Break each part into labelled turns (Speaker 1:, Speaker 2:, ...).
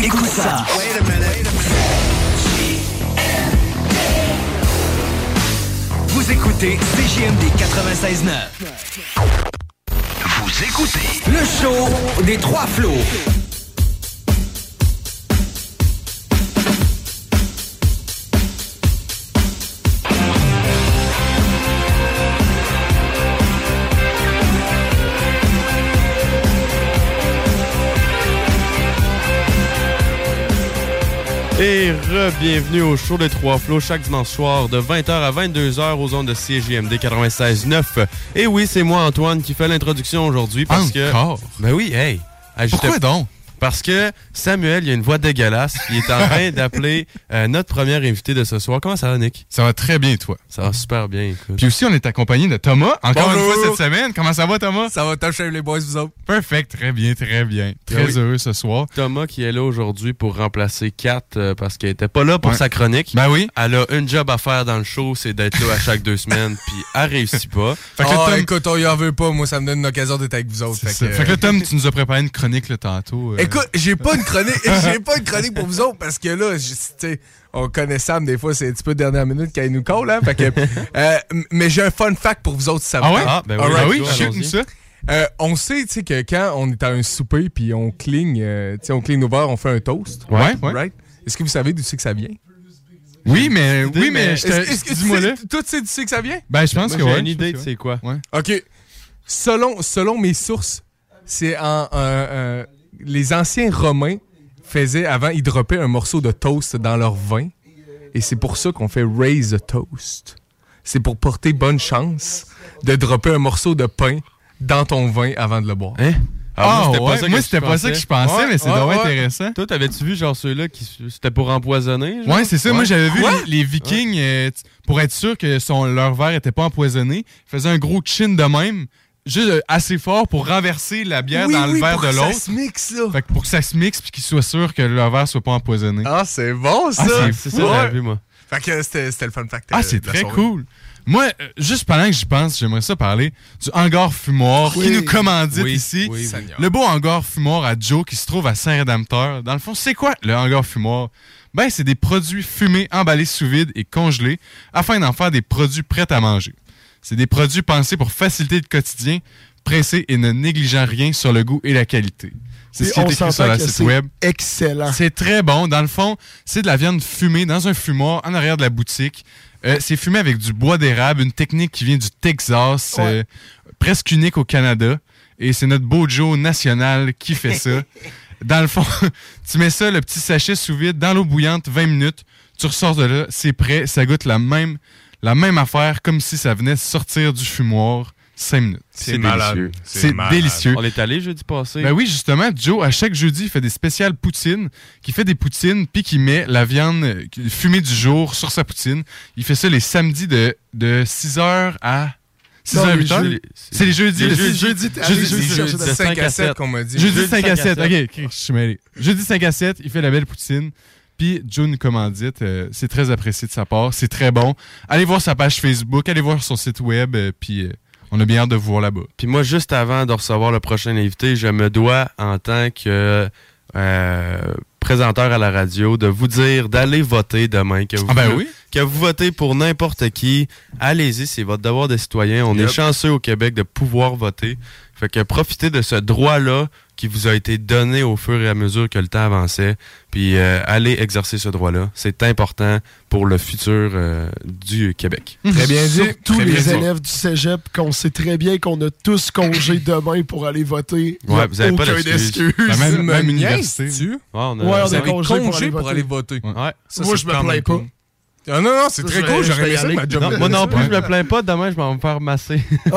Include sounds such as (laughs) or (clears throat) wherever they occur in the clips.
Speaker 1: Écoute ça. Vous écoutez CJMD 96.9. Vous écoutez le show des trois flots.
Speaker 2: Et re-bienvenue au show des Trois Flots chaque dimanche soir de 20h à 22h aux ondes de CGMD 96.9. Et oui, c'est moi Antoine qui fait l'introduction aujourd'hui parce que...
Speaker 3: Encore?
Speaker 2: Ben oui, hey!
Speaker 3: Pourquoi donc?
Speaker 2: Parce que Samuel, il a une voix dégueulasse. Il est en train (laughs) d'appeler euh, notre premier invité de ce soir. Comment ça va, Nick?
Speaker 3: Ça va très bien, toi.
Speaker 2: Ça va super bien, écoute.
Speaker 3: Puis aussi, on est accompagné de Thomas, encore
Speaker 4: Bonjour.
Speaker 3: une fois cette semaine. Comment ça va, Thomas?
Speaker 4: Ça va toucher les boys, vous autres?
Speaker 3: Perfect, très bien, très bien. Très
Speaker 2: Oui.
Speaker 3: heureux ce soir.
Speaker 2: Thomas qui est là aujourd'hui pour remplacer Kat euh, parce qu'elle était pas là pour
Speaker 3: Ouais.
Speaker 2: sa chronique.
Speaker 3: Ben oui.
Speaker 2: Elle a une job à faire dans le show, c'est d'être là à chaque deux semaines, (laughs) puis elle réussit pas.
Speaker 3: Fait que,
Speaker 4: Ah,
Speaker 3: Tom,
Speaker 4: écoute, on y en veut pas. Moi, ça me donne une occasion d'être avec vous autres.
Speaker 3: c'est
Speaker 4: Fait
Speaker 3: ça.
Speaker 4: que,
Speaker 3: Fait que Tom, tu nous as préparé une chronique là, tantôt. euh.
Speaker 4: Écoute, j'ai pas une chronique, (laughs) j'ai pas une chronique pour vous autres parce que là, je- tu sais, on connaît Sam des fois, c'est un petit peu dernière minute quand il nous colle, hein. Fait que, (laughs) euh, mais j'ai un fun fact pour vous autres, si ça vous
Speaker 3: Ah ouais?
Speaker 2: Ah, ben oui.
Speaker 3: Ah oui,
Speaker 2: Allons-y.
Speaker 3: shoot-nous ça.
Speaker 4: Euh, on sait, tu sais, que quand on est à un souper puis on cligne, euh, tu sais, on cligne nos verres, on fait un toast.
Speaker 3: Ouais, ouais.
Speaker 4: Right? Est-ce que vous savez d'où c'est que ça vient?
Speaker 3: Oui, mais, oui, mais, dis-moi
Speaker 4: sais-
Speaker 3: là.
Speaker 4: toi, tu sais d'où c'est que ça vient?
Speaker 3: Ben, je pense
Speaker 2: Moi,
Speaker 3: que
Speaker 2: j'ai
Speaker 3: ouais.
Speaker 2: une idée de c'est quoi.
Speaker 3: ouais.
Speaker 4: OK. Selon, selon mes sources, c'est en. euh, euh, les anciens Romains faisaient, avant, ils droppaient un morceau de toast dans leur vin. Et c'est pour ça qu'on fait raise a toast. C'est pour porter bonne chance de dropper un morceau de pain dans ton vin avant de le boire.
Speaker 2: Hein?
Speaker 3: Ah,
Speaker 2: c'était
Speaker 3: ouais,
Speaker 2: ça
Speaker 3: moi, c'était
Speaker 2: je
Speaker 3: pas ça que je pensais,
Speaker 4: Ouais,
Speaker 3: mais c'est
Speaker 4: ouais,
Speaker 3: vraiment
Speaker 4: ouais.
Speaker 3: intéressant.
Speaker 2: Toi, t'avais-tu vu genre ceux-là qui c'était pour empoisonner? genre?
Speaker 3: Ouais, c'est ça. Moi,
Speaker 2: Ouais.
Speaker 3: j'avais vu les, les Vikings, euh, pour être sûr que son, leur verre était pas empoisonné, ils faisaient un gros chin de même, juste euh, assez fort pour renverser la bière
Speaker 4: Oui,
Speaker 3: dans le
Speaker 4: oui,
Speaker 3: verre
Speaker 4: pour
Speaker 3: de
Speaker 4: que ça
Speaker 3: l'autre.
Speaker 4: se mixe, là.
Speaker 3: Fait que pour que ça se mixe puis qu'ils soient sûrs que leur verre soit pas empoisonné.
Speaker 4: Ah, c'est bon, ça!
Speaker 3: Ah,
Speaker 2: C'est ça,
Speaker 4: Ouais.
Speaker 2: vu, moi.
Speaker 4: Fait que c'était le fun fact.
Speaker 3: Ah,
Speaker 4: euh,
Speaker 3: c'est très
Speaker 4: soirée.
Speaker 3: cool. Moi, euh, juste pendant que j'y pense, j'aimerais ça parler du hangar fumoir qui nous commandite
Speaker 2: Oui,
Speaker 3: ici.
Speaker 2: oui, oui.
Speaker 4: Seigneur.
Speaker 3: Le beau hangar fumoir à Joe qui se trouve à Saint-Rédempteur. Dans le fond, c'est quoi le hangar fumoir? Ben, c'est des produits fumés emballés sous vide et congelés afin d'en faire des produits prêts à manger. C'est des produits pensés pour faciliter le quotidien, pressés et ne négligeant rien sur le goût et la qualité. C'est ce qui est écrit sur la site
Speaker 5: c'est
Speaker 3: web.
Speaker 5: excellent.
Speaker 3: C'est très bon. Dans le fond, c'est de la viande fumée dans un fumoir en arrière de la boutique. Euh, c'est fumé avec du bois d'érable, une technique qui vient du Texas, euh, presque unique au Canada. Et c'est notre beau Joe national qui fait ça. (laughs) dans le fond, (laughs) tu mets ça, le petit sachet sous vide, dans l'eau bouillante, 20 minutes. Tu ressors de là, c'est prêt. Ça goûte la même, la même affaire, comme si ça venait sortir du fumoir. 5 minutes.
Speaker 2: C'est délicieux.
Speaker 3: C'est délicieux.
Speaker 2: On est allé jeudi passé.
Speaker 3: Ben oui, justement, Joe, à chaque jeudi, il fait des spéciales poutines, qui fait des poutines, puis qui met la viande euh, fumée du jour sur sa poutine. Il fait ça les samedis de, de 6h à 6h
Speaker 5: Non,
Speaker 3: à
Speaker 5: les
Speaker 3: 8h.
Speaker 5: jeudis-
Speaker 3: C'est les jeudis.
Speaker 2: les
Speaker 3: le
Speaker 2: jeudis-
Speaker 5: jeudi,
Speaker 3: jeudi-
Speaker 5: allez,
Speaker 3: jeudi-
Speaker 5: chercher
Speaker 2: jeudi-
Speaker 5: de-
Speaker 4: 5 à 7 qu'on m'a dit.
Speaker 3: Jeudi
Speaker 2: Jeudi
Speaker 3: 5 à 7.
Speaker 2: 5 à
Speaker 3: OK, ok, je suis mêlé. Jeudi 5 à 7, il fait la belle poutine. Puis nous commandite. euh, c'est très apprécié de sa part. C'est très bon. Allez voir sa page Facebook, allez voir son site web. euh, puis euh, on a bien hâte de vous voir là-bas.
Speaker 2: Puis moi, juste avant de recevoir le prochain invité, je me dois, en tant que euh, présenteur à la radio, de vous dire d'aller voter demain. Que vous,
Speaker 3: Ah ben oui.
Speaker 2: que vous votez pour n'importe qui. Allez-y, c'est votre devoir de citoyen. On
Speaker 4: Yep.
Speaker 2: est chanceux au Québec de pouvoir voter. Fait que profitez de ce droit-là qui vous a été donné au fur et à mesure que le temps avançait. Puis euh, allez exercer ce droit-là. C'est important pour le futur euh, du Québec.
Speaker 4: Très bien dit. Bien
Speaker 5: les
Speaker 4: dit.
Speaker 5: élèves du cégep, qu'on sait très bien qu'on a tous congé demain pour aller voter.
Speaker 2: Ouais, vous avez pas d'excuse.
Speaker 3: même-
Speaker 4: Me
Speaker 3: même université.
Speaker 2: Ouais, on a-
Speaker 5: Ouais, on a congé
Speaker 4: congé,
Speaker 5: pour
Speaker 4: pour,
Speaker 5: aller
Speaker 4: voter.
Speaker 2: Ouais.
Speaker 4: Ça,
Speaker 5: Moi, je me plains pas.
Speaker 4: cool. Ah non, non, c'est très cool. J'aurais aimé ça ma job
Speaker 2: Non, moi non plus, je me plains pas. Demain, je vais me faire masser.
Speaker 5: Oh. (laughs)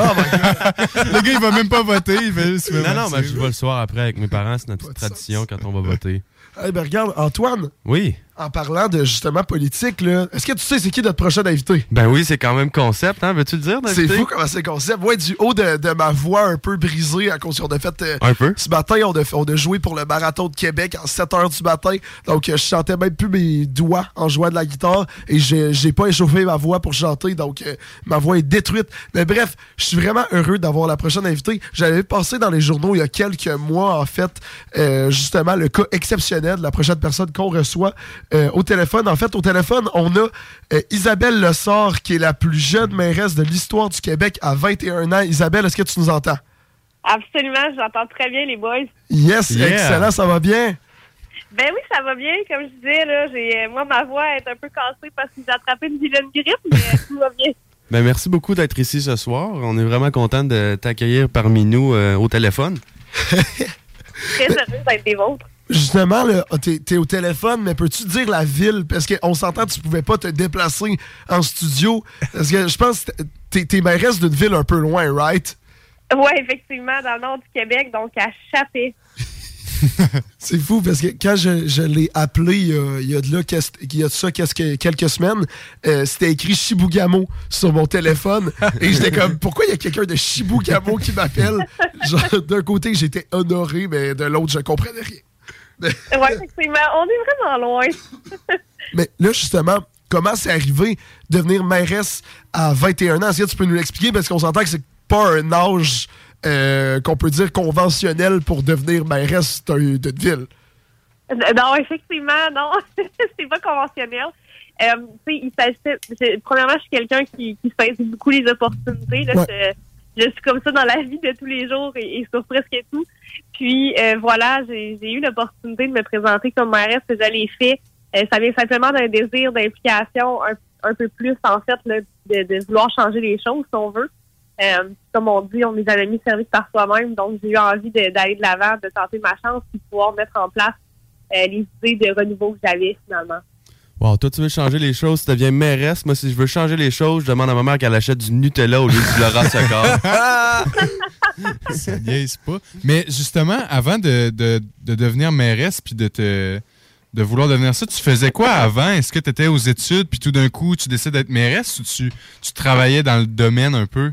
Speaker 3: Le gars, il va même pas voter. Il fait juste
Speaker 2: non, non, mais je vais le soir après avec mes parents. C'est notre petite tradition quand on va voter.
Speaker 5: Eh ben regarde, Antoine,
Speaker 2: Oui.
Speaker 5: En parlant de justement politique, là, est-ce que tu sais c'est qui notre prochain invité?
Speaker 2: Ben oui, c'est quand même concept, hein? Veux-tu le dire?
Speaker 5: C'est fou comment c'est concept. Ouais, du haut de, ma voix un peu brisée à cause qu'on a fait. Euh,
Speaker 2: un peu.
Speaker 5: Ce matin, on a, on a joué pour le marathon de Québec en 7 h du matin. Donc, euh, je chantais même plus mes doigts en jouant de la guitare et j'ai pas échauffé ma voix pour chanter. Donc, euh, ma voix est détruite. Mais bref, je suis vraiment heureux d'avoir la prochaine invitée. J'avais passé dans les journaux il y a quelques mois, en fait, justement, le cas exceptionnel de la prochaine personne qu'on reçoit au téléphone. En fait, au téléphone, on a Isabelle Lessard, qui est la plus jeune mairesse de l'histoire du Québec à 21 ans. Isabelle, est-ce que tu nous entends?
Speaker 6: Absolument, j'entends très bien les boys.
Speaker 5: Yes, excellent, ça va bien?
Speaker 6: Ben oui, ça va bien. Comme je disais, là, j'ai, moi, ma voix est un peu cassée parce que j'ai attrapé une vilaine grippe, mais tout va bien. (laughs)
Speaker 2: Ben, merci beaucoup d'être ici ce soir. On est vraiment content de t'accueillir parmi nous euh, au téléphone. (laughs)
Speaker 6: Très heureux d'être des vôtres.
Speaker 5: Justement, oh, t'es es au téléphone, mais peux-tu dire la ville? Parce qu'on s'entend que tu pouvais pas te déplacer en studio. Parce que je pense que t'es es mairesse d'une ville un peu loin, right?
Speaker 6: Oui, effectivement, dans le nord du Québec, donc à Chappé. (laughs)
Speaker 5: c'est fou parce que quand je, l'ai appelé il y, a, de là, il y a de ça quelques semaines, euh, c'était écrit Shibugamo sur mon téléphone. et j'étais comme, pourquoi il y a quelqu'un de Shibugamo qui m'appelle? d'un côté, j'étais honoré, mais de l'autre, je comprenais rien.
Speaker 6: Oui, effectivement, on est vraiment loin. (laughs)
Speaker 5: mais là, justement, comment c'est arrivé de devenir mairesse à 21 ans? Est-ce que tu peux nous l'expliquer? Parce qu'on s'entend que c'est pas un âge euh, qu'on peut dire conventionnel pour devenir mairesse d'une ville.
Speaker 6: Non, effectivement, non. (laughs) c'est pas conventionnel. Euh, il premièrement, je suis quelqu'un qui, qui saisit beaucoup les opportunités. je, suis comme ça dans la vie de tous les jours et, sur presque tout. Puis voilà, j'ai eu l'opportunité de me présenter comme mairesse que j'allais fait. ça vient simplement d'un désir d'implication un, peu plus, en fait, de, de, vouloir changer les choses, si on veut. Euh, comme on dit, on n'est jamais mis service par soi-même. Donc, j'ai eu envie d'aller de l'avant, de, tenter ma chance, puis de pouvoir mettre en place euh, les idées de renouveau que j'avais finalement.
Speaker 2: Wow, toi, tu veux changer les choses, tu deviens mairesse. Moi, si je veux changer les choses, je demande à ma mère qu'elle achète du Nutella au lieu du Laurent Secor. (laughs) (laughs)
Speaker 3: Ça niaise pas. Mais justement, avant de, de, de devenir mairesse puis de te de vouloir devenir ça. Tu faisais quoi avant? Est-ce que tu étais aux études puis tout d'un coup tu décides d'être mairesse ou tu, tu travaillais dans le domaine un peu?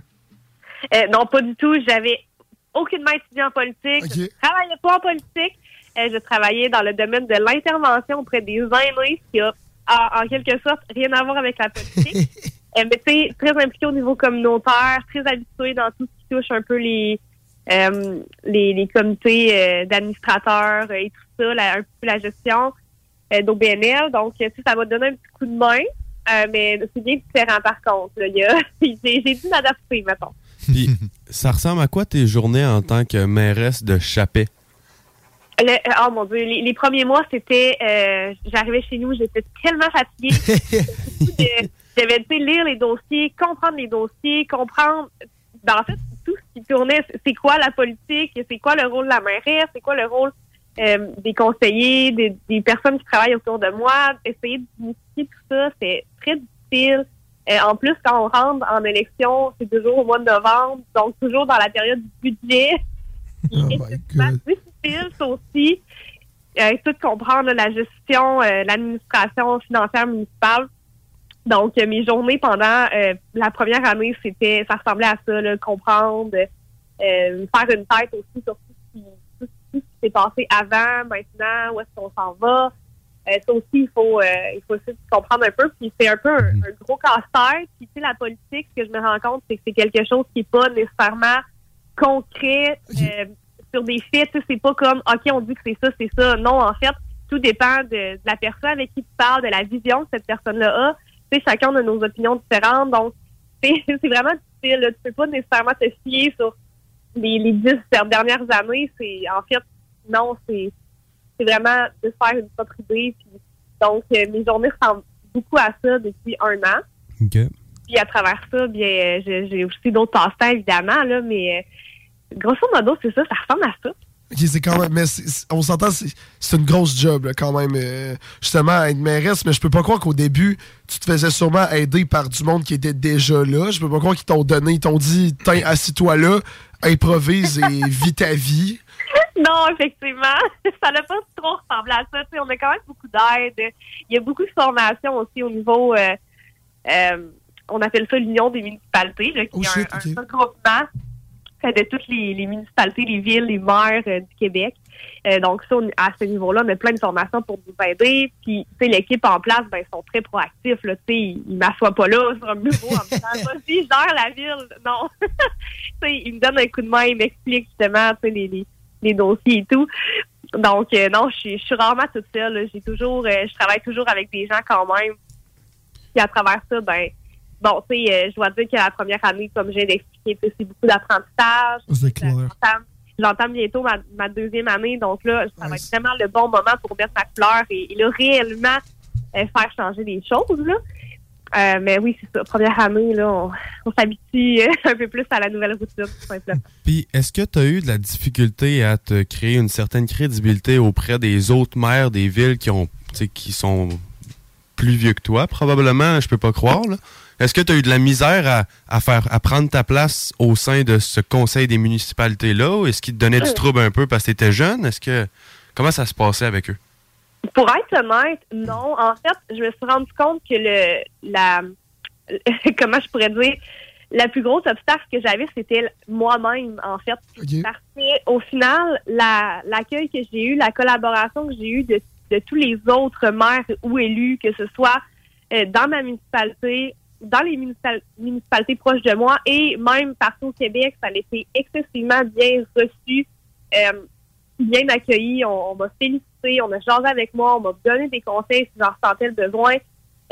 Speaker 6: Euh, non, pas du tout. J'avais aucunement étudié en politique. Je ne travaillais pas en politique. Euh, je travaillais dans le domaine de l'intervention auprès des aînés, qui a en, quelque sorte rien à voir avec la politique. (laughs) euh, mais tu très impliqué au niveau communautaire, très habitué dans tout ce touche un peu les euh, les, les, comités d'administrateurs et tout ça, la, un peu la gestion d'OBNL. Donc, ça m'a donné un petit coup de main. mais c'est bien différent par contre. (laughs) J'ai dû m'adapter, mettons.
Speaker 2: Puis, ça ressemble à quoi tes journées en tant que mairesse de Chappé?
Speaker 6: oh mon Dieu, les, premiers mois, c'était. Euh, j'arrivais chez nous, j'étais tellement fatiguée. (laughs) J'avais dû lire les dossiers, comprendre les dossiers, comprendre. Ben, en fait, qui tournait, c'est quoi la politique, c'est quoi le rôle de la mairesse, c'est quoi le rôle euh, des conseillers, des, personnes qui travaillent autour de moi. Essayer d'initier tout ça, c'est très difficile. Euh, en plus, quand on rentre en élection, c'est toujours au mois de novembre, donc toujours dans la période du budget. (laughs) Oh c'est difficile, ça aussi. Euh, tout comprendre la gestion, euh, l'administration financière municipale. Donc, mes journées pendant la première année, c'était, ça ressemblait à ça, là, comprendre, faire une tête aussi sur tout ce qui, tout ce qui s'est passé avant, maintenant, où est-ce qu'on s'en va. Euh, ça aussi, il faut, euh, il faut aussi comprendre un peu. Puis c'est un peu un, mm-hmm. gros casse-tête. Puis tu sais, la politique, ce que je me rends compte, c'est que c'est quelque chose qui n'est pas nécessairement concret euh, sur des faits. C'est pas comme OK, on dit que c'est ça, c'est ça. Non, en fait, tout dépend de, la personne avec qui tu parles, de la vision que cette personne-là a. Tu sais, chacun a nos opinions différentes. Donc, (laughs) c'est vraiment difficile. Tu peux pas nécessairement te fier sur les, les dix dernières années. C'est en fait non, c'est c'est vraiment de faire une propre idée. donc, euh, mes journées ressemblent beaucoup à ça depuis un an. Puis à travers ça, bien, j'ai aussi d'autres passe-temps, évidemment, là, mais euh, grosso modo, c'est ça, ça ressemble à ça.
Speaker 5: C'est quand même, mais on s'entend, c'est une grosse job quand même, euh, justement, être mairesse, mais je peux pas croire qu'au début, tu te faisais sûrement aider par du monde qui était déjà là. Je peux pas croire qu'ils t'ont donné, ils t'ont dit, tiens, assis-toi là, improvise et (laughs) vis ta vie.
Speaker 6: non, effectivement. (laughs) Ça n'a pas trop ressemblé à ça. on a quand même beaucoup d'aide. Il y a beaucoup de formation aussi au niveau, euh, euh, on appelle ça l'Union des municipalités, là, qui
Speaker 5: Oh,
Speaker 6: est
Speaker 5: shit,
Speaker 6: un,
Speaker 5: ok.
Speaker 6: un regroupement de toutes les, municipalités, les villes, les maires euh, du Québec. Euh, donc ça, à ce niveau-là, on a plein de formations pour nous aider. Puis, tu sais, l'équipe en place, ben, ils sont très proactifs. Tu sais, ils, ils m'assoient pas là sur un bureau en me disant, vas-y, gère la ville. Non. (laughs) tu sais, ils me donnent un coup de main, ils m'expliquent justement, tu sais, les, dossiers et tout. Donc, euh, non, je suis, rarement toute seule. J'ai toujours, je travaille toujours avec des gens quand même. Puis à travers ça, ben, bon, tu sais, euh, je dois dire que la première année, comme j'ai d'expliquer, c'est beaucoup d'apprentissage.
Speaker 5: C'est clair.
Speaker 6: J'entame- bientôt ma, ma deuxième année, donc là, ça va être vraiment le bon moment pour mettre ma couleur et, et là, réellement euh, faire changer les choses. Là. Euh, mais oui, c'est ça. Première année, là, on, on s'habitue (laughs) un peu plus à la nouvelle routine, tout simplement. (laughs)
Speaker 2: Puis, est-ce que tu as eu de la difficulté à te créer une certaine crédibilité auprès des autres maires des villes qui ont qui sont plus vieux que toi, probablement, je peux pas croire. là. Est-ce que tu as eu de la misère à, à faire à prendre ta place au sein de ce conseil des municipalités-là? Ou est-ce qu'ils te donnaient du trouble un peu parce que tu étais jeune? Est-ce que comment ça se passait avec eux?
Speaker 6: Pour être honnête, non. En fait, je me suis rendu compte que le la (laughs) comment je pourrais dire la plus grosse obstacle que j'avais, c'était moi-même, en fait. Parce que au final, la- l'accueil que j'ai eu, la collaboration que j'ai eue de, de tous les autres maires ou élus, que ce soit euh, dans ma municipalité, dans les municipal- municipalités proches de moi et même partout au Québec, ça a été excessivement bien reçu, euh, bien accueilli. On, m'a félicité, on a jasé avec moi, on m'a donné des conseils si j'en ressentais le besoin.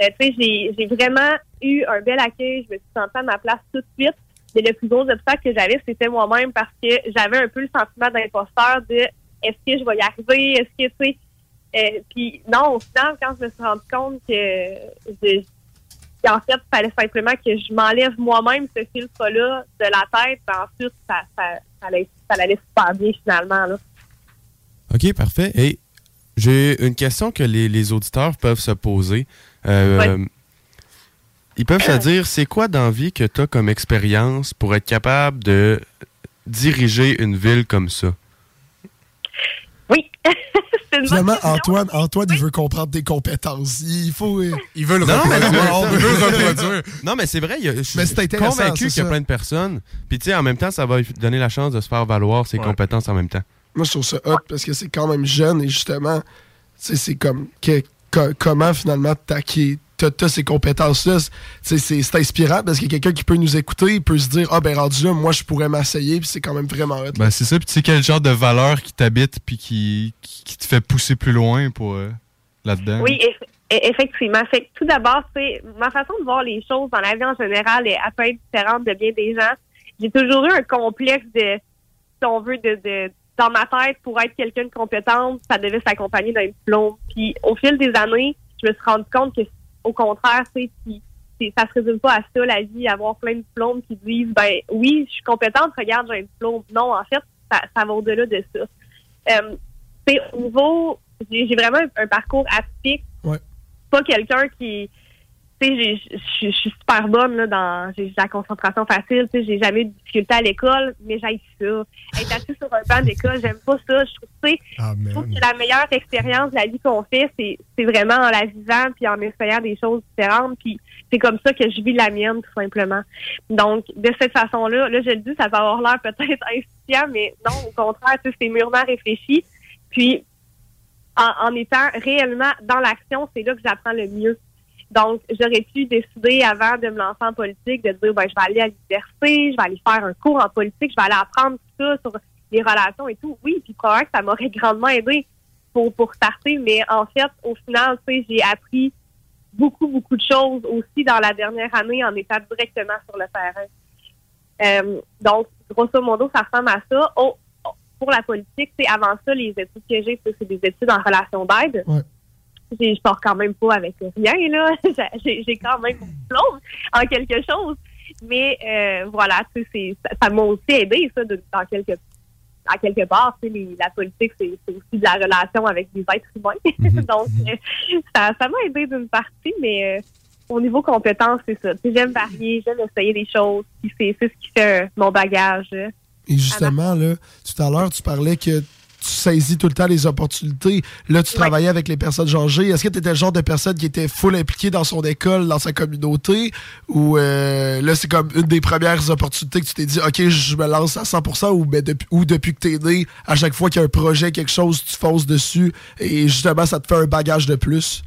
Speaker 6: Euh, tu sais, j'ai j'ai vraiment eu un bel accueil. Je me suis sentie à ma place tout de suite. Mais le plus gros obstacle que j'avais, c'était moi-même parce que j'avais un peu le sentiment d'imposteur de est-ce que je vais y arriver? Est-ce que, tu sais, euh, puis non, au final, quand je me suis rendu compte que, je- qu'en fait, il fallait simplement que je m'enlève moi-même ce filtre-là de la tête, ben ensuite, ça, ça, ça, allait, ça allait super bien finalement. Là.
Speaker 2: OK, parfait. Et j'ai une question que les, les auditeurs peuvent se poser. Euh, Ils peuvent se dire, c'est quoi dans la vie que tu as comme expérience pour être capable de diriger une ville comme ça?
Speaker 6: Oui, c'est une bonne
Speaker 5: Finalement. Antoine, Antoine, il veut comprendre tes compétences. Il faut. euh,
Speaker 3: Ils veulent
Speaker 2: Non, mais
Speaker 3: reproduire.
Speaker 2: Non, mais c'est vrai, il y a- je suis
Speaker 5: Mais c'est intéressant,
Speaker 2: convaincu qu'il y a plein de personnes. Puis, tu sais, en même temps, ça va lui donner la chance de se faire valoir ses
Speaker 3: Ouais.
Speaker 2: compétences en même temps.
Speaker 5: Moi, je trouve ça hot parce que c'est quand même jeune et justement, tu sais, c'est comme que- co- comment finalement t'acquiers. T'as t'as ces compétences-là, C'est- inspirant parce qu'il y a quelqu'un qui peut nous écouter, il peut se dire Ah, ben rendu là, moi je pourrais m'asseyer, puis c'est quand même vraiment hot.
Speaker 3: Ben, c'est ça. Puis tu sais quel genre de valeur qui t'habite puis qui, qui, qui te fait pousser plus loin pour euh, là-dedans?
Speaker 6: Oui, eff- e- effectivement. Fait que tout d'abord, c'est ma façon de voir les choses dans la vie en général est à peu être différente de bien des gens. J'ai toujours eu un complexe de, si on veut, de, de dans ma tête, pour être quelqu'un de compétente, ça devait s'accompagner d'un diplôme. Puis au fil des années, je me suis rendu compte que au contraire, si c'est- ça se résume pas à ça, la vie, avoir plein de diplômes qui disent ben oui, je suis compétente, regarde, j'ai un diplôme. Non, en fait, ça, ça va au-delà de ça. Euh, c'est au niveau j'ai j'ai vraiment un, un parcours atypique.
Speaker 5: Ouais.
Speaker 6: Pas quelqu'un qui tu sais, je suis super bonne là, dans j'ai la concentration facile, tu sais, j'ai jamais eu de difficulté à l'école, mais j'ai ça. Être assis sur un banc d'école, j'aime pas ça. Je trouve, tu sais,
Speaker 5: Ah,
Speaker 6: je trouve que la meilleure expérience de la vie qu'on fait, c'est c'est vraiment en la vivant puis en essayant des choses différentes. Puis c'est comme ça que je vis la mienne, tout simplement. Donc, de cette façon-là, là, je le dis, ça va avoir l'air peut-être (laughs) insouciant, mais non, au contraire, tu sais, c'est mûrement réfléchi. Puis, en, en étant réellement dans l'action, c'est là que j'apprends le mieux. Donc, j'aurais pu décider avant de me lancer en politique de dire, ben, je vais aller à l'université, je vais aller faire un cours en politique, je vais aller apprendre tout ça sur les relations et tout. Oui, puis probablement que ça m'aurait grandement aidé pour, pour starter, mais en fait, au final, tu sais, j'ai appris beaucoup, beaucoup de choses aussi dans la dernière année en étant directement sur le terrain. Euh, donc, grosso modo, ça ressemble à ça. Oh, oh, pour la politique, c'est avant ça, les études que j'ai, c'est c'est des études en relation d'aide. Je pars quand même pas avec rien, là. (laughs) J'ai quand même mon diplôme en quelque chose. Mais euh, voilà, tu sais, c'est- ça m'a aussi aidé, ça, de, dans quelque à quelque part, tu sais, les- la politique, c'est aussi de la relation avec des êtres humains. (laughs) Donc, euh, ça ça m'a aidé d'une partie, mais euh, au niveau compétence, c'est ça. Tu sais, J'aime varier, j'aime essayer des choses. C'est ce qui fait mon bagage. euh.
Speaker 5: Et justement, là, tout à l'heure, tu parlais que tu saisis tout le temps les opportunités. Là, tu travaillais avec les personnes âgées. Est-ce que tu étais le genre de personne qui était full impliquée dans son école, dans sa communauté? Ou euh, là, c'est comme une des premières opportunités que tu t'es dit, OK, je me lance à 100% ou, ben, depuis, ou depuis que tu es né, à chaque fois qu'il y a un projet, quelque chose, tu fonces dessus et justement, ça te fait un bagage de plus?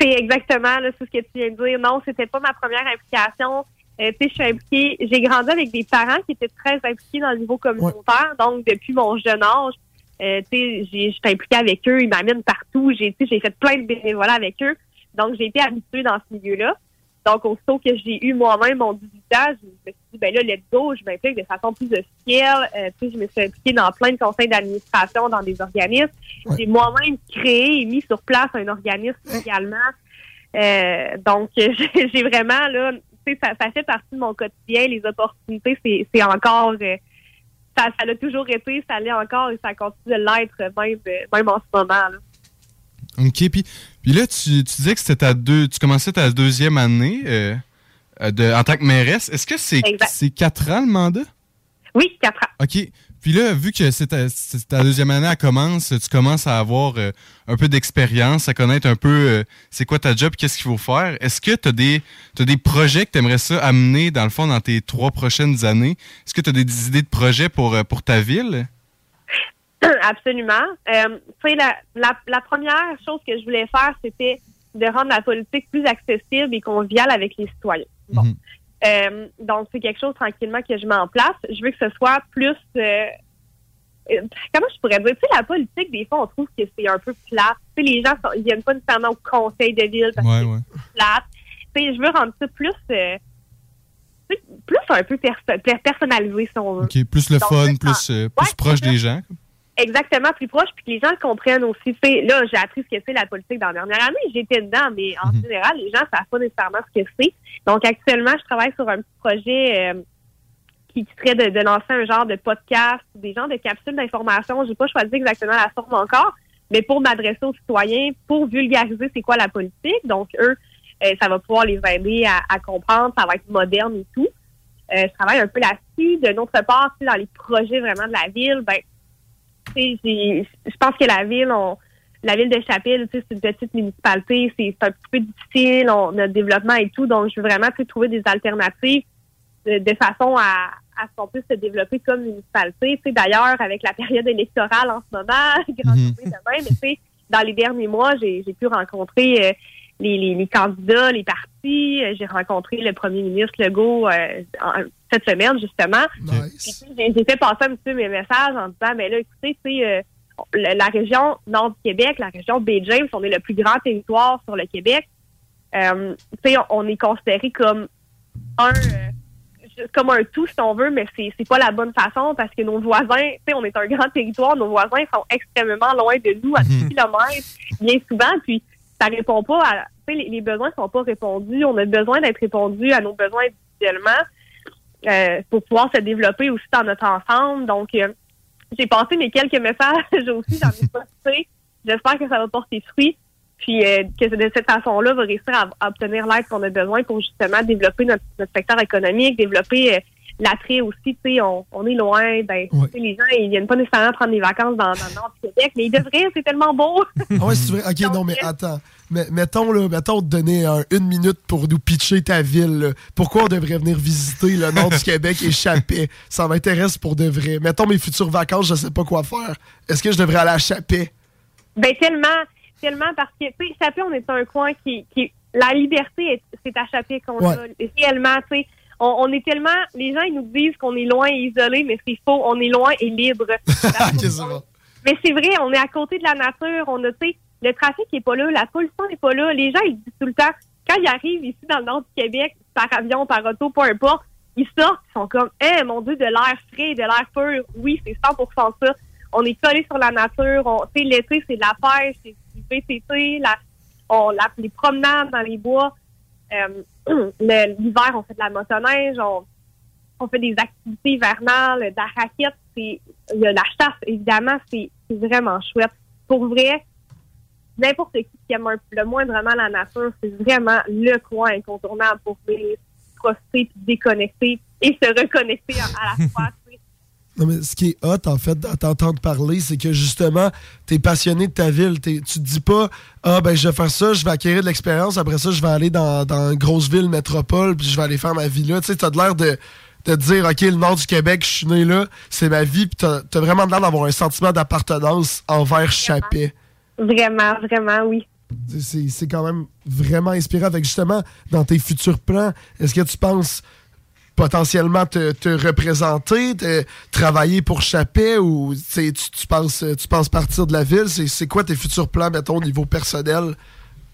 Speaker 6: C'est exactement là, ce que tu viens de dire. Non, c'était pas ma première implication. Euh, tu sais, je suis impliquée. J'ai grandi avec des parents qui étaient très impliqués dans le niveau communautaire. Donc, depuis mon jeune âge, euh, tu sais, j'étais impliquée avec eux. Ils m'amènent partout. J'ai, j'ai fait plein de bénévolat avec eux. Donc, j'ai été habituée dans ce milieu-là. Donc, aussitôt que j'ai eu moi-même mon 18 ans, je me suis dit, ben là, let's go, je m'implique de façon plus officielle. Euh, tu sais, je me suis impliquée dans plein de conseils d'administration, dans des organismes. J'ai moi-même créé et mis sur place un organisme également. Euh, donc, (laughs) j'ai vraiment, là, tu sais, ça, ça, fait partie de mon quotidien. Les opportunités, c'est, c'est encore... Euh, ça, ça l'a toujours été, ça l'est encore et ça continue de l'être même, même en ce moment. Là.
Speaker 3: OK. Puis, puis là, tu, tu disais que c'était ta deux, tu commençais ta deuxième année euh, de, en tant que mairesse. Est-ce que c'est, c'est quatre ans le mandat?
Speaker 6: Oui, quatre ans.
Speaker 3: OK. Puis là, vu que c'est ta, ta, deuxième année, elle commence, tu commences à avoir euh, un peu d'expérience, à connaître un peu euh, c'est quoi ta job, qu'est-ce qu'il faut faire. Est-ce que tu as des, t'as des projets que tu aimerais ça amener, dans le fond, dans tes trois prochaines années? Est-ce que tu as des, idées de projets pour, euh, pour ta ville? (clears throat)
Speaker 6: Absolument. Euh, la, la, la première chose que je voulais faire, c'était de rendre la politique plus accessible et conviviale avec les citoyens. Bon. Mhm. Euh, donc, c'est quelque chose tranquillement que je mets en place. Je veux que ce soit plus... Euh, euh, comment je pourrais dire? Tu sais, la politique, des fois, on trouve que c'est un peu plate. Tu sais, les gens, ils viennent pas nécessairement au conseil de ville parce que c'est plate. Tu sais, je veux rendre ça plus... plus un peu personnalisé, si on veut.
Speaker 3: OK, plus le fun, plus, plus proche des gens
Speaker 6: exactement plus proche, puis que les gens le comprennent aussi. là, j'ai appris ce que c'est la politique dans la dernière année, j'étais dedans, mais en mhm. général, les gens ne savent pas nécessairement ce que c'est. Donc, actuellement, je travaille sur un petit projet euh, qui, serait de, lancer un genre de podcast, des genres de capsules d'information. J'ai pas choisi exactement la forme encore, mais pour m'adresser aux citoyens, pour vulgariser c'est quoi la politique. Donc, eux, euh, ça va pouvoir les aider à, comprendre, ça va être moderne et tout. Euh, je travaille un peu là-dessus. De notre part, dans les projets vraiment de la ville, ben je pense que la ville, on, la ville de Chapelle, c'est une petite municipalité, c'est un petit peu difficile, on le développement et tout, donc je veux vraiment trouver des alternatives de, façon à, à ce qu'on puisse se développer comme municipalité. D'ailleurs, avec la période électorale en ce moment, (laughs) grand mm demain, mais dans les derniers mois, j'ai pu rencontrer euh, les, les, candidats, les partis. J'ai rencontré le premier ministre Legault euh, cette semaine, justement. J'ai fait passer un petit peu mes messages en disant, mais là, écoutez, tu euh, la, région nord du Québec, la région Bay James, on est le plus grand territoire sur le Québec. Euh, sais, on, est considéré comme un comme un tout, si on veut, mais c'est, c'est pas la bonne façon parce que nos voisins, tu sais, on est un grand territoire, nos voisins sont extrêmement loin de nous à 10 mhm. kilomètres, bien souvent, puis ça répond pas à, les, les, besoins sont pas répondus. On a besoin d'être répondus à nos besoins individuellement euh, pour pouvoir se développer aussi dans notre ensemble. Donc, euh, j'ai passé mes quelques messages (laughs) aussi, j'en ai posté. J'espère que ça va porter fruit. Puis euh, que de cette façon-là, on va réussir à, obtenir l'aide qu'on a besoin pour justement développer notre, notre secteur économique, développer l'attrait aussi, tu sais, on, on, est loin, ben, les gens, ils viennent pas nécessairement prendre des vacances dans, dans le nord du Québec, mais ils devraient, c'est tellement beau.
Speaker 5: ah ouais, c'est vrai. OK, (laughs) non, mais attends. Mais, mettons, là, mettons, te donner une minute pour nous pitcher ta ville. Pourquoi on devrait venir visiter le nord du (laughs) Québec et Chapet? Ça m'intéresse pour de vrai. Mettons mes futures vacances, je sais pas quoi faire. Est-ce que je devrais aller à Chapet?
Speaker 6: Ben, tellement, tellement parce que, tu sais, Chapet, on est un coin qui, qui la liberté, c'est à Chapet qu'on a. Réellement, tu sais, on, est tellement. Les gens, ils nous disent qu'on est loin et isolé, mais c'est faux. On est loin et libre. (laughs) mais c'est vrai, on est à côté de la nature. On a, le trafic n'est pas là, la pollution n'est pas là. Les gens, ils disent tout le temps, quand ils arrivent ici dans le nord du Québec, par avion, par auto, peu importe, ils sortent, ils sont comme, eh, mon Dieu, de l'air frais, de l'air pur. Oui, c'est 100% ça. On est collé sur la nature. On, l'été, c'est de la pêche, c'est du VTT, la, on, la, les promenades dans les bois. Euh, (clears throat) l'hiver, on fait de la motoneige, on, on fait des activités hivernales, de la raquette, c'est la chasse, évidemment, c'est vraiment chouette. Pour vrai, n'importe qui qui aime le moins vraiment la nature, c'est vraiment le coin incontournable pour venir profiter, déconnecter et se reconnecter à, la (laughs) fois.
Speaker 5: Non, mais ce qui est hot, en fait, à t'entendre parler, c'est que justement, t'es passionné de ta ville. T'es- tu te dis pas, ah, ben, je vais faire ça, je vais acquérir de l'expérience, après ça, je vais aller dans, dans une grosse ville métropole, puis je vais aller faire ma vie là. Tu sais, t'as de l'air de, de te dire, OK, le nord du Québec, je suis né là, c'est ma vie, puis t'as as vraiment l'air d'avoir un sentiment d'appartenance envers Chappé.
Speaker 6: Vraiment, vraiment, oui.
Speaker 5: C'est quand même vraiment inspirant. Avec justement, dans tes futurs plans, est-ce que tu penses potentiellement te, te représenter, te- travailler pour Chappé ou tu, penses, tu penses partir de la ville? C'est quoi tes futurs plans, mettons, au niveau personnel?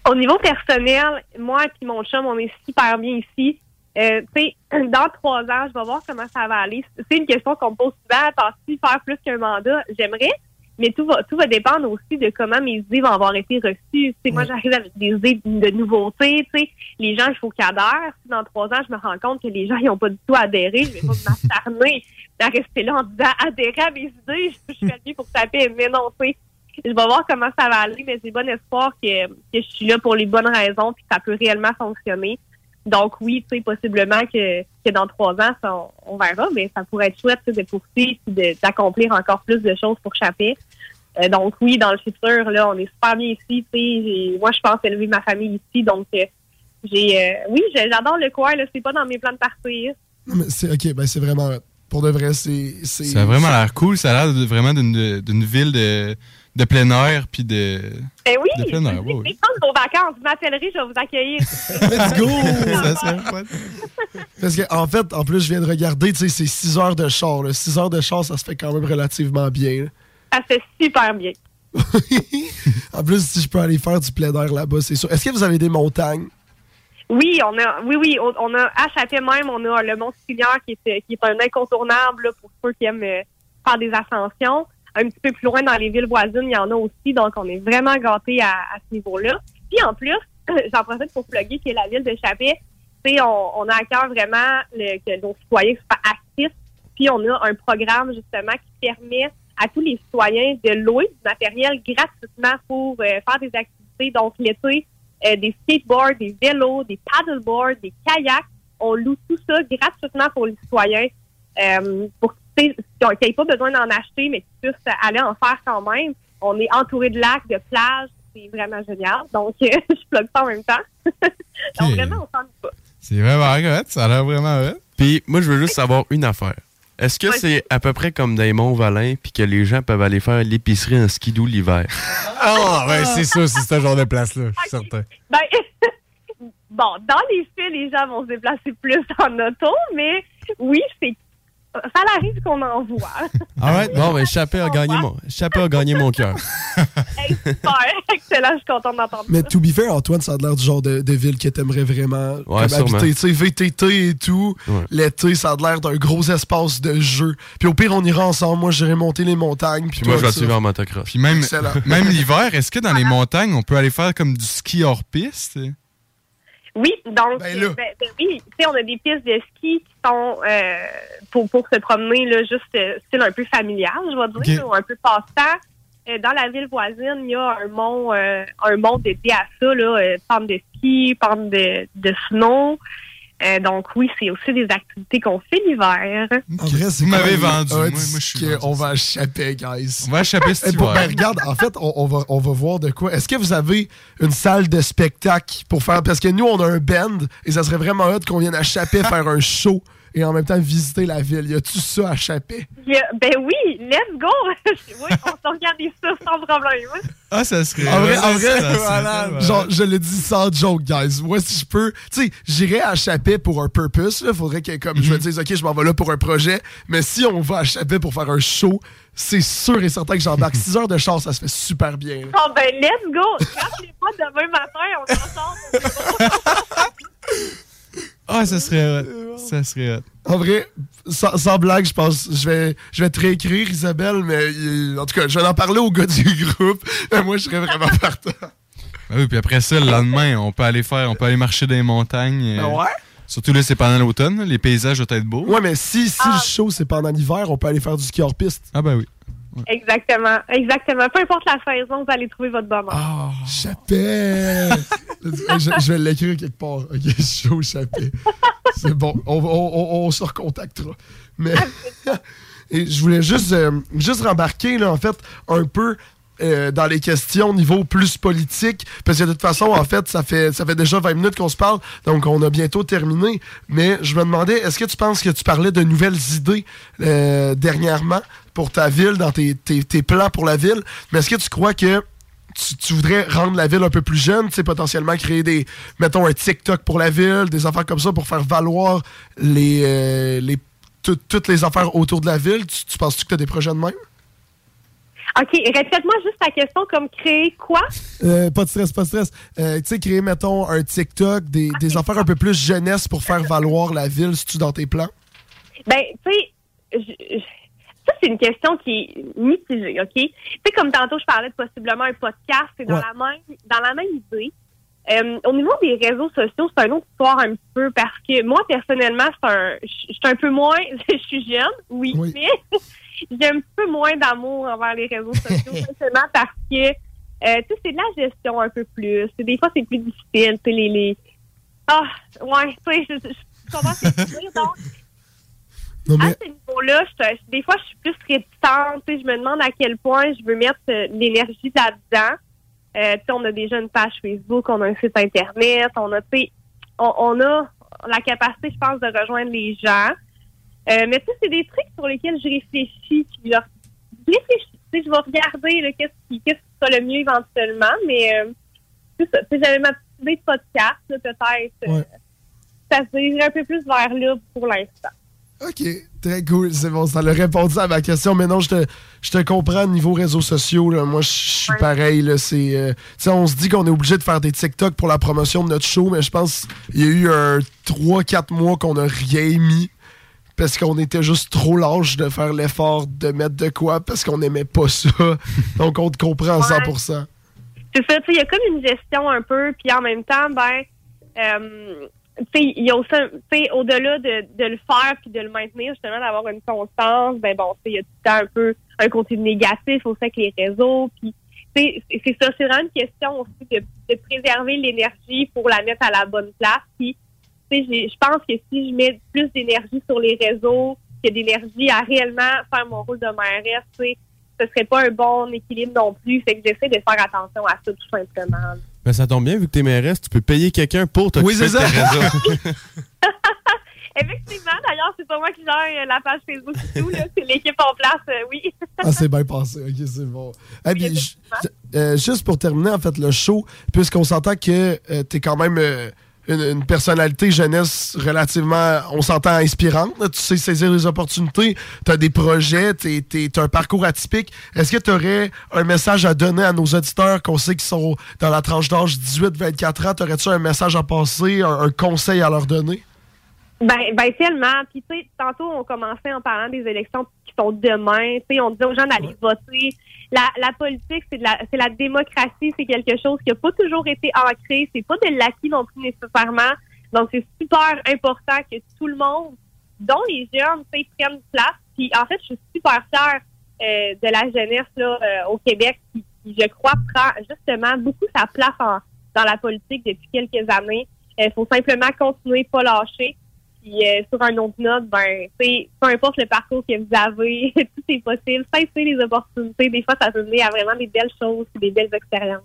Speaker 6: Au niveau personnel, moi et mon chum, on est super bien ici. Euh, tu sais, (clears throat) dans trois ans, je vais voir comment ça va aller. C'est une question qu'on me pose souvent. Penses-tu faire plus qu'un mandat? J'aimerais, mais tout va, tout va dépendre aussi de comment mes idées vont avoir été reçues. Tu sais, Moi, j'arrive avec des idées de nouveautés. Tu sais, les gens, il faut qu'ils adhèrent. Si dans trois ans, je me rends compte que les gens, ils n'ont pas du tout adhéré, je vais pas m'acharner à rester là en disant adhérer à mes idées. Je, je suis (laughs) allée pour taper, mais non, tu sais. Je vais voir comment ça va aller, mais j'ai bon espoir que, que je suis là pour les bonnes raisons puis que ça peut réellement fonctionner. Donc oui, tu sais, possiblement que, que dans trois ans, ça, on, on verra, mais ça pourrait être chouette de poursuivre et d'accomplir encore plus de choses pour Chappé. Euh, donc oui, dans le futur, là, on est super bien ici. Moi, je pense élever ma famille ici, donc euh, j'ai, euh, oui, j'adore le coin. Là, c'est pas dans mes plans de partir.
Speaker 5: C'est OK, ben c'est vraiment. Pour de vrai, c'est. c'est-
Speaker 3: Ça a vraiment l'air cool. Ça a l'air vraiment d'une d'une ville de, de plein air, puis de...
Speaker 6: Eh oui,
Speaker 3: De plein air,
Speaker 6: c'est vos vacances. Vous m'appellerez, je vais vous accueillir. (laughs)
Speaker 5: Let's go!
Speaker 3: ça serait fun. (laughs)
Speaker 5: Parce que en fait, en plus, je viens de regarder, tu sais, c'est 6 heures de char. 6 heures de char, ça se fait quand même relativement bien. là.
Speaker 6: Ça fait super bien. (laughs)
Speaker 5: en plus, si je peux aller faire du plein air là-bas, c'est sûr. Est-ce que vous avez des montagnes?
Speaker 6: Oui, on a, oui, oui, on, a à Chapet même, on a le Mont Silière qui est, qui est un incontournable là, pour ceux qui aiment euh, faire des ascensions. Un petit peu plus loin dans les villes voisines, il y en a aussi, donc on est vraiment gâtés à, à ce niveau-là. Puis en plus, (clears throat) j'en profite pour plugger que la ville de Chapet, on, on a à cœur vraiment le- que nos citoyens soient actifs. Puis on a un programme justement qui permet à tous les citoyens de louer du matériel gratuitement pour euh, faire des activités. Donc l'été, euh, des skateboards, des vélos, des paddleboards, des kayaks. On loue tout ça gratuitement pour les citoyens euh, pour qu'ils n'aient pas besoin d'en acheter, mais qu'ils puissent aller en faire quand même. On est entouré de lacs, de plages. C'est vraiment génial. Donc, (laughs) je plug ça en même temps. (laughs) Donc, vraiment, on s'en pas.
Speaker 3: C'est vraiment hot. Ça a l'air vraiment hot.
Speaker 2: Puis moi, je veux juste savoir une affaire. Est-ce que
Speaker 6: Ouais.
Speaker 2: c'est à peu près comme dans les Monts-Valin, puis que les gens peuvent aller faire l'épicerie en skidoo l'hiver? (laughs)
Speaker 4: Ah, ouais, c'est ça, c'est ce genre de place-là, je suis certain.
Speaker 6: Ben, (laughs) bon, dans les faits, les gens vont se déplacer plus en auto, mais oui, c'est ça arrive qu'on en voit. (laughs)
Speaker 2: Alright, bon, ben, Chappé a gagné mon, Chappé a gagné mon cœur. (laughs)
Speaker 6: Excellent, je suis contente d'entendre
Speaker 5: Mais to be fair, Antoine, ça a l'air du genre de, de ville que t'aimerais vraiment
Speaker 2: Ouais,
Speaker 5: habiter. Tu sais, VTT et tout.
Speaker 2: Ouais.
Speaker 5: L'été, ça a l'air d'un gros espace de jeu. Puis au pire, on ira ensemble. Moi, j'irai monter les montagnes. Puis
Speaker 2: Puis moi, je vais suivre en motocross.
Speaker 3: Puis même, même l'hiver, est-ce que dans les (laughs) montagnes, on peut aller faire comme du ski hors piste?
Speaker 6: Oui, donc,
Speaker 5: Ben
Speaker 6: ben, ben oui, tu sais, on a des pistes de ski qui sont euh, pour, pour se promener, là, juste euh, style un peu familial, je vais dire, ou un peu passe-temps. Euh, dans la ville voisine, il y a un mont, euh, un mont dédié à ça, là, euh, pente de ski, pente de, de snow. Euh, donc oui, c'est aussi des activités qu'on fait l'hiver.
Speaker 5: En vrai, c'est
Speaker 3: Vous m'avez vendu. Moi- moi, je suis vendu.
Speaker 5: On va échapper, guys.
Speaker 3: On va échapper
Speaker 5: ben,
Speaker 3: hiver.
Speaker 5: regarde, en fait, on, on va, on va voir de quoi. Est-ce que vous avez une salle de spectacle pour faire? Parce que nous, on a un band et ça serait vraiment hot qu'on vienne à Chapet faire un show et en même temps visiter la ville. Y a-tu ça à
Speaker 6: a- ben oui, let's go! (laughs) oui, on s'en regarde ça sans problème. hein.
Speaker 3: Ah, ça serait...
Speaker 5: En vrai, en vrai,
Speaker 3: ça
Speaker 5: voilà, genre, je le dis sans joke, guys. Moi, si je peux, tu sais, j'irais à Chapet pour un purpose, là. Faudrait que, comme, je me dise, OK, je m'en vais là pour un projet. Mais si on va à Chapet pour faire un show, c'est sûr et certain que j'embarque (laughs) 6 heures de chance, ça se fait super bien, là.
Speaker 6: Bon, ben let's go! Rappelez-moi demain matin, on est ensemble. (laughs)
Speaker 3: Ah, ça serait hot. Ça serait hot.
Speaker 5: En vrai, sans, sans blague, je pense, je vais, je vais te réécrire, Isabelle, mais euh, en tout cas, je vais en parler au gars du (laughs) groupe. Mais moi, je serais vraiment partant.
Speaker 3: Ah oui, puis après ça, le lendemain, on peut aller faire, on peut aller marcher dans les montagnes. euh,
Speaker 5: Ah ouais?
Speaker 3: Surtout là, c'est pendant l'automne, les paysages doivent être beaux.
Speaker 5: Ouais, mais si, si le show, c'est pendant l'hiver, on peut aller faire du ski hors piste.
Speaker 3: Ah ben oui.
Speaker 6: Exactement, exactement. Peu importe la saison, vous allez trouver votre bonheur.
Speaker 5: Ah, Chapet! (laughs) je, je vais l'écrire quelque part. OK, show Chapet. C'est bon. On, va- on, on- on se recontactera. Mais (laughs) Et je voulais juste, euh, juste rembarquer, là, en fait, un peu euh, dans les questions au niveau plus politique, parce que de toute façon, en fait, ça fait, ça fait déjà 20 minutes qu'on se parle, donc on a bientôt terminé. Mais je me demandais, est-ce que tu penses que tu parlais de nouvelles idées euh, dernièrement pour ta ville, dans tes, tes, tes plans pour la ville, mais est-ce que tu crois que tu, tu voudrais rendre la ville un peu plus jeune, tu sais, potentiellement créer des, mettons, un TikTok pour la ville, des affaires comme ça pour faire valoir les, euh, les tout- toutes les affaires autour de la ville? Tu, tu penses-tu que tu as des projets de même?
Speaker 6: OK, répète-moi juste ta question comme créer quoi?
Speaker 5: Euh, pas de stress, pas de stress. Euh, tu sais, créer, mettons, un TikTok, des, des affaires un peu plus jeunesse pour faire valoir la ville, si tu dans tes plans?
Speaker 6: Ben, tu sais, ça, c'est une question qui est mitigée, OK? Tu sais, comme tantôt, je parlais de possiblement un podcast, c'est dans,
Speaker 5: Ouais.
Speaker 6: la même, dans la même idée. Euh, au niveau des réseaux sociaux, c'est une autre histoire un petit peu parce que moi, personnellement, c'est un, je je suis un peu moins, (laughs) je suis jeune, oui,
Speaker 5: Oui.
Speaker 6: mais j'ai un petit peu moins d'amour envers les réseaux sociaux, (laughs) simplement parce que, euh, tu sais, c'est de la gestion un peu plus. Des fois, c'est plus difficile, tu les, les... Ah, ouais, tu sais, je, je, je comprends ce que tu veux dire, donc,
Speaker 5: Non,
Speaker 6: à ce niveau-là, des fois, je suis plus réticente. Je me demande à quel point je veux mettre euh, l'énergie là-dedans. Euh, on a déjà une page Facebook, on a un site Internet, on a, tu sais, on, on a la capacité, je pense, de rejoindre les gens. Euh, mais sais, c'est des trucs sur lesquels je réfléchis. Puis genre, je réfléchis. Je vais regarder qu'est-ce qui, qu'est-ce qui sera le mieux éventuellement. Mais euh, c'est ça. J'avais ma petite idée de podcast, peut-être. euh,
Speaker 5: Ouais.
Speaker 6: Ça se dirigerait un peu plus vers là pour l'instant.
Speaker 5: OK, très cool. C'est bon, ça l'a répondu à ma question. Mais non, je te, je te comprends niveau réseaux sociaux. Là. Moi, je suis
Speaker 6: Ouais.
Speaker 5: pareil. Là. C'est, euh, on se dit qu'on est obligé de faire des TikTok pour la promotion de notre show, mais je pense qu'il y a eu un 3-4 mois qu'on n'a rien mis parce qu'on était juste trop lâche de faire l'effort de mettre de quoi parce qu'on n'aimait pas ça. (laughs) Donc, on te comprend à
Speaker 6: Ouais.
Speaker 5: 100%.
Speaker 6: C'est ça, tu sais, il y a comme une gestion un peu, puis en même temps, ben, euh, tu sais, il y a aussi, un- tu sais, au-delà de, de le faire puis de le maintenir, justement, d'avoir une constance, ben bon, tu sais, il y a tout le temps un peu un côté négatif aussi avec les réseaux, puis tu sais, c'est ça, c'est vraiment une question aussi de, de préserver l'énergie pour la mettre à la bonne place, puis je pense que si je mets plus d'énergie sur les réseaux que d'énergie à réellement faire mon rôle de mairesse, tu sais, ce serait pas un bon équilibre non plus. Fait que j'essaie de faire attention à ça, tout simplement.
Speaker 2: Ben, ça tombe bien, vu que t'es mairesse, tu peux payer quelqu'un pour t'occuper
Speaker 5: Oui, c'est
Speaker 2: de tes
Speaker 5: ça.
Speaker 2: réseaux. (laughs) (laughs)
Speaker 6: Effectivement, d'ailleurs, c'est pas moi qui gère euh, la page Facebook et tout, là. C'est l'équipe en place, euh, oui.
Speaker 5: Ah, c'est bien passé. OK, c'est bon. Eh bien, euh, juste pour terminer, en fait, le show, puisqu'on s'entend que euh, t'es quand même euh, une, une personnalité jeunesse relativement, on s'entend, inspirante. là. Tu sais saisir les opportunités, t'as des projets, t'es- t'as un parcours atypique. Est-ce que tu aurais un message à donner à nos auditeurs qu'on sait qui sont dans la tranche d'âge 18-24 ans? T'aurais-tu un message à passer, un, un conseil à leur donner?
Speaker 6: Ben, ben tellement. Puis, tu sais, tantôt, on commençait en parlant des élections qui sont demain. Tu sais, on disait aux gens d'aller voter. La, la politique, c'est la, c'est la démocratie. C'est quelque chose qui n'a pas toujours été ancré. C'est pas de l'acquis non plus nécessairement. Donc, c'est super important que tout le monde, dont les jeunes, prennent place. Puis, en fait, je suis super fière euh, de la jeunesse là, euh, au Québec qui, qui, je crois, prend justement beaucoup sa place en- dans la politique depuis quelques années. Il faut simplement continuer, pas lâcher. Puis euh, sur un autre note, ben, peu importe le parcours que vous avez, (laughs) tout est possible. Saisissez les opportunités. Des fois, ça peut mener à vraiment des belles choses et des belles expériences.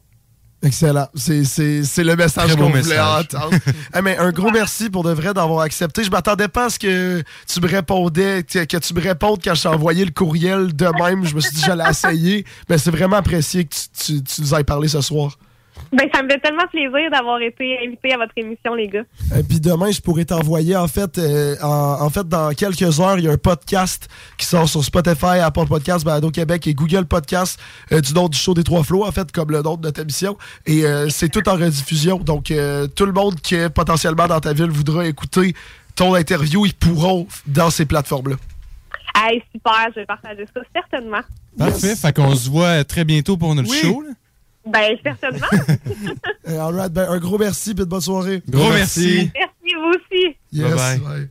Speaker 5: Excellent. C'est, c'est, c'est le message qu'on voulait
Speaker 2: message.
Speaker 5: entendre. Eh, mais un gros merci pour de vrai d'avoir accepté. Je m'attendais pas à ce que tu me répondais, que que tu me répondes quand je t'ai envoyé le courriel de même. Je me suis dit que j'allais essayer. Mais c'est vraiment apprécié que tu, tu- tu nous ailles parlé ce soir.
Speaker 6: Ben, ça me fait tellement plaisir d'avoir été invité à votre émission, les gars.
Speaker 5: Et puis demain, je pourrais t'envoyer, en fait, euh, en, en fait, dans quelques heures, il y a un podcast qui sort sur Spotify, Apple Podcast, Balado Québec et Google Podcast euh, du nom du show des Trois Flots, en fait, comme le nom de notre émission. Et euh, c'est tout en rediffusion. Donc, euh, tout le monde qui, potentiellement, dans ta ville, voudra écouter ton interview, ils pourront dans ces plateformes-là.
Speaker 6: Hey, super, je vais partager ça, certainement.
Speaker 3: Parfait.
Speaker 5: Yes.
Speaker 3: Fait qu'on se voit très bientôt pour notre
Speaker 5: Oui.
Speaker 3: show. là.
Speaker 6: Ben, certainement. (laughs)
Speaker 5: Euh, all right, ben, un gros merci et de bonne soirée.
Speaker 3: Gros merci.
Speaker 6: Merci, vous aussi.
Speaker 5: Yes.
Speaker 2: Bye-bye.
Speaker 5: ouais.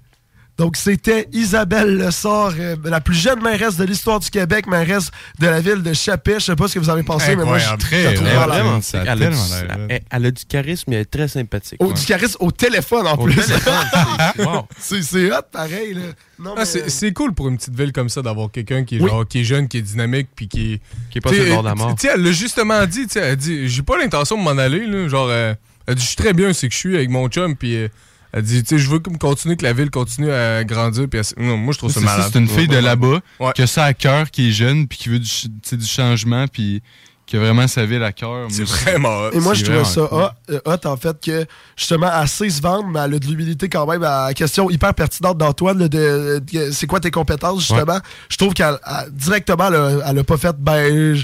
Speaker 5: Donc, c'était Isabelle Lessard, euh, la plus jeune mairesse de l'histoire du Québec, mairesse de la ville de Chapet. Je sais pas ce que vous avez pensé, mais moi, je la trouve
Speaker 3: Très,
Speaker 5: malade.
Speaker 2: Vraiment,
Speaker 3: Ça
Speaker 2: elle, a
Speaker 3: tellement
Speaker 2: du, elle- elle a charisme et elle est très sympathique.
Speaker 5: Oh, Du charisme au téléphone, en
Speaker 2: Au
Speaker 5: plus.
Speaker 2: c'est- wow. (laughs)
Speaker 5: Hot, pareil. Là. Non,
Speaker 4: Ah,
Speaker 5: mais-
Speaker 4: c'est c'est cool pour une petite ville comme ça d'avoir quelqu'un qui est
Speaker 5: Oui.
Speaker 4: genre, qui est jeune, qui est dynamique, puis qui est.
Speaker 2: Qui est pas sur le bord de la mort.
Speaker 4: Elle l'a justement dit, elle dit, j'ai pas l'intention de m'en aller, là. Genre, euh, elle dit, je suis très bien, c'est que je suis avec mon chum, puis euh, elle dit, tu sais, je veux continuer, que la ville continue à grandir, puis elle- non, moi, je trouve ça
Speaker 3: C'est ça,
Speaker 4: malade.
Speaker 3: c'est une fille de là-bas
Speaker 4: Ouais.
Speaker 3: qui a ça à cœur, qui est jeune, puis qui veut du, ch- tu sais, du changement, puis qui a vraiment sa ville à cœur.
Speaker 4: C'est vraiment hot.
Speaker 5: Et moi, je trouvais ça hot, euh, hot, en fait, que justement, elle sait se vendre, mais elle a de l'humilité quand même à la question hyper pertinente d'Antoine, là, de, de- c'est quoi tes compétences, justement. Je trouve qu'elle, elle- directement, elle a, elle a pas fait, ben, je-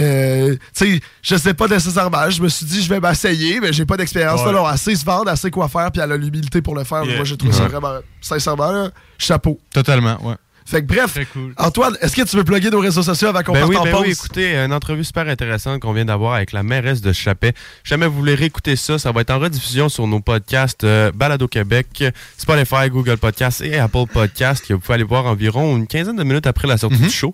Speaker 5: euh, tu sais, je sais pas nécessairement. Je me suis dit, je vais m'essayer, mais j'ai pas d'expérience.
Speaker 4: Ouais.
Speaker 5: elle sait se vendre, elle sait quoi faire, puis elle a l'humilité pour le faire.
Speaker 4: Yeah.
Speaker 5: Moi, j'ai trouvé ça
Speaker 3: Ouais.
Speaker 5: vraiment, sincèrement, là, chapeau.
Speaker 3: Totalement, ouais.
Speaker 5: Fait que bref,
Speaker 3: Très cool.
Speaker 5: Antoine, est-ce que tu veux plugger nos réseaux sociaux avant qu'on
Speaker 2: Ben
Speaker 5: parte
Speaker 2: oui,
Speaker 5: en
Speaker 2: ben
Speaker 5: pause?
Speaker 2: oui, écoutez, une entrevue super intéressante qu'on vient d'avoir avec la mairesse de Chapet. Jamais vous voulez réécouter ça, ça va être en rediffusion sur nos podcasts euh, Balado Québec, Spotify, Google Podcasts et Apple Podcasts que vous pouvez aller voir environ une quinzaine de minutes après la sortie du show.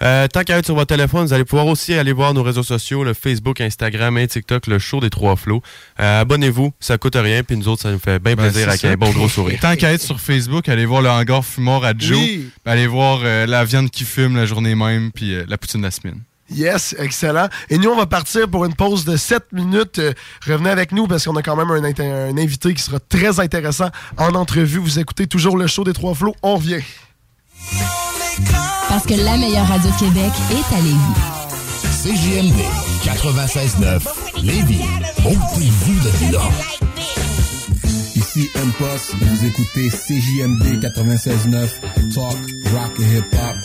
Speaker 2: Euh, tant qu'à être sur votre téléphone, vous allez pouvoir aussi aller voir nos réseaux sociaux, le Facebook, Instagram et TikTok, le show des trois flots. Euh, Abonnez-vous, ça coûte rien, puis nous autres, ça nous fait bien
Speaker 3: Ben,
Speaker 2: plaisir avec
Speaker 3: ça.
Speaker 2: un bon gros sourire.
Speaker 3: Tant qu'à être sur Facebook, allez voir le hangar fumeur à Joe.
Speaker 5: Oui.
Speaker 3: puis Allez voir euh, la viande qui fume la journée même, puis euh, la poutine de la semaine.
Speaker 5: Yes, excellent. Et nous, on va partir pour une pause de 7 minutes. Euh, revenez avec nous parce qu'on a quand même un, inter- un invité qui sera très intéressant en entrevue. Vous écoutez toujours le show des Trois Flots. On revient.
Speaker 7: Parce que la meilleure radio de Québec est à Lévis.
Speaker 1: CJMD 96.9 Lévis. Montez-vous de là.
Speaker 8: Ici M-Post, vous écoutez CJMD 96.9, Talk, Rock et Hip Hop.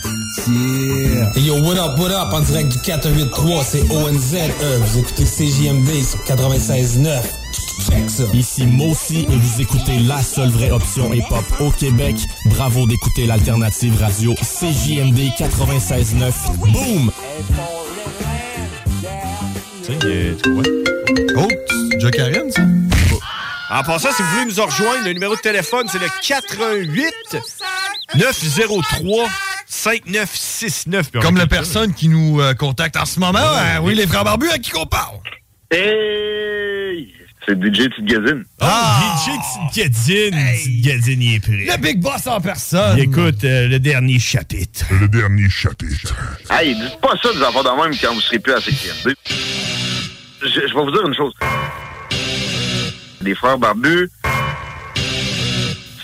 Speaker 8: Yeah!
Speaker 9: Hey yo, what up, what up, en direct du 483, c'est ONZ, euh, vous écoutez CJMD sur 96.9.
Speaker 1: Ici Mossy et vous écoutez la seule vraie option hip-hop au Québec. Bravo d'écouter l'alternative radio CJMD 96.9. Boom!
Speaker 3: Oh, Joe Karen, ça?
Speaker 10: En passant, si vous voulez nous rejoindre, le numéro de téléphone, c'est le 88 903 5969.
Speaker 11: Comme la personne qui nous euh, contacte en ce moment. hein, oui, les frères barbus à qui qu'on parle.
Speaker 12: Hey! C'est DJ Tidgazine.
Speaker 11: Ah! DJ Gadine. Gadine, il est prêt. Le Big Boss en personne. Il écoute euh, le dernier chapitre.
Speaker 12: Le dernier chapitre. Hey, dites pas ça des enfants de même quand vous serez plus à CQMD. Je, je vais vous dire une chose. Les frères barbus,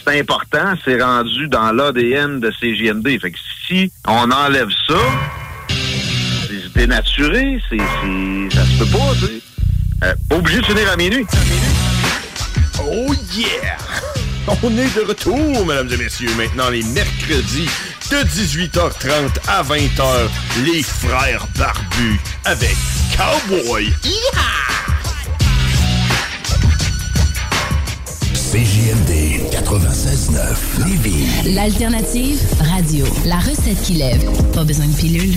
Speaker 12: c'est important, c'est rendu dans l'ADN de CJMD. Fait que si on enlève ça, c'est dénaturé, c'est, c'est, ça se peut pas, tu sais. Euh, pas obligé de finir à minuit.
Speaker 10: Oh yeah! (laughs) On est de retour, mesdames et messieurs. Maintenant, les mercredis de 18h30 à 20h, les frères barbus avec Cowboy.
Speaker 1: CJMD 96.9 Lévis.
Speaker 7: L'alternative radio. La recette qui lève. Pas besoin de pilule.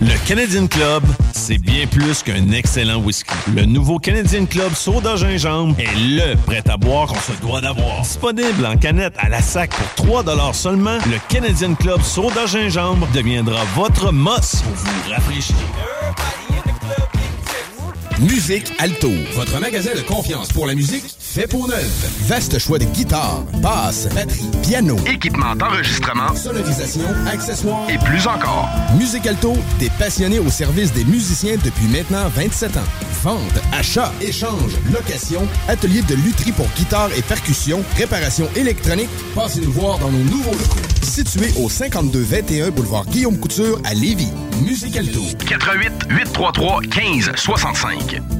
Speaker 13: Le Canadian Club, c'est bien plus qu'un excellent whisky. Le nouveau Canadian Club Soda Gingembre est le prêt à boire qu'on se doit d'avoir. Disponible en canette à la sac pour 3 seulement, le Canadian Club Soda Gingembre deviendra votre mosse pour vous rafraîchir.
Speaker 14: Musique Alto, votre magasin de confiance pour la musique fait pour neuf. Vaste choix de guitares, basses, batterie, piano,
Speaker 1: Équipement d'enregistrement
Speaker 14: sonorisation, accessoires
Speaker 1: et plus encore.
Speaker 14: Musique Alto, des passionnés au service des musiciens depuis maintenant 27 ans. Vente, achat, échange, location, atelier de lutherie pour guitare et percussion, réparation électronique. Passez nous voir dans nos nouveaux locaux. Situé au 5221 boulevard Guillaume Couture à Lévis. Musique Alto.
Speaker 1: 88 833 15 65.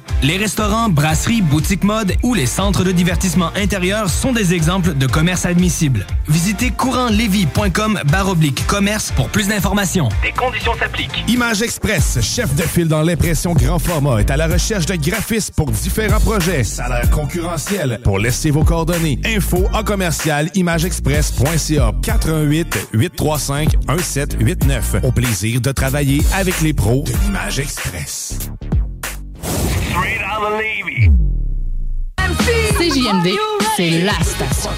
Speaker 15: Les restaurants, brasseries, boutiques mode ou les centres de divertissement intérieur sont des exemples de commerces admissibles. Visitez courantlevy.com baroblique commerce pour plus d'informations. Des conditions s'appliquent.
Speaker 14: Image Express, chef de file dans l'impression grand format, est à la recherche de graphistes pour différents projets. Salaire concurrentiel. Pour laisser vos coordonnées. Info en commercial imageexpress.ca 418 835 1789. Au plaisir de travailler avec les pros de l'Image Express.
Speaker 7: CJMD, c'est la station.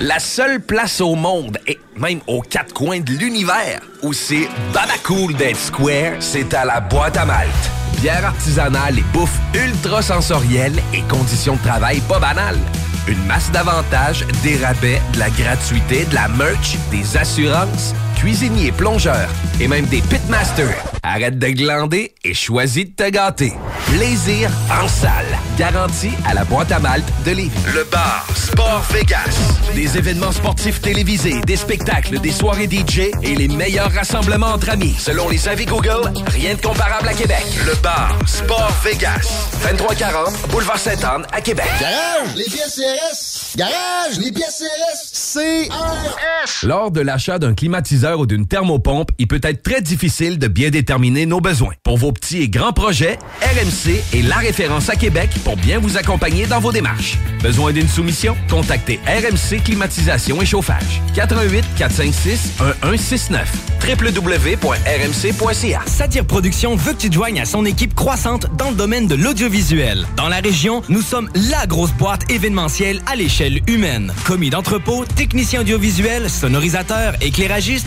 Speaker 16: La seule place au monde, et même aux quatre coins de l'univers, où c'est cool d'être square, c'est à la boîte à Malte. Bière artisanale et bouffe ultra sensorielle et conditions de travail pas banales. Une masse d'avantages, des rabais, de la gratuité, de la merch, des assurances, cuisiniers, plongeurs et même des pitmasters. Arrête de glander et choisis de te gâter. Plaisir en salle. Garantie à la boîte à malte de Lévis. Le bar Sport Vegas. Des événements sportifs télévisés, des spectacles, des soirées DJ et les meilleurs rassemblements entre amis. Selon les avis Google, rien de comparable à Québec. Le bar Sport Vegas. 2340 Boulevard Sainte-Anne à Québec.
Speaker 17: Garage, les pièces CRS. Garage, les pièces CRS. CRS.
Speaker 16: Lors de l'achat d'un climatiseur ou d'une thermopompe, il peut être très difficile de bien déterminer nos besoins. Pour vos petits et grands projets, RMC est la référence à Québec pour bien vous accompagner dans vos démarches. Besoin d'une soumission? Contactez RMC Climatisation et Chauffage. 88 456 1169 www.rmc.ca
Speaker 15: Satire Productions veut que tu joignes à son équipe croissante dans le domaine de l'audiovisuel. Dans la région, nous sommes la grosse boîte événementielle à l'échelle humaine. Commis d'entrepôt, technicien audiovisuel, sonorisateur, éclairagiste,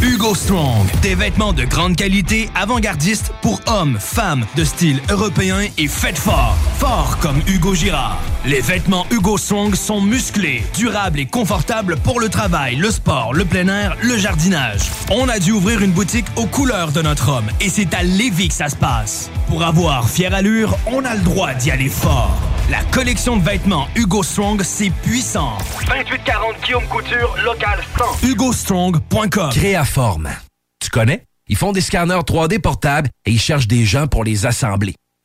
Speaker 15: Hugo Strong, des vêtements de grande qualité, avant-gardistes pour hommes, femmes, de style européen et faites fort. Fort comme Hugo Girard. Les vêtements Hugo Strong sont musclés, durables et confortables pour le travail, le sport, le plein air, le jardinage. On a dû ouvrir une boutique aux couleurs de notre homme et c'est à Lévis que ça se passe. Pour avoir fière allure, on a le droit d'y aller fort. La collection de vêtements Hugo Strong, c'est puissant. 2840 Guillaume Couture, local 100. HugoStrong.com
Speaker 16: Créaforme. Tu connais? Ils font des scanners 3D portables et ils cherchent des gens pour les assembler.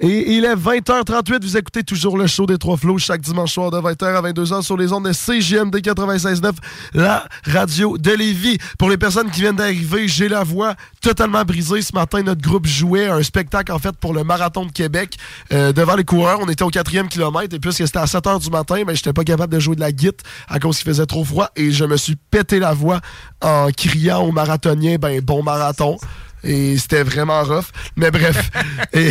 Speaker 5: Et il est 20h38. Vous écoutez toujours le show des Trois Flots chaque dimanche soir de 20h à 22h sur les ondes de CGMD 96.9, la radio de Lévis. Pour les personnes qui viennent d'arriver, j'ai la voix totalement brisée. Ce matin, notre groupe jouait un spectacle, en fait, pour le Marathon de Québec euh, devant les coureurs. On était au quatrième kilomètre et puisque c'était à 7h du matin, mais j'étais pas capable de jouer de la guitare à cause qu'il faisait trop froid et je me suis pété la voix en criant aux marathoniens, ben, bon marathon. Et c'était vraiment rough. Mais bref. (laughs) et,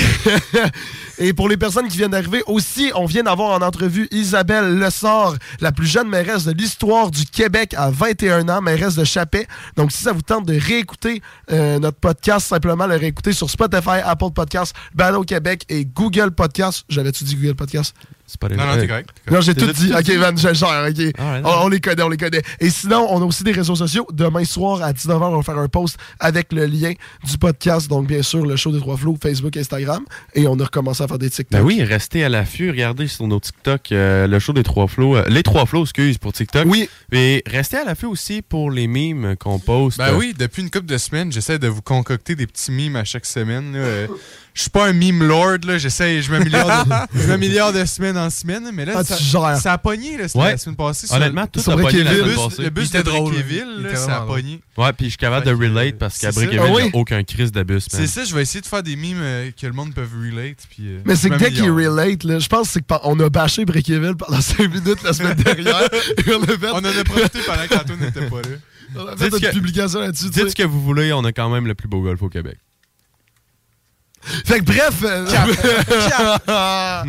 Speaker 5: (laughs) et pour les personnes qui viennent d'arriver, aussi, on vient d'avoir en entrevue Isabelle Lessard, la plus jeune mairesse de l'histoire du Québec à 21 ans, mairesse de Chapet. Donc, si ça vous tente de réécouter euh, notre podcast, simplement le réécouter sur Spotify, Apple Podcast, Balado Québec et Google Podcast. J'avais-tu dit Google Podcast?
Speaker 2: C'est pas
Speaker 3: Non, non, t'es correct.
Speaker 5: Non, j'ai tout dit. Ok. Van, je gère, ok.
Speaker 2: Ah
Speaker 5: on, les connaît, on les connaît. Et sinon, on a aussi des réseaux sociaux. Demain soir, à 19h, on va faire un post avec le lien du podcast. Donc, bien sûr, le show des trois flots, Facebook, Instagram. Et on a recommencé à faire des TikTok.
Speaker 2: Ben oui, restez à l'affût. Regardez sur nos TikTok euh, le show des trois flots. euh, les trois flots, excuse, pour TikTok.
Speaker 5: Oui.
Speaker 2: Et restez à l'affût aussi pour les mimes qu'on poste.
Speaker 3: Ben oui, depuis une couple de semaines, j'essaie de vous concocter des petits mimes à chaque semaine. là. Euh, (laughs) Je suis pas un meme lord, là. J'essaie, je m'améliore de, (laughs) je m'améliore de semaine en semaine, mais là,
Speaker 5: Ah,
Speaker 3: ça, a pogné là,
Speaker 2: Ouais.
Speaker 3: la semaine passée.
Speaker 2: Honnêtement,
Speaker 3: le-
Speaker 2: tout a pogné la semaine
Speaker 3: Le bus-
Speaker 2: passée.
Speaker 3: Le bus
Speaker 4: était
Speaker 3: de
Speaker 4: drôle,
Speaker 3: là, ça a pogné.
Speaker 2: Ouais, puis je suis capable de relate parce qu'à
Speaker 3: c'est ça.
Speaker 2: Brickeville, il n'y a aucun crise d'abus. man.
Speaker 3: C'est ça, je vais essayer de faire des mimes euh, que le monde peut relate. Puis, euh,
Speaker 5: Mais c'est que dès qu'il
Speaker 3: m'améliore.
Speaker 5: relate, là, je pense que c'est qu'on a bâché Brickeville pendant (laughs) 5 minutes la semaine dernière. on
Speaker 3: en a profité pendant qu'Antoine n'était pas là.
Speaker 5: on a fait
Speaker 2: Dites
Speaker 5: une publication là-dessus.
Speaker 2: Dites ce que vous voulez, on a quand même le plus beau golf au Québec.
Speaker 5: Fait que bref. euh, (laughs)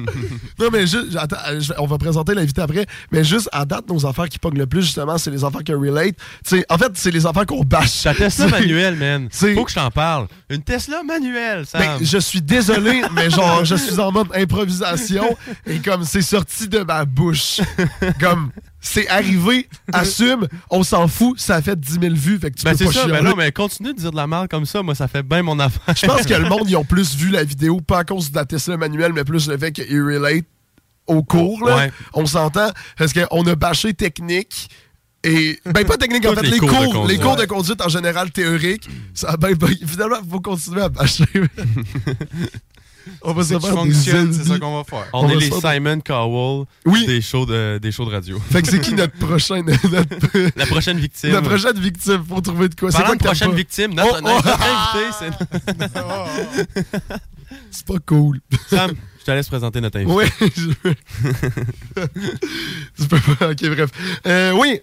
Speaker 5: non, mais juste, attends, euh, on va présenter l'invité après. Mais juste à date, nos affaires qui pognent le plus, justement, c'est les affaires qui relate. En fait, c'est les affaires qu'on bâche.
Speaker 2: Ta Tesla (laughs) manuelle, man.
Speaker 5: c'est-
Speaker 2: Faut que je t'en parle. Une Tesla manuelle, ça.
Speaker 5: Ben, je suis désolé, mais genre, je suis en mode improvisation et comme c'est sorti de ma bouche. Comme, c'est arrivé, (laughs) assume, on s'en fout, ça a fait 10 000 vues, fait que tu
Speaker 2: Ben
Speaker 5: peux pas
Speaker 2: ça, ben non, mais continue de dire de la merde comme ça, moi ça fait bien mon affaire.
Speaker 5: Je pense que le monde, (laughs) ils ont plus vu la vidéo, pas à cause de la Tesla manuelle, mais plus le fait qu'ils relate au cours, là.
Speaker 2: Ouais.
Speaker 5: On s'entend, parce qu'on a bâché technique. Et, ben, pas technique, en fait,
Speaker 2: les
Speaker 5: les
Speaker 2: cours de
Speaker 5: cours,
Speaker 2: conduite.
Speaker 5: les cours de conduite en général théorique. Ça ben, ben, finalement, il faut continuer à bâcher. (laughs) on va se faire des
Speaker 3: fonctionne, c'est ça qu'on va faire.
Speaker 2: On,
Speaker 5: On
Speaker 2: est les
Speaker 5: faire
Speaker 2: Simon Cowell
Speaker 5: Oui.
Speaker 2: des, shows de, des shows de radio.
Speaker 5: Fait que c'est qui notre prochain. (laughs) notre- (laughs)
Speaker 2: La prochaine victime.
Speaker 5: La prochaine victime, faut trouver de quoi? C'est quoi t'aimes
Speaker 2: prochaine
Speaker 5: pas?
Speaker 2: victime, notre,
Speaker 5: Oh,
Speaker 2: notre
Speaker 5: oh.
Speaker 2: invité, c'est... (laughs)
Speaker 5: C'est pas cool.
Speaker 2: Sam, je te laisse présenter notre invité.
Speaker 5: Oui, je... tu peux pas. Ok, bref. Euh, oui,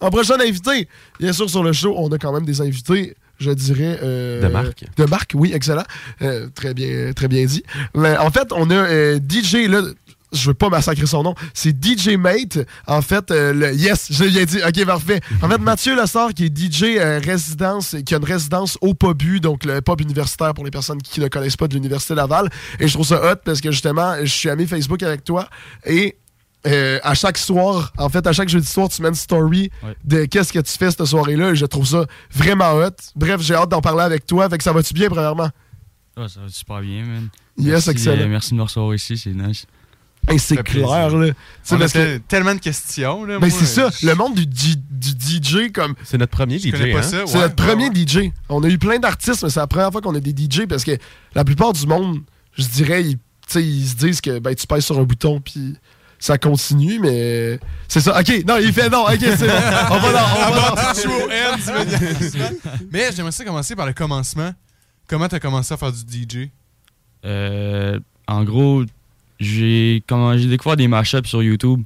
Speaker 5: en prochain invité, bien sûr, sur le show, on a quand même des invités. Je dirais. euh,
Speaker 2: De marque.
Speaker 5: De marque, oui, excellent. Euh, très, bien, très bien dit. Mais en fait, on a euh, DJ, là. Je veux pas massacrer son nom. C'est DJ Mate. En fait, euh, le, yes, je l'ai bien dit. Ok, parfait. En fait, Mathieu Lessard, qui est DJ euh, résidence, qui a une résidence au POBU, donc le pub universitaire pour les personnes qui ne connaissent pas de l'Université Laval. Et je trouve ça hot parce que justement, je suis ami Facebook avec toi. Et euh, à chaque soir, en fait, à chaque jeudi soir, tu mets une story de qu'est-ce que tu fais cette soirée-là. Et je trouve ça vraiment hot. Bref, j'ai hâte d'en parler avec toi. Fait que ça va-tu bien, premièrement?
Speaker 18: Ah, ça va super bien, man.
Speaker 5: Yes,
Speaker 18: merci,
Speaker 5: excellent.
Speaker 18: euh, merci de me recevoir ici, c'est nice.
Speaker 5: Hey, c'est clair,
Speaker 3: plaisir.
Speaker 5: là. Tu sais,
Speaker 3: On a
Speaker 5: que-
Speaker 3: tellement de questions. Là,
Speaker 5: Ben
Speaker 3: moi,
Speaker 5: c'est ça, le monde du, DJ comme.
Speaker 2: C'est notre premier
Speaker 3: Je
Speaker 2: DJ. hein?
Speaker 5: C'est
Speaker 3: ouais,
Speaker 5: notre
Speaker 3: ouais,
Speaker 5: premier
Speaker 3: ouais.
Speaker 5: DJ. On a eu plein d'artistes, mais c'est la première fois qu'on a des DJ parce que la plupart du monde, je dirais, ils se disent que ben, tu pèses sur un bouton puis ça continue, mais c'est ça. Ok, non, il fait non, ok, c'est bon. On va dans. On va dans-
Speaker 3: Abandonne show end immédiatement. Mais j'aimerais ça commencer par le commencement. Comment t'as commencé à faire du DJ?
Speaker 18: Euh, en gros, j'ai comment j'ai découvert des mashups sur YouTube.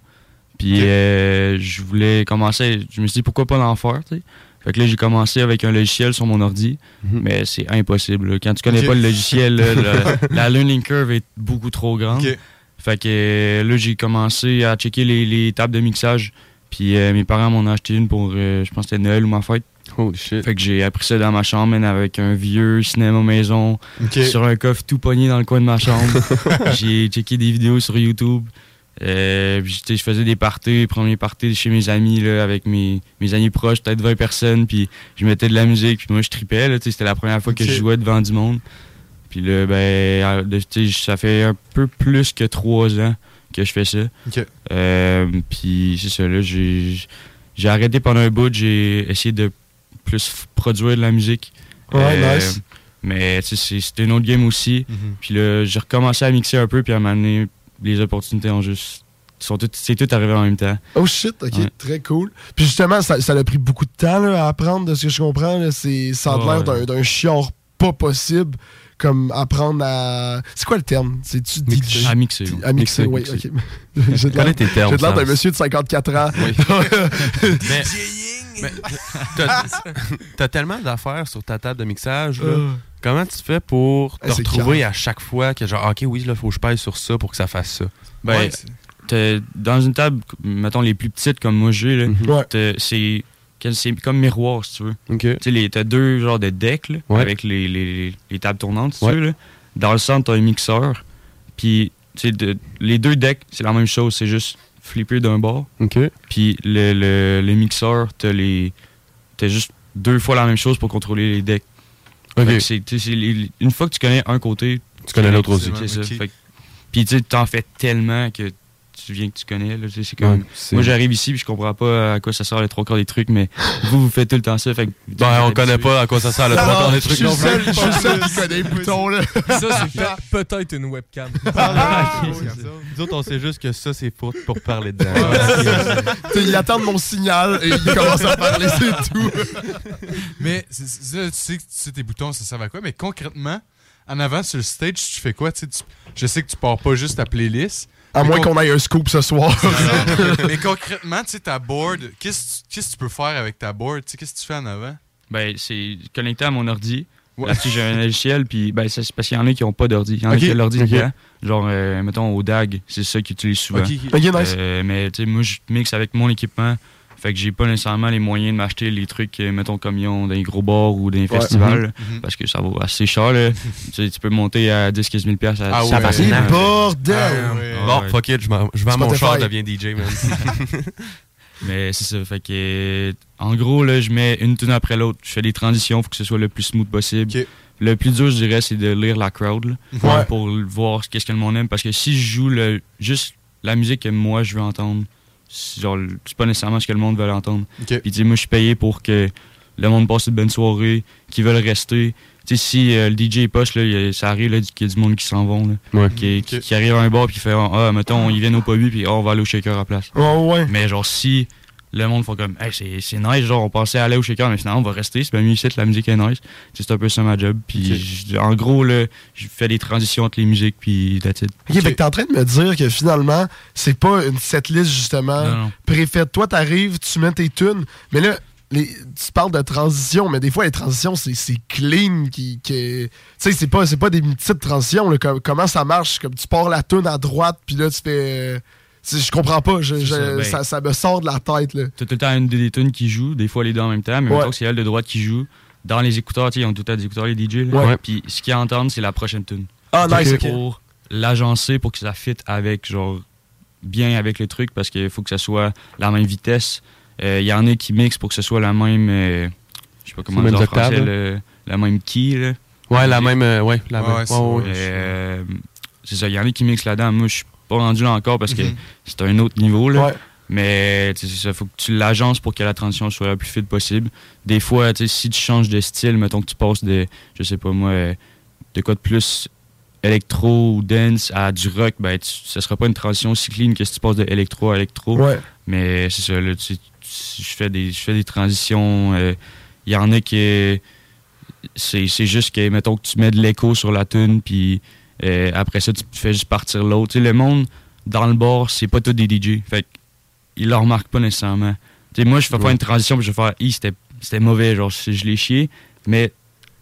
Speaker 18: Puis euh, je voulais commencer. Je me suis dit pourquoi pas l'en faire, tu sais? Fait que là, j'ai commencé avec un logiciel sur mon ordi, mais c'est impossible. Quand tu connais pas le logiciel, la, (laughs) la learning curve est beaucoup trop grande.
Speaker 3: Ok.
Speaker 18: Fait que euh, là, j'ai commencé à checker les, les tables de mixage. Puis euh, mes parents m'en ont acheté une pour, euh, je pense que c'était Noël ou ma fête.
Speaker 2: Holy shit.
Speaker 18: Fait que j'ai appris ça dans ma chambre, man, avec un vieux cinéma maison, sur un coffre tout pogné dans le coin de ma chambre. (laughs) j'ai checké des vidéos sur YouTube. Euh, puis, je faisais des parties, premiers parties chez mes amis, là, avec mes, mes amis proches, peut-être 20 personnes, puis je mettais de la musique, puis moi je tripais, c'était la première fois que je jouais devant du monde. Puis là, ben, euh, ça fait un peu plus que trois ans que je fais ça.
Speaker 3: Ok.
Speaker 18: Euh, puis c'est ça, là, j'ai arrêté pendant un bout, j'ai essayé de plus produire de la musique.
Speaker 5: Ouais, nice.
Speaker 18: Mais c'était une autre game aussi.
Speaker 3: Mhm.
Speaker 18: Puis là, j'ai recommencé à mixer un peu, puis à m'amener les opportunités ont juste. C'est tout arrivé en même temps.
Speaker 5: Oh shit, ok,
Speaker 18: Ouais.
Speaker 5: très cool. Puis justement, ça, ça a pris beaucoup de temps là, à apprendre, de ce que je comprends. Là. C'est, ça a l'air d'un, chiard pas possible, comme apprendre à. C'est quoi le terme? C'est-tu DJ
Speaker 18: À mixer.
Speaker 5: À mixer, oui,
Speaker 2: mixer.
Speaker 5: ok. (laughs) j'ai de l'air, d'un
Speaker 2: Sam.
Speaker 5: monsieur de 54 ans.
Speaker 2: Oui. (laughs) Mais Mais (laughs) t'as- T'as tellement d'affaires sur ta table de mixage. là.
Speaker 5: Euh.
Speaker 2: Comment tu fais pour te
Speaker 5: Eh, c'est
Speaker 2: retrouver à chaque fois que genre, ok, oui, là, faut que je pèse sur ça pour que ça fasse ça?
Speaker 18: Ben,
Speaker 2: Ouais,
Speaker 18: t'es- dans une table, mettons les plus petites comme moi j'ai, là,
Speaker 2: Mhm.
Speaker 18: c'est c'est comme miroir si tu veux. Tu sais, les- t'as deux genres de decks là,
Speaker 2: Ouais.
Speaker 18: avec les, les- les tables tournantes si
Speaker 2: Ouais.
Speaker 18: tu veux. là. Dans le centre, t'as un mixeur. Puis tu sais, de- les deux decks, c'est la même chose, c'est juste flipper d'un bord. Puis le, le, le mixeur, t'as les. T'as juste deux fois la même chose pour contrôler les decks. Une fois que tu connais un côté,
Speaker 2: Tu connais l'autre aussi.
Speaker 18: Puis tu sais, t'en fais tellement que tu viens que tu connais. Là, c'est comme,
Speaker 2: Ouais, c'est-
Speaker 18: moi, j'arrive ici puis je comprends pas à quoi ça sert les trois quarts des trucs, mais (laughs) vous, vous faites tout le temps ça. Fait que,
Speaker 2: Ben, on connaît pas à quoi ça sert le
Speaker 18: Non,
Speaker 2: trois quarts des
Speaker 18: je
Speaker 2: trucs non plus.
Speaker 18: je suis le seul (laughs)
Speaker 5: qui connaît les boutons, là.
Speaker 4: Ça, c'est (laughs) peut- peut-être une webcam.
Speaker 2: Ah, Nous autres, on sait juste que ça, c'est pour, pour parler dedans.
Speaker 5: Ils attendent mon signal et ils commencent à parler, c'est tout.
Speaker 3: Mais c'est- c'est- là, tu sais, que- tu sais tes boutons, ça sert à quoi? Mais concrètement, en avant sur le stage, tu fais quoi? Tu sais, tu- je sais que tu pars pas juste ta playlist.
Speaker 5: À
Speaker 3: Mais
Speaker 5: moins qu'on aille un scoop ce soir. (laughs)
Speaker 3: mais concrètement, tu sais, ta board, qu'est-ce que tu- qu'est-ce que tu peux faire avec ta board? Qu'est-ce que tu fais en avant?
Speaker 18: Ben, c'est connecté à mon ordi.
Speaker 3: Ouais.
Speaker 18: Là-dessus, j'ai un logiciel, puis ben, c'est parce qu'il y en a qui n'ont pas d'ordi. Il y en a qui ont l'ordi. Genre, euh, mettons, au DAG, c'est ça qu'ils utilisent souvent.
Speaker 3: Ok, ok. Ok, nice.
Speaker 18: Euh, mais, tu sais, moi, je mixe avec mon équipement. Fait que j'ai pas nécessairement les moyens de m'acheter les trucs, euh, mettons, comme ils ont dans les gros bars ou dans les
Speaker 2: Ouais.
Speaker 18: festivals.
Speaker 2: Mhm. Mhm.
Speaker 18: Parce que ça vaut assez cher, là. (laughs) tu, sais, tu peux monter à 10-15 000 piastres à
Speaker 2: Ah
Speaker 18: ça
Speaker 2: ouais. C'est bordel!
Speaker 18: Ah
Speaker 2: ouais. Bon, fuck it, je vends mon char, je deviens DJ, man. (laughs)
Speaker 18: Mais c'est ça, fait que euh, en gros là, je mets une tune après l'autre, je fais des transitions, faut que ce soit le plus smooth possible. Le plus dur, je dirais, c'est de lire la crowd là,
Speaker 5: Ouais.
Speaker 18: pour voir qu'est-ce que le monde aime parce que si je joue le juste la musique que moi je veux entendre, genre c'est pas nécessairement ce que le monde veut entendre.
Speaker 3: Ok.
Speaker 18: Puis tu moi je suis payé pour que le monde passe une bonne soirée, qu'ils veulent rester. Tu sais, si euh, le DJ poche, là, ça arrive là, qu'il y a du monde qui s'en vont,
Speaker 2: Ouais.
Speaker 18: qui, qui- qui arrive à un bar puis qui fait Ah, mettons, ils viennent au pas puis ah, on va aller au shaker à la place.
Speaker 5: ouais.
Speaker 18: Mais genre, si le monde font comme Hey, c'est nice, genre, on pensait aller au shaker, mais finalement, on va rester, c'est pas mieux ici, la musique est nice. C'est un peu ça ma job. Puis je- en gros, là, je fais des transitions entre les musiques, puis that's it.
Speaker 5: Ok, fait que t'es en train de me dire que finalement, c'est pas une setlist justement
Speaker 18: Non, non.
Speaker 5: préfaite. Toi, t'arrives, tu mets tes tunes, mais là, les, tu parles de transition, mais des fois, les transitions, c'est clean. qui, qui- Tu sais, c'est pas, pas des petites transitions. là. Comment ça marche? Comme tu pars la tune à droite, puis là, tu fais. Je comprends pas. Je-
Speaker 18: C'est
Speaker 5: je-
Speaker 18: ça, ben-
Speaker 5: ça, ça me sort de la tête. Là.
Speaker 18: T'as tout le temps une des tunes qui joue, des fois les deux en même temps, mais
Speaker 5: Ouais.
Speaker 18: que c'est elle de droite qui joue. Dans les écouteurs, tu sais, ils ont tout le temps des écouteurs, les DJ. Là.
Speaker 5: Ouais.
Speaker 18: Puis ce qu'ils entendent, c'est la prochaine tune.
Speaker 5: Ah, nice,
Speaker 18: Pour- l'agencer, pour que ça fit avec, genre, bien avec le truc, parce qu'il faut que ça soit la même vitesse. Euh, Il y en a qui mixent pour que ce soit la même. euh, je sais pas comment dire en français, le- la même key. Là.
Speaker 2: Ouais, la même, euh, ouais, la
Speaker 18: Ouais,
Speaker 2: même-
Speaker 18: ouais,
Speaker 2: ouais,
Speaker 18: c'est
Speaker 2: ouais.
Speaker 18: euh, c'est ça, il y en a qui mixent là-dedans. Moi, je suis pas rendu là encore parce que
Speaker 2: Mhm.
Speaker 18: c'est un autre niveau. Là.
Speaker 5: Ouais.
Speaker 18: Mais ça, faut que tu l'agences pour que la transition soit la plus fluide possible. Des fois, si tu changes de style, mettons que tu passes de, je sais pas moi, euh, de quoi de plus électro ou dance à du rock, ben, tu, ça sera pas une transition aussi clean que si tu passes de électro à électro.
Speaker 5: Ouais.
Speaker 18: Mais c'est ça, là, tu je fais des, je fais des transitions. euh, Il y en a qui. C'est c'est juste que, mettons que tu mets de l'écho sur la tune, puis euh, après ça, tu fais juste partir l'autre. Le monde, dans le bar, c'est pas tous des DJ. Fait ils le remarquent pas nécessairement. Moi, je fais pas
Speaker 2: Ouais.
Speaker 18: une transition, puis je vais faire, c'était c'était mauvais, genre, je je l'ai chié. Mais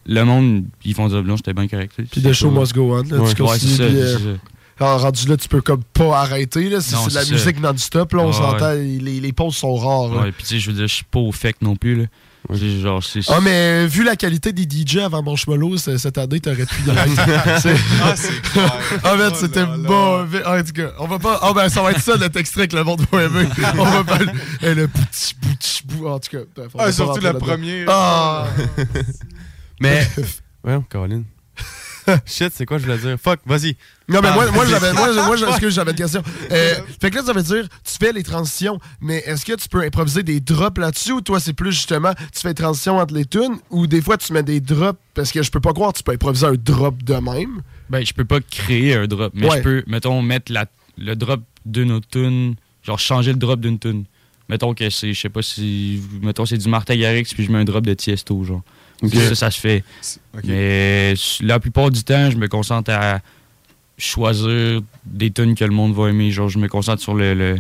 Speaker 18: le monde, ils font dire, non, c'était bien correct.
Speaker 5: Puis the show must go on. Là,
Speaker 18: Ouais,
Speaker 5: tu
Speaker 18: ouais, ça,
Speaker 5: puis,
Speaker 18: c'est
Speaker 5: euh,
Speaker 18: ça.
Speaker 5: alors, rendu là, tu peux comme pas arrêter. Là. C'est
Speaker 18: Non,
Speaker 5: c'est de la
Speaker 18: ça.
Speaker 5: musique non-stop. Là, on s'entend. Les, les pauses sont rares.
Speaker 18: Ouais, puis tu sais, je veux dire, je suis pas au fake non plus, là. C'est Genre, c'est.
Speaker 5: Ah, mais vu la qualité des DJ avant Marshmallow cette année, t'aurais pu y. C'est- (laughs)
Speaker 3: Ah, c'est (laughs) clair.
Speaker 5: En fait, c'était mauvais. En tout cas, on va pas. Ah, ben, ça va être ça notre extrait que le monde va aimer. On va pas. Et le petit bout, bout. En tout cas,
Speaker 3: Ah, surtout
Speaker 5: là-dedans.
Speaker 3: première.
Speaker 5: Ah! (laughs)
Speaker 2: Mais. Ouais, Caroline. Shit, c'est quoi je voulais dire? Fuck, vas-y.
Speaker 5: Non, mais
Speaker 2: Ah,
Speaker 5: moi, moi j'avais, moi, moi, excuse, j'avais une question. Euh, fait que là, ça veut dire, tu fais les transitions, mais est-ce que tu peux improviser des drops là-dessus ou toi, c'est plus justement, tu fais les transitions entre les tunes ou des fois, tu mets des drops parce que je peux pas croire, tu peux improviser un drop de même?
Speaker 18: Ben, je peux pas créer un drop, mais
Speaker 5: Ouais.
Speaker 18: je peux, mettons, mettre la, le drop d'une autre tune, genre changer le drop d'une tune. Mettons que c'est, je sais pas si, mettons, c'est du Martin Garrix, puis je mets un drop de Tiesto, genre. Ça, ça se fait. Mais la plupart du temps, je me concentre à choisir des tunes que le monde va aimer. Genre, je me concentre sur le, le,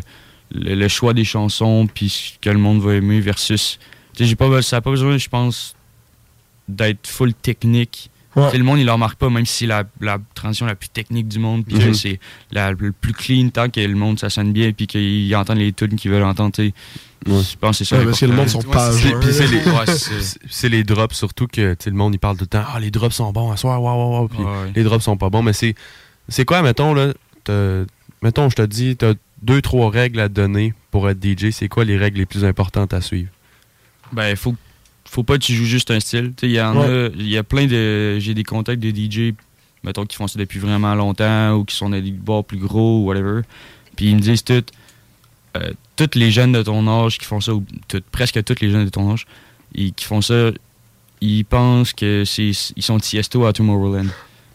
Speaker 18: le- le choix des chansons, puis ce que le monde va aimer versus Tu sais, j'ai pas, ça n'a pas besoin, je pense, d'être full technique.
Speaker 5: Ouais.
Speaker 18: Le monde, il le remarque pas, même si c'est la, la transition la plus technique du monde, puis
Speaker 2: Mhm.
Speaker 18: que c'est la, le plus clean, tant que le monde, ça sonne bien, puis qu'ils entendent les tunes qu'ils veulent entendre. tu sais. Je pense que c'est ça.
Speaker 5: Ouais, parce que le monde sont pas
Speaker 2: C'est- les,
Speaker 18: Ouais,
Speaker 2: les drops surtout que le monde il parle tout le temps ah les drops sont bons à soir ouais ouais ouais puis
Speaker 18: Ouais.
Speaker 2: les drops sont pas bons mais c'est c'est quoi mettons là mettons je te dis t'as deux trois règles à donner pour être DJ c'est quoi les règles les plus importantes à suivre?
Speaker 18: Ben, faut, faut pas que tu joues juste un style. Tu Il y en
Speaker 2: Ouais.
Speaker 18: a, y a plein de. J'ai des contacts de DJ, mettons, qui font ça depuis vraiment longtemps ou qui sont dans des bars plus gros ou whatever. Puis ils me disent tout. euh, tous les jeunes de ton âge qui font ça, ou tout- presque tous les jeunes de ton âge, ils- qui font ça, ils pensent que c'est ils sont Tiesto à Tomorrowland.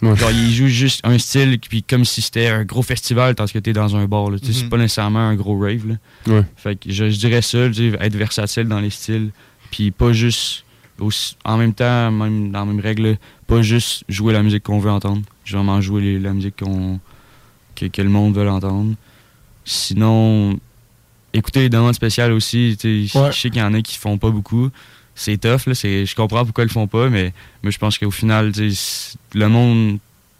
Speaker 18: Genre, ils jouent juste un style, puis comme si c'était un gros festival, tandis que t'es dans un bar. Tu sais, C'est
Speaker 2: Mhm.
Speaker 18: pas nécessairement un gros rave. Là.
Speaker 2: Ouais.
Speaker 18: Fait que je, je dirais ça, être versatile dans les styles, puis pas juste, aussi- en même temps, même dans la même règle, pas juste jouer la musique qu'on veut entendre. Vraiment jouer les- la musique qu'on que, que le monde veut entendre. Sinon, écouter les demandes spéciales aussi, je sais qu'il y en a qui font pas beaucoup. C'est tough, là, c'est- je comprends pourquoi ils le font pas, mais moi je pense qu'au final, le monde,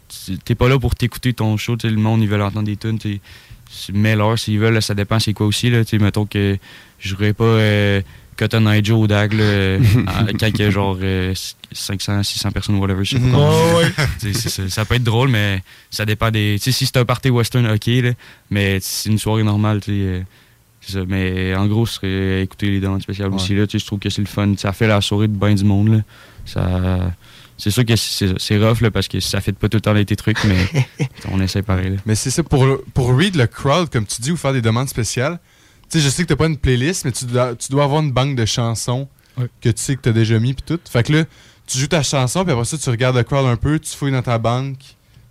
Speaker 18: tu- t'es pas là pour t'écouter ton show, le monde, ils veulent entendre des tunes, tu sais, mets-leur s'ils veulent, là, ça dépend c'est quoi aussi, là, mettons que je jouerais pas euh, Cotton Eye Joe au DAG, là, (laughs) euh, quand il y a genre euh, 500, 600 personnes, whatever, je sais pas.
Speaker 5: Ouais, (laughs)
Speaker 18: ça peut être drôle, mais ça dépend des. Tu sais, si c'est un party western, ok, là, mais si c'est une soirée normale, tu sais. Ça. Mais en gros, ce serait écouter les demandes spéciales aussi. Là, tu sais, je trouve que c'est le fun. Ça fait la soirée de bain du monde. Là. Ça, c'est sûr que c'est c'est rough là, parce que ça fait pas tout le temps les tes trucs, mais (laughs) on essaie pareil. Là.
Speaker 3: Mais c'est ça, pour, pour read le crowd, comme tu dis, ou faire des demandes spéciales, tu sais, je sais que t'as pas une playlist, mais tu dois, tu dois avoir une banque de chansons que tu sais que t'as déjà mis, puis tout. Fait que là, tu joues ta chanson, puis après ça, tu regardes le crowd un peu, tu fouilles dans ta banque,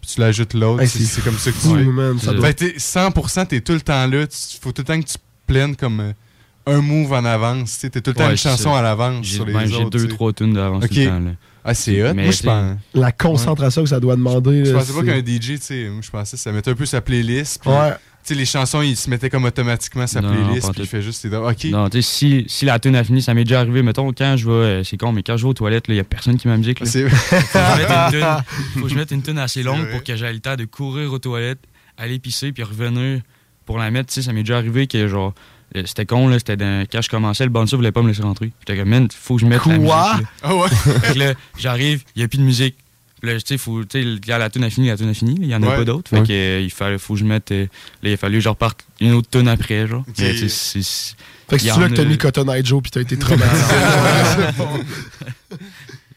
Speaker 3: puis tu l'ajoutes l'autre.
Speaker 5: Hey,
Speaker 3: c'est
Speaker 5: c'est
Speaker 3: c'est comme ça que tu
Speaker 5: fou,
Speaker 3: fais.
Speaker 5: man, ça doit-
Speaker 3: Fait que t'es 100%, t'es tout le temps là. Il faut tout le temps que tu plaines comme euh, un move en avance. Tu tout le temps
Speaker 18: Ouais,
Speaker 3: une chanson à l'avance
Speaker 18: J'ai-
Speaker 3: sur les
Speaker 18: ben, j'ai deux, trois tunes d'avance
Speaker 3: Ok.
Speaker 18: tout le temps, là.
Speaker 3: Ah, c'est hot.
Speaker 18: Mais
Speaker 3: Moi, je pense.
Speaker 5: La concentration que ça doit demander.
Speaker 3: Je pensais pas qu'un DJ, tu sais, je pensais que ça mettait un peu sa playlist. Puis,
Speaker 5: Ouais.
Speaker 3: Tu sais, les chansons, ils se mettaient comme automatiquement sa
Speaker 18: Non,
Speaker 3: playlist, puis il fait juste ses Ok.
Speaker 18: Non, tu sais, si, si la tune a fini, ça m'est déjà arrivé. Mettons, quand je vais, euh, c'est con, mais quand je vais aux toilettes, il y a personne qui la musique. là.
Speaker 3: C'est-
Speaker 18: faut, que je mette une tune- (laughs) faut que je mette une tune assez longue pour que j'aie le temps de courir aux toilettes, aller pisser, puis revenir pour la mettre. Tu sais, ça m'est déjà arrivé que, genre, euh, c'était con, là, c'était dans- quand je commençais, le bouncer voulait pas me laisser rentrer. J'étais comme, man, faut que je mette la musique.
Speaker 5: Quoi?
Speaker 18: là.
Speaker 3: Ah ouais? (laughs)
Speaker 18: Fait que là, j'arrive, il y a plus de musique. Puis là, tu sais, faut, tu sais, le- quand la tune a fini, la tune a fini. Il y en a
Speaker 3: Ouais.
Speaker 18: pas d'autres. Fait
Speaker 2: Ouais.
Speaker 18: que, euh, il fallait, faut que je mette, euh, là, il a fallu que je reparte une autre tune après, genre. Mais, c'est- c'est-
Speaker 5: Fait que c'est là que t'as mis Cotton Eye Joe puis t'as été (laughs) traumatisé? (laughs)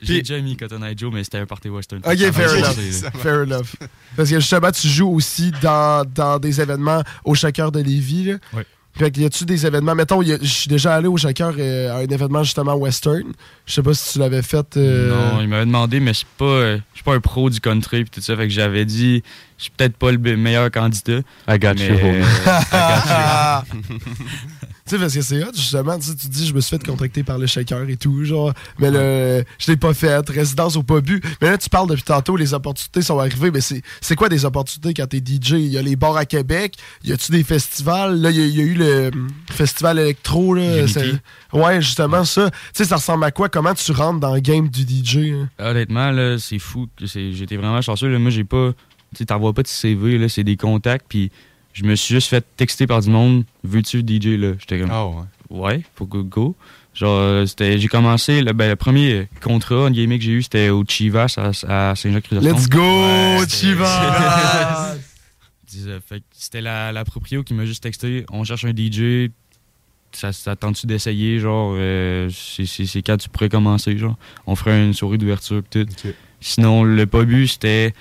Speaker 18: J'ai déjà mis Cotton Eye Joe, mais c'était un party western.
Speaker 5: Ok, fair enough. Fair enough. Parce que justement, tu joues aussi dans, dans des événements au Shaker de Lévis. Là.
Speaker 18: Ouais.
Speaker 5: Fait que y a-tu des événements, mettons, je suis déjà allé au Shaker euh, à un événement justement western. Je sais pas si tu l'avais fait. euh,
Speaker 18: Non, il m'avait demandé, mais je suis pas, euh, pas un pro du country pis tout ça. Fait que j'avais dit, je suis peut-être pas le meilleur candidat.
Speaker 2: I got
Speaker 18: mais,
Speaker 2: you,
Speaker 18: euh, I got you. (laughs) (laughs)
Speaker 5: Tu sais, parce que c'est hot, justement. Tu dis, je me suis fait contracter par le shaker et tout, genre. Mais le, je l'ai pas fait. Résidence au pas bu. Mais là, tu parles depuis tantôt, les opportunités sont arrivées. Mais c'est c'est quoi des opportunités quand t'es DJ? Il y a les bars à Québec. Y a-tu des festivals? Là, il y, a- il y a eu le festival électro, là. Ouais, justement, ça. Tu sais, ça ressemble à quoi? Comment tu rentres dans le game du DJ? hein?
Speaker 18: Honnêtement, là, c'est fou. J'étais vraiment chanceux. Là. Moi, j'ai pas. Tu sais, t'envoies pas de CV, là, c'est des contacts. Puis je me suis juste fait texter par du monde. Veux-tu DJ, là? J'étais comme.
Speaker 3: Ah ouais.
Speaker 18: Ouais, faut go. go. Genre, euh, c'était, j'ai commencé, le, ben, le premier contrat en gaming que j'ai eu, c'était au Chivas à, à Saint-Jacques-Chrysostome.
Speaker 5: Let's go,
Speaker 18: Ouais,
Speaker 5: Chivas!
Speaker 18: Que C'était la, la proprio qui m'a juste texté on cherche un DJ, ça, ça tente-tu d'essayer, genre, euh, c'est- quand tu pourrais commencer, genre? On ferait une soirée d'ouverture pis tout. Sinon, le pas bu, c'était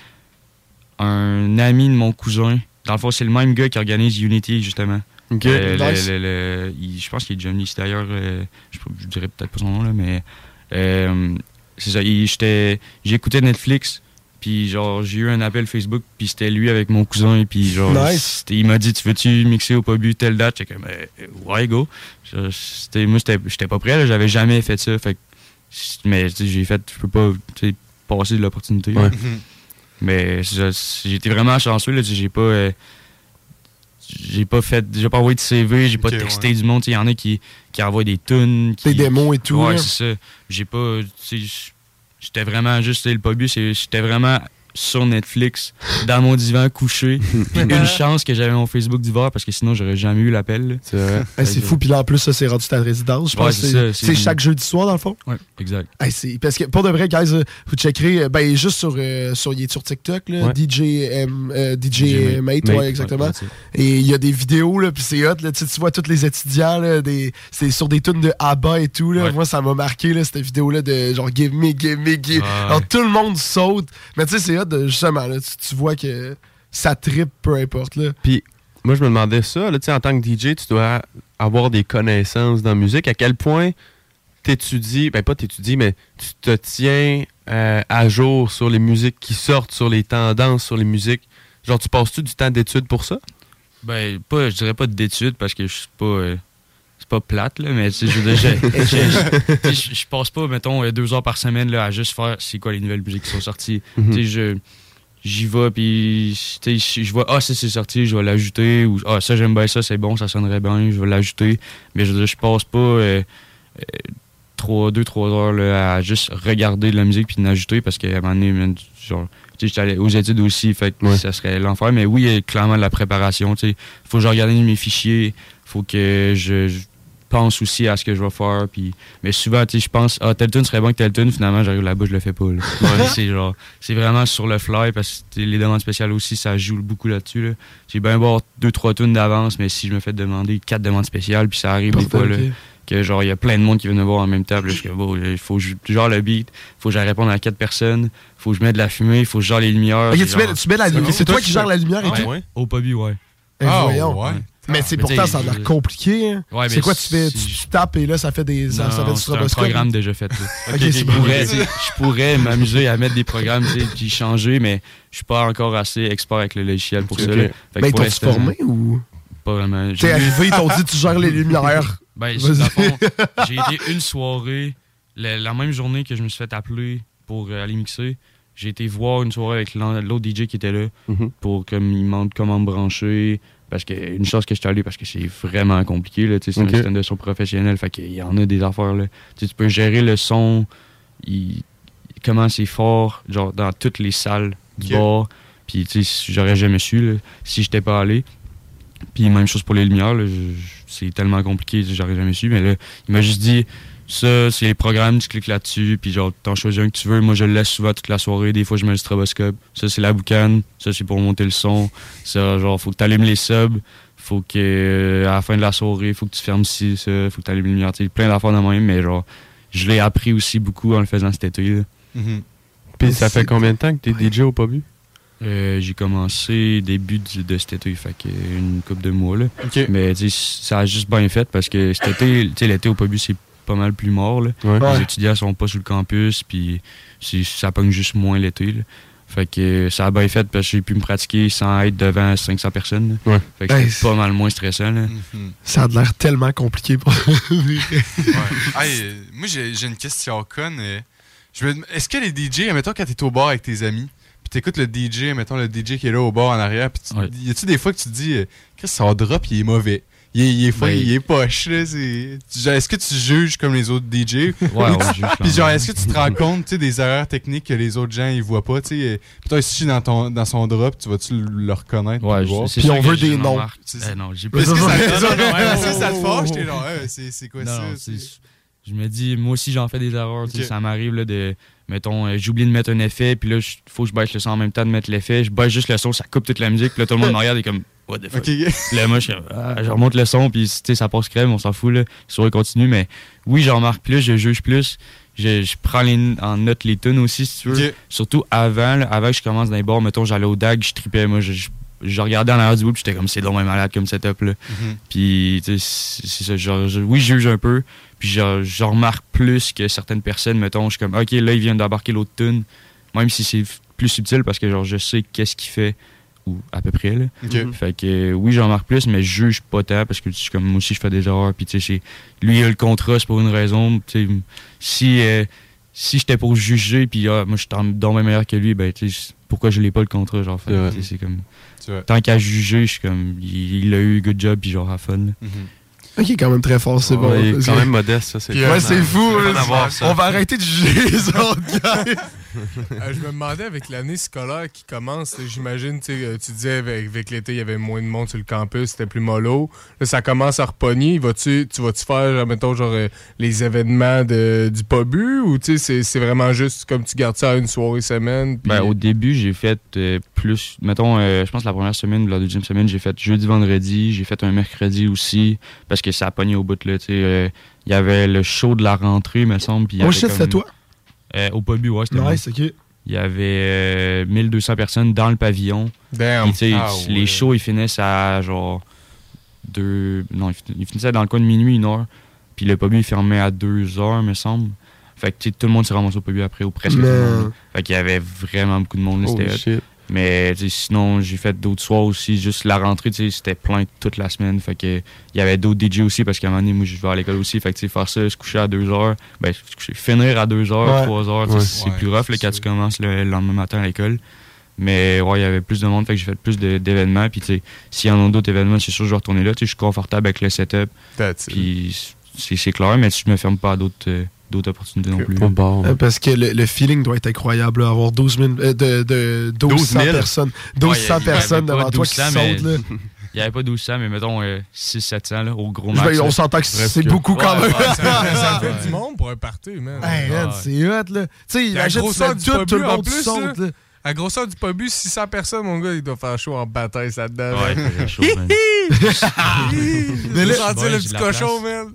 Speaker 18: un ami de mon cousin. Dans le fond, c'est le même gars qui organise Unity, justement.
Speaker 2: Ok.
Speaker 18: Euh,
Speaker 2: Nice.
Speaker 18: le- le- il- je pense qu'il est Johnny, c'est d'ailleurs, euh, je, je dirais peut-être pas son nom, là, mais euh, c'est ça. j'étais- J'écoutais Netflix, puis genre, j'ai eu un appel Facebook, puis c'était lui avec mon cousin, puis genre,
Speaker 5: Nice.
Speaker 18: il m'a dit, tu veux-tu mixer au pas bu telle date? J'étais comme, ouais, go. Je- c'était- Moi, j'étais pas prêt, là, j'avais jamais fait ça, fait mais j'ai fait, je peux pas tu sais, passer de l'opportunité.
Speaker 2: Ouais.
Speaker 18: Mais j'ai été vraiment chanceux, là, j'ai pas. euh, j'ai pas fait j'ai pas envoyé de CV j'ai pas texté du monde il y en a qui, qui envoient des tunes
Speaker 5: Des démos et tout,
Speaker 18: ouais c'est ça j'ai pas j'étais vraiment juste le pas but c'est- j'étais vraiment sur Netflix dans mon divan couché (laughs) une chance que j'avais mon Facebook d'hiver parce que sinon j'aurais jamais eu l'appel
Speaker 2: c'est vrai
Speaker 5: Hey, c'est fou, puis là en plus, ça c'est rendu ta résidence. Je
Speaker 18: Ouais,
Speaker 5: pense
Speaker 18: c'est
Speaker 5: que c'est-
Speaker 18: ça, c'est-
Speaker 5: c'est chaque jeudi soir dans le fond?
Speaker 18: ouais exact
Speaker 5: Hey, parce que pour de vrai, guys, euh, vous checkerez, euh, ben juste sur, euh, sur, il est sur TikTok, là,
Speaker 18: Ouais.
Speaker 5: DJ, M- euh, DJ,
Speaker 18: DJ
Speaker 5: Mate,
Speaker 18: Mate,
Speaker 5: ouais, exactement.
Speaker 18: ouais,
Speaker 5: et il y a des vidéos, là, puis c'est hot, là, tu vois tous les étudiants, là, des, c'est sur des tunes de ABBA et tout, là. Moi, ça m'a marqué, là, cette vidéo-là de genre Give me, give me, give.
Speaker 2: Ah,
Speaker 5: Alors, tout le monde saute. Mais tu sais, c'est hot, de, justement, là, tu, tu vois que ça tripe, peu importe, là.
Speaker 2: Puis, moi, je me demandais ça, là, tu sais, en tant que DJ, tu dois avoir des connaissances dans la musique. À quel point t'étudies, ben pas t'étudies, mais tu te tiens euh, à jour sur les musiques qui sortent, sur les tendances, sur les musiques? Genre, tu passes-tu du temps d'études pour ça?
Speaker 18: Ben, pas, je dirais pas d'études parce que je suis pas. euh, pas plate, là, mais je (laughs) sais, je je passe pas, mettons, euh, deux heures par semaine là, à juste faire c'est quoi les nouvelles musiques qui sont sorties.
Speaker 2: Mhm.
Speaker 18: Je. J'y vais, puis je vois, ah, ça c'est sorti, je vais l'ajouter, ou ah, ça j'aime bien ça, c'est bon, ça sonnerait bien, je vais l'ajouter. Mais je je passe pas euh, euh, trois, deux, trois heures là, à juste regarder de la musique puis l'ajouter parce qu'à un moment donné, genre, tu sais, j'étais allé aux études aussi, fait que ça serait l'enfer. Mais oui, il y a clairement de la préparation, tu sais. Faut que je regarde mes fichiers, faut que je, je pense aussi à ce que je vais faire. Puis, mais souvent, tu sais, je pense, ah, tel tune serait bon que tel tune, finalement, j'arrive là-bas, je le fais pas. là. (laughs) Ouais, c'est genre, c'est vraiment sur le fly parce que les demandes spéciales aussi, ça joue beaucoup là-dessus. Là. J'ai bien voir deux, trois tunes d'avance, mais si je me fais demander quatre demandes spéciales, puis ça arrive des fois, là, que genre, il y a plein de monde qui vient me voir en même là, je bon, il faut que je genre le beat, faut que j'aille répondre à quatre personnes, faut que je mette de la fumée, faut que je gère les lumières.
Speaker 5: Tu mets-
Speaker 18: genre-
Speaker 5: tu mets la lumière. C'est toi qui gères la lumière et
Speaker 18: Ouais.
Speaker 5: tout?
Speaker 18: Au ouais.
Speaker 5: Eh, voyons. Mais c'est
Speaker 18: Mais
Speaker 5: pourtant, ça a l'air compliqué. hein.
Speaker 18: Ouais,
Speaker 5: c'est
Speaker 18: mais
Speaker 5: quoi, tu fais, tu,
Speaker 18: si-
Speaker 5: tu tapes et là, ça fait des, ça, ça fait
Speaker 18: Non,
Speaker 5: du
Speaker 18: c'est un
Speaker 5: stroboscope?
Speaker 18: programme déjà fait. là. (laughs) Je,
Speaker 5: c'est
Speaker 18: pourrais, je m'amuser à mettre des programmes puis changer, mais je suis pas encore assez expert avec le logiciel pour ça. Que
Speaker 5: Ben,
Speaker 18: l'instant,
Speaker 5: formé ou?
Speaker 18: Pas vraiment.
Speaker 5: T'es arrivé, ils t'ont dit, tu gères les lumières. (laughs)
Speaker 18: Ben, j'ai été une soirée, la, la même journée que je me suis fait appeler pour euh, aller mixer. J'ai été voir une soirée avec l'autre DJ qui était là
Speaker 2: Mhm.
Speaker 18: pour comme il me montre comment me brancher. Parce que une chance que je suis allé parce que c'est vraiment compliqué. là, tu sais, C'est
Speaker 2: Ok.
Speaker 18: un système de son professionnel. Fait qu'il y en a des affaires. Là. Tu peux gérer le son, il- comment c'est fort, genre dans toutes les salles du bar. Puis j'aurais jamais su là, si j'étais pas allé. Puis même chose pour les lumières, c'est tellement compliqué, j'aurais jamais su. Mais là, il m'a juste dit, ça, c'est les programmes, tu cliques là-dessus, puis genre, t'en choisis un que tu veux. Moi, je le laisse souvent toute la soirée. Des fois, je mets le stroboscope. Ça, c'est la boucane. Ça, c'est pour monter le son. Ça, genre, faut que t'allumes les subs. Faut que, euh, à la fin de la soirée, faut que tu fermes ci, ça. Faut que t'allumes les lumières. Tu sais, plein d'affaires de même, mais genre, je l'ai appris aussi beaucoup en le faisant cet été. là.
Speaker 2: Puis ça fait combien de temps que t'es DJ au Pobu?
Speaker 18: Euh, j'ai commencé début du- de cet été, fait une couple de mois là.
Speaker 2: Ok.
Speaker 18: Mais ça a juste bien fait parce que cet été, tu sais, l'été au Pobu c'est pas mal plus mort là.
Speaker 2: Ouais.
Speaker 18: Les
Speaker 2: Ouais.
Speaker 18: étudiants sont pas sur le campus, puis ça pogne juste moins l'été. Fait que ça a bien fait parce que j'ai pu me pratiquer sans être devant 500 personnes.
Speaker 2: Ouais.
Speaker 18: Fait que
Speaker 5: Hey,
Speaker 18: c'était pas mal moins stressant. Là.
Speaker 5: Ça a l'air tellement compliqué pour (laughs)
Speaker 3: Hey, euh, moi, j'ai j'ai une question conne. euh. Me Est-ce que les DJ, mettons, quand t'es au bar avec tes amis, puis t'écoutes le DJ, mettons, le DJ qui est là au bar en arrière, puis tu- y a-tu des fois que tu te dis, euh, Chris, son drop, il est mauvais? Il est, il est,
Speaker 18: Ben,
Speaker 3: il est poche, là. c'est- tu- genre, Est-ce que tu juges comme les autres DJ?
Speaker 18: Ouais, on
Speaker 3: tu- Puis genre, est-ce que tu te rends compte, tu des erreurs techniques que les autres gens, ils voient pas, tu euh, toi, si je suis dans, ton, dans son drop, tu vas-tu le le reconnaître?
Speaker 18: Ouais,
Speaker 3: puis
Speaker 18: je le remarque.
Speaker 3: C'est-
Speaker 18: Eh non, j'ai
Speaker 3: Est-ce que ça-
Speaker 18: pas-
Speaker 3: est-ce que ça- te fâche? T'es genre, c'est quoi
Speaker 18: Non,
Speaker 3: ça?
Speaker 18: Je me dis, moi aussi, j'en fais des erreurs. tu. Ça m'arrive là, de. Mettons, euh, j'oublie de mettre un effet, puis là, il faut que je baisse le son en même temps de mettre l'effet. Je baisse juste le son, ça coupe toute la musique, puis là, tout le monde me regarde et comme, what the fuck. Là, moi, je, Ah, je remonte le son, puis ça passe crème, on s'en fout, là. La soirée continue, mais oui, j'en remarque plus, je juge plus. Je, je prends les- en note les tunes aussi, si tu veux. Surtout avant, là, avant que je commence dans les bars, mettons, j'allais au DAG, je tripais, moi, je, je, je regardais en arrière du bout, puis j'étais comme, c'est long, malade comme setup, là.
Speaker 3: Mhm.
Speaker 18: Puis, tu sais, c'est ça. Genre, je- oui, je juge un peu. Puis, genre, je remarque plus que certaines personnes, mettons, je suis comme, OK, là, il vient d'embarquer l'autre tune. Même si c'est plus subtil parce que, genre, je sais qu'est-ce qu'il fait, ou à peu près, là.
Speaker 3: Ok.
Speaker 18: Fait que, oui, j'en remarque plus, mais je juge pas tant parce que, comme, moi aussi, je fais des erreurs. Puis, tu sais, lui, il a le contrat, c'est pour une raison. Tu sais, si. euh, si j'étais pour juger, puis ah, moi je suis dans- même meilleur que lui, ben tu sais, pourquoi je l'ai pas le contrat, genre. Fait,
Speaker 2: C'est
Speaker 18: comme. Tant qu'à juger, je suis comme. Il, il a eu good job, puis genre, à fun. là.
Speaker 5: Ok, quand même très fort, c'est bon.
Speaker 2: Ouais,
Speaker 5: Parce
Speaker 2: quand même modeste, ça, c'est
Speaker 5: Ouais,
Speaker 2: fun.
Speaker 5: c'est fou. On va arrêter de juger les autres gars. (laughs)
Speaker 4: Euh, je me demandais avec l'année scolaire qui commence, j'imagine, tu sais, euh, tu disais avec, avec l'été, il y avait moins de monde sur le campus, c'était plus mollo. Là, ça commence à repogner. Vas-tu, tu vas-tu faire, genre, mettons, genre, euh, les événements de, du POBU ou tu sais, c'est, c'est vraiment juste comme tu gardes ça à une soirée semaine?
Speaker 18: Ben, au début, j'ai fait euh, plus. Mettons, euh, je pense la première semaine, la deuxième semaine, j'ai fait jeudi, vendredi. J'ai fait un mercredi aussi. Parce que ça a pogné au bout, là. Tu sais, euh, il y avait le show de la rentrée, me semble. puis il y
Speaker 5: Oh shit,
Speaker 18: comme-
Speaker 5: c'était toi?
Speaker 18: Euh, au Pobu, ouais, c'était
Speaker 5: Nice.
Speaker 18: Il y avait euh, 1200 personnes dans le pavillon.
Speaker 4: Damn. Ah,
Speaker 18: les
Speaker 4: ouais.
Speaker 18: shows, ils finissent à genre. Deux... Non, ils fin- ils finissaient dans le coin de minuit, une heure. Puis le Pobu, il fermait à deux heures, me semble. Fait que tout le monde s'est ramassé au Pobu après, ou presque tout le
Speaker 5: Man.
Speaker 18: monde. Fait qu'il y avait vraiment beaucoup de monde. là, Mais sinon, j'ai fait d'autres soirs aussi. Juste la rentrée, c'était plein toute la semaine. Fait que il y avait d'autres DJ aussi parce qu'à un moment donné, moi, je vais à l'école aussi. Fait que tu sais, faire ça, se coucher à 2 heures, ben, se coucher, finir à 2 heures,
Speaker 5: Ouais.
Speaker 18: 3 heures, tu sais,
Speaker 2: Ouais.
Speaker 18: c'est
Speaker 3: Ouais,
Speaker 18: plus rough là, quand tu commences le, le lendemain matin à l'école. Mais ouais, il y avait plus de monde, fait que j'ai fait plus d'événements. Puis tu sais, s'il y en a d'autres événements, c'est sûr que je vais retourner là. Tu sais, je suis confortable avec le setup. Puis c'est c'est clair, mais je me ferme pas à d'autres euh, d'autres opportunités non plus.
Speaker 2: Bon.
Speaker 5: Euh, Parce que le, le feeling doit être incroyable, là, avoir 12 000, euh, de, de 1200
Speaker 2: 12 000.
Speaker 5: personnes,
Speaker 18: Ouais,
Speaker 5: 1200
Speaker 18: il y avait
Speaker 5: personnes
Speaker 18: pas
Speaker 5: devant toi qui
Speaker 18: 1200,
Speaker 5: sautent.
Speaker 18: mais-
Speaker 5: Là. (laughs)
Speaker 18: Il n'y avait pas 1200, mais mettons euh, 600-700 là, au gros max.
Speaker 5: vais- on s'entend que c'est beaucoup quand même.
Speaker 18: ouais,
Speaker 4: ça, (laughs) fait du monde pour un party, man.
Speaker 5: Hey, man,
Speaker 18: Ouais.
Speaker 5: c'est hot, là. Tu sais, imagine, tout, tout le
Speaker 4: en
Speaker 5: monde
Speaker 4: plus,
Speaker 5: saute,
Speaker 4: là. À grosseur du POBU, 600 personnes, mon gars, il doit faire chaud en bataille, ça dedans.
Speaker 18: Ouais, il faisait chaud, man. (laughs)
Speaker 5: Mais là-
Speaker 4: J'ai senti
Speaker 18: Ouais,
Speaker 4: le petit
Speaker 18: la
Speaker 4: cochon, man.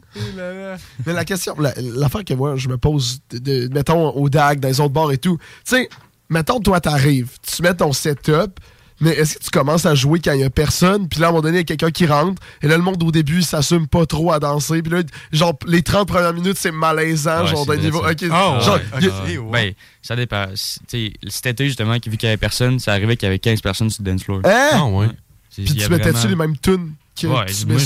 Speaker 5: Mais la question, la- l'affaire que moi, je me pose, de, de- mettons, au DAG, dans les autres bars et tout, tu sais, mettons, toi, t'arrives, tu mets ton setup, mais est-ce que tu commences à jouer quand il y a personne, puis là, à un moment donné, il y a quelqu'un qui rentre, et là, le monde, au début, il s'assume pas trop à danser, puis là, genre, les 30 premières minutes, c'est malaisant,
Speaker 18: Ouais,
Speaker 5: genre, d'un niveau...
Speaker 18: ça.
Speaker 5: ok,
Speaker 4: Ah,
Speaker 5: genre,
Speaker 4: ouais,
Speaker 5: a-.
Speaker 18: Ben, ça dépend. C- tu sais, Cet été, justement, vu qu'il y avait personne, ça arrivait qu'il y avait 15 personnes sur le dance floor.
Speaker 5: Hein?
Speaker 2: Ah, ouais.
Speaker 5: Puis tu mettais-tu
Speaker 18: vraiment-
Speaker 5: les mêmes tunes? Que
Speaker 18: Ouais,
Speaker 5: tu
Speaker 18: moi,